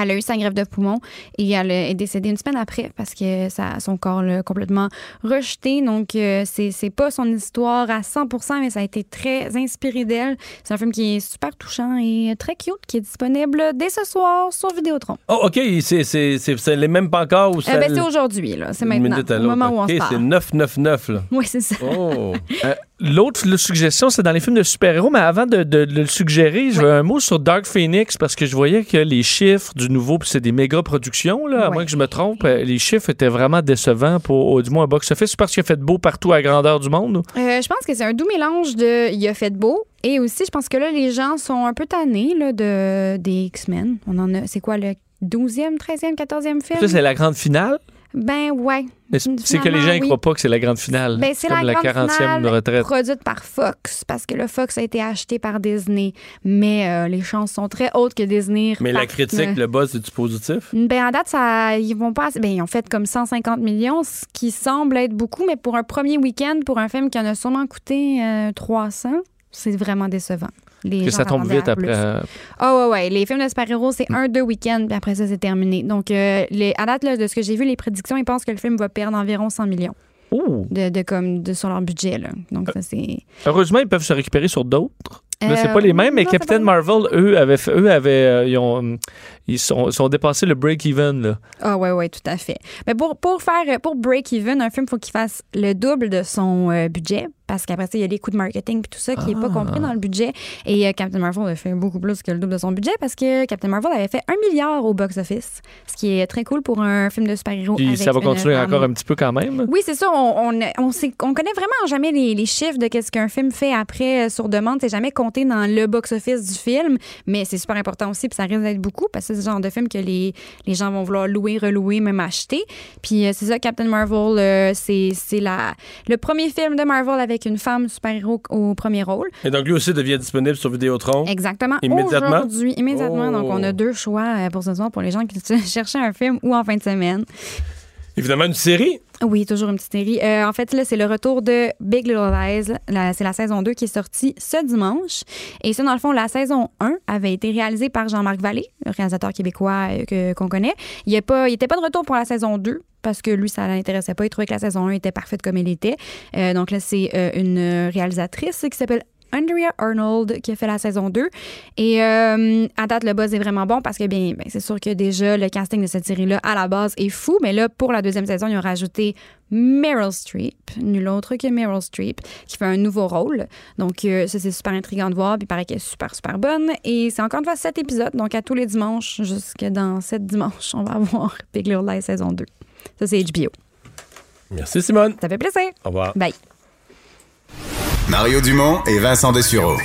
Elle a eu sa grève de poumon et elle est décédée une semaine après parce que ça, son corps l'a complètement rejeté. Donc, euh, c'est c'est pas son histoire à 100% mais ça a été très inspiré d'elle. C'est un film qui est super touchant et très cute qui est disponible dès ce soir sur Vidéotron. Oh, OK, c'est, c'est, c'est, ça l'est même pas encore ou Euh, ben, c'est aujourd'hui, là. C'est maintenant, au moment où on OK, se c'est parle. 999, là. Oui, c'est ça. Oh! Euh, L'autre suggestion, c'est dans les films de super-héros, mais avant de, de- de le suggérer, je veux un mot sur Dark Phoenix parce que je voyais que les chiffres du nouveau, puis c'est des méga productions, là, à moins que je me trompe, euh, les chiffres étaient vraiment décevants pour, au- du moins, un box-office parce qu'il a fait beau partout à grandeur du monde. Euh, je pense que c'est un doux mélange de il a fait beau et aussi je pense que là les gens sont un peu tannés là, de des X-Men. On en a c'est quoi le 12e, 13e, 14e film? Ça, c'est la grande finale? Ben ouais. C'est c'est que les gens ne oui. croient pas que c'est la grande finale. Ben, c'est comme la, la, grande 40e finale de retraite. produite par Fox parce que le Fox a été acheté par Disney, mais euh, les chances sont très hautes que Disney Mais la critique, euh, le buzz, c'est-tu positif? Ben, à date, ça, ils vont pas. assez- Ben, ils ont fait comme 150 millions, ce qui semble être beaucoup, mais pour un premier week-end, pour un film qui en a sûrement coûté euh, 300, c'est vraiment décevant. Les Que ça tombe vite après. euh, Ah ouais, ouais. Les films de super-héros, c'est un, deux week-ends, puis après ça, c'est terminé. Donc, euh, les, à date, là, de ce que j'ai vu, les prédictions, ils pensent que le film va perdre environ 100 millions ouh. de, de, comme, de, sur leur budget. Là. Donc, ça, c'est. Heureusement, ils peuvent se récupérer sur d'autres. Là, c'est Euh, pas les mêmes, mais non, Captain pas- Marvel, eux, avaient, fait- eux avaient, euh, ils, ont, ils sont, sont dépassés le break-even. Ah ouais, ouais, tout à fait. Mais pour, pour faire, pour break-even, un film, faut qu'il fasse le double de son euh, budget parce qu'après ça, il y a les coûts de marketing puis tout ça qui n'est pas compris dans le budget. Et euh, Captain Marvel a fait beaucoup plus que le double de son budget parce que Captain Marvel avait fait un milliard au box-office, ce qui est très cool pour un film de super-héros. Puis avec ça va continuer femme. encore un petit peu quand même? Oui, c'est ça. On, on, on, connaît vraiment jamais les, les chiffres de qu'est-ce qu'un film fait après euh, sur demande. C'est jamais compté dans le box-office du film, mais c'est super important aussi, puis ça risque d'être beaucoup parce que c'est le genre de film que les, les gens vont vouloir louer, relouer, même acheter. Puis euh, c'est ça, Captain Marvel, euh, c'est c'est la le premier film de Marvel avec une femme super-héros au premier rôle. Et donc, lui aussi devient disponible sur Vidéotron. Exactement. Immédiatement? Aujourd'hui, immédiatement. Oh. Donc, on a deux choix euh, pour ce soir pour les gens qui cherchaient un film ou en fin de semaine. Évidemment, une série. Oui, toujours une petite série. Euh, en fait, là, c'est le retour de Big Little Lies. C'est la saison 2 qui est sortie ce dimanche. Et ça, dans le fond, la saison 1 avait été réalisée par Jean-Marc Vallée, le réalisateur québécois euh, qu'on connaît. Il n'était pas, de retour pour la saison 2 parce que lui, ça l'intéressait pas. Il trouvait que la saison 1 était parfaite comme elle était. Euh, donc là, c'est une réalisatrice qui s'appelle Andrea Arnold qui a fait la saison 2. Et euh, à date, le buzz est vraiment bon parce que bien, c'est sûr que déjà le casting de cette série-là à la base est fou, mais là pour la deuxième saison, ils ont rajouté Meryl Streep, nul autre que Meryl Streep, qui fait un nouveau rôle. Donc euh, ça c'est super intriguant de voir, puis il paraît qu'elle est super super bonne. Et c'est encore une fois sept épisodes, donc à tous les dimanches jusque dans sept dimanches, on va avoir Big Little Lies saison 2. Ça c'est HBO. Merci, Simone. Ça fait plaisir. Au revoir. Bye. Mario Dumont et Vincent Dessureau.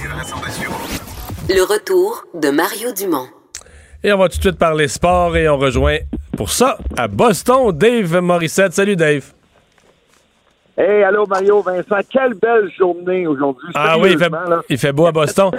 Le retour de Mario Dumont. Et on va tout de suite parler sport et on rejoint pour ça à Boston Dave Morissette. Salut Dave. Hey, allô Mario, Vincent, quelle belle journée aujourd'hui. Ah oui, il fait, il beau à Boston.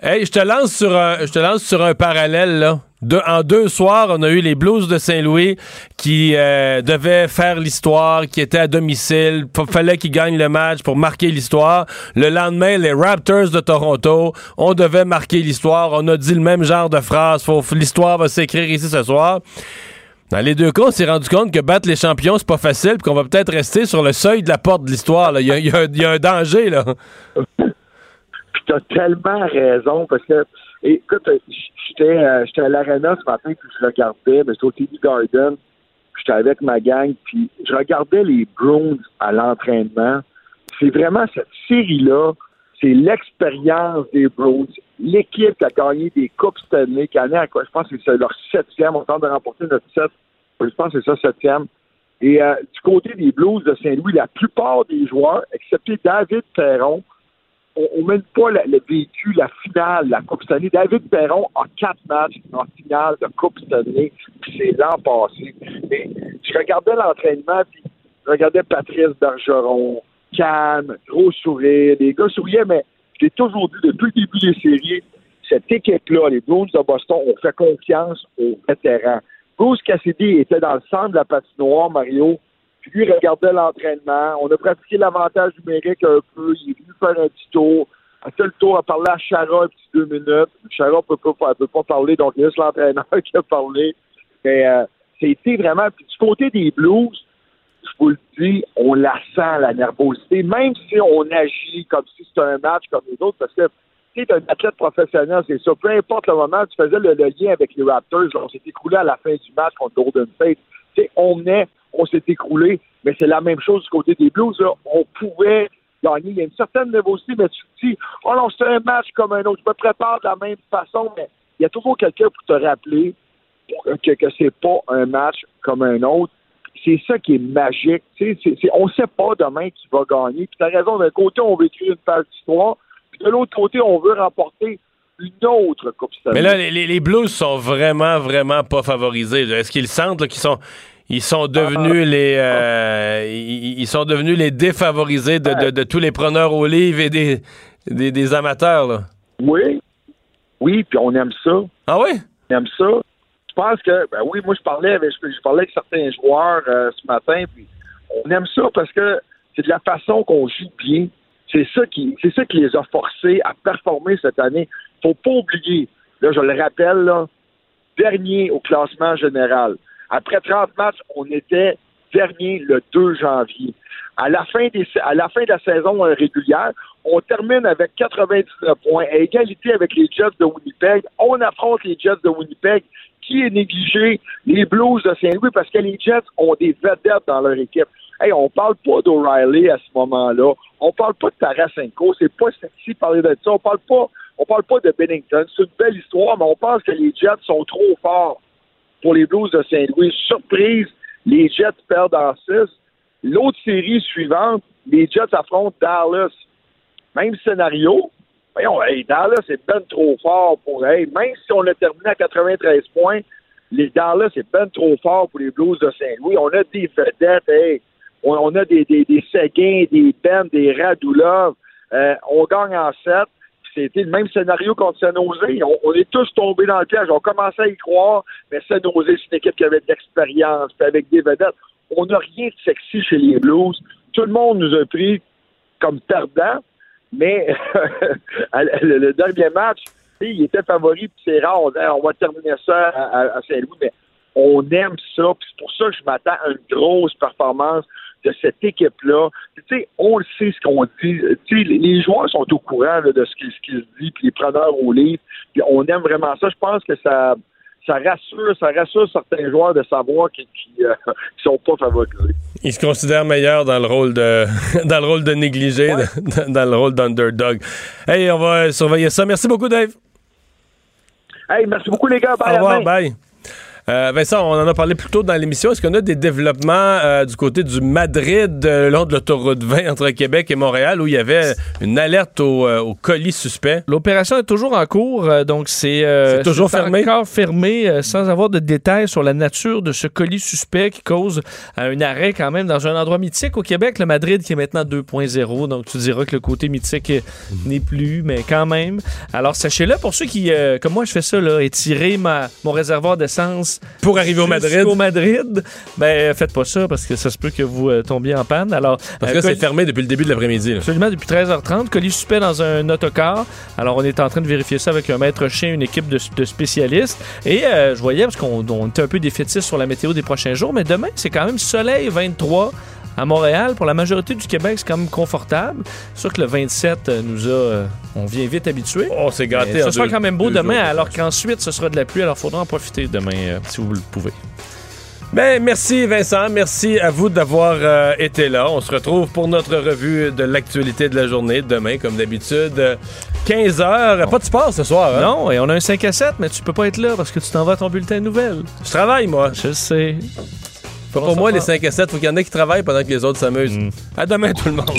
Hey, je te lance sur un, je te lance sur un parallèle là. En deux soirs, on a eu les Blues de Saint-Louis qui euh, devaient faire l'histoire, qui étaient à domicile. Fa- fallait qu'ils gagnent le match pour marquer l'histoire. Le lendemain, les Raptors de Toronto, on devait marquer l'histoire. On a dit le même genre de phrase. L'histoire va s'écrire ici ce soir. Dans les deux cas, on s'est rendu compte que battre les champions, c'est pas facile, puis qu'on va peut-être rester sur le seuil de la porte de l'histoire. Il y a, un- danger, là. Puis t'as tellement raison parce que, écoute, j'étais euh, à l'arena ce matin puis je regardais, mais c'était au TD Garden. J'étais avec ma gang puis je regardais les Browns à l'entraînement. C'est vraiment cette série-là, c'est l'expérience des Browns, l'équipe qui a gagné des coupes cette année, qui en est? Je pense que c'est leur septième. On tente de remporter notre sept. Je pense que c'est ça, septième. Et euh, du côté des Blues de Saint-Louis, la plupart des joueurs, excepté David Perron, on ne mène pas le vécu, la finale, la Coupe cette année. David Perron a quatre matchs en finale de Coupe cette année, puis c'est l'an passé. Mais je regardais l'entraînement, puis je regardais Patrice Bergeron, calme, gros sourire. Les gars souriaient, mais je l'ai toujours dit depuis le début des séries, cette équipe-là, les Bruins de Boston, ont fait confiance aux vétérans. Bruce Cassidy était dans le centre de la patinoire, Mario. Puis lui regardait l'entraînement. On a pratiqué l'avantage numérique un peu. Il est venu faire un petit tour. A fait le tour à parler à Chara un petit deux minutes. Chara peut pas, peut pas parler, donc il y a l'entraîneur qui a parlé. Mais euh, c'était vraiment. Puis du côté des Blues, je vous le dis, on la sent, la nervosité, même si on agit comme si c'était un match comme les autres, parce que tu es un athlète professionnel, c'est ça. Peu importe le moment, tu faisais le, lien avec les Raptors, on s'est écroulé à la fin du match contre Golden State. Tu sais, on venait, on s'est écroulé, mais c'est la même chose du côté des Blues. Là. On pouvait gagner. Il y a une certaine nervosité, mais tu te dis, oh non, c'est un match comme un autre. Je me prépare de la même façon, mais il y a toujours quelqu'un pour te rappeler que, que c'est pas un match comme un autre. C'est ça qui est magique. Tu sais, c'est- c'est- on ne sait pas demain qui va gagner. Puis tu as raison, d'un côté, on veut écrire une page d'histoire, puis de l'autre côté, on veut remporter une autre Coupe Stanley. Mais là, les, les- Blues sont vraiment, vraiment pas favorisés. là. Est-ce qu'ils sentent là, qu'ils sont. Ils sont devenus les euh, ils, ils sont devenus les défavorisés de, de- de tous les preneurs au livre et des, des, des amateurs. Là? Oui, oui, puis on aime ça. Ah oui? On aime ça. Pense que, ben oui, moi je parlais avec, je parlais certains joueurs euh, ce matin, puis on aime ça parce que c'est de la façon qu'on joue bien. C'est ça qui, c'est ça qui les a forcés à performer cette année. Faut pas oublier, là, je le rappelle, dernier au classement général. Après 30 matchs, on était dernier le 2 janvier. À la fin, de la saison euh, régulière, on termine avec 99 points, à égalité avec les Jets de Winnipeg. On affronte les Jets de Winnipeg. Qui est négligé? Les Blues de Saint-Louis, parce que les Jets ont des vedettes dans leur équipe. Hey, on parle pas d'O'Reilly à ce moment-là. On parle pas de Tarasenko. C'est pas sexy parler de ça. On parle pas, on parle pas de Bennington. C'est une belle histoire, mais on pense que les Jets sont trop forts pour les Blues de Saint-Louis. Surprise, les Jets perdent en 6. L'autre série suivante, les Jets affrontent Dallas. Même scénario. Voyons, hey, Dallas est ben trop fort pour hey, Même si on a terminé à 93 points, les Dallas est ben trop fort pour les Blues de Saint-Louis. On a des vedettes, hey. On, a des, des, des Seguin, des Ben, des Radulov. Euh, on gagne en 7. C'était le même scénario contre San Jose. On, est tous tombés dans le piège. On commençait à y croire, mais San Jose, c'est une équipe qui avait de l'expérience, avec des vedettes. On n'a rien de sexy chez les Blues. Tout le monde nous a pris comme perdants, mais le, dernier match, il était favori, puis c'est rare. On, on va terminer ça à, Saint-Louis, mais on aime ça, c'est pour ça que je m'attends à une grosse performance de cette équipe-là. Tu sais, on le sait ce qu'on dit. Tu sais, les- joueurs sont au courant de ce qui, ce se dit, puis les preneurs au livre. Puis on aime vraiment ça. Je pense que ça, ça rassure, ça rassure certains joueurs de savoir qu'ils qui, euh, qu'ils sont pas favorisés. Il se considère meilleur dans le rôle de dans le rôle de négligé, dans, dans le rôle d'underdog. Hey, on va surveiller ça. Merci beaucoup, Dave. Hey, merci beaucoup les gars. Bye, Au revoir, bye. Euh, Vincent, on en a parlé plus tôt dans l'émission. Est-ce qu'on a des développements euh, du côté du Madrid, euh, long de l'autoroute 20 entre Québec et Montréal, où il y avait une alerte au, euh, au colis suspect? L'opération est toujours en cours, donc c'est toujours fermé? encore fermé, sans avoir de détails sur la nature de ce colis suspect qui cause un arrêt quand même dans un endroit mythique au Québec, le Madrid qui est maintenant 2.0. Donc tu diras que le côté mythique n'est plus, mais quand même. Alors sachez-le pour ceux qui, comme moi je fais ça, là, étirer ma, mon réservoir d'essence Pour arriver au Madrid. Au Madrid, ben faites pas ça parce que ça se peut que vous euh, tombiez en panne. Alors Parce euh, que c'est fermé depuis le début de l'après-midi. Absolument, depuis 13h30. Colis suspect dans un autocar. Alors, on est en train de vérifier ça avec un maître chien, une équipe de, de spécialistes. Et euh, je voyais, parce qu'on on était un peu défaitistes sur la météo des prochains jours, mais demain, c'est quand même soleil 23 à Montréal. Pour la majorité du Québec, c'est quand même confortable. Sûr que le 27 euh, nous a... euh, on vient vite habitué. Oh, c'est gâté. Mais ce sera deux- quand même beau demain, jours. alors qu'ensuite, ce sera de la pluie. Alors, il faudra en profiter demain, euh, si vous le pouvez. Ben, merci Vincent, merci à vous d'avoir euh, été là. On se retrouve pour notre revue de l'actualité de la journée demain, comme d'habitude, 15 heures. Pas de sport ce soir. hein? Non, et on a un 5 à 7, mais tu peux pas être là parce que tu t'en vas à ton bulletin de nouvelles. Je travaille, moi. Je sais. Pas pour moi, les 5 à 7, faut qu'il y en ait qui travaillent pendant que les autres s'amusent. À demain, tout le monde.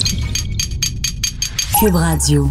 Cube Radio.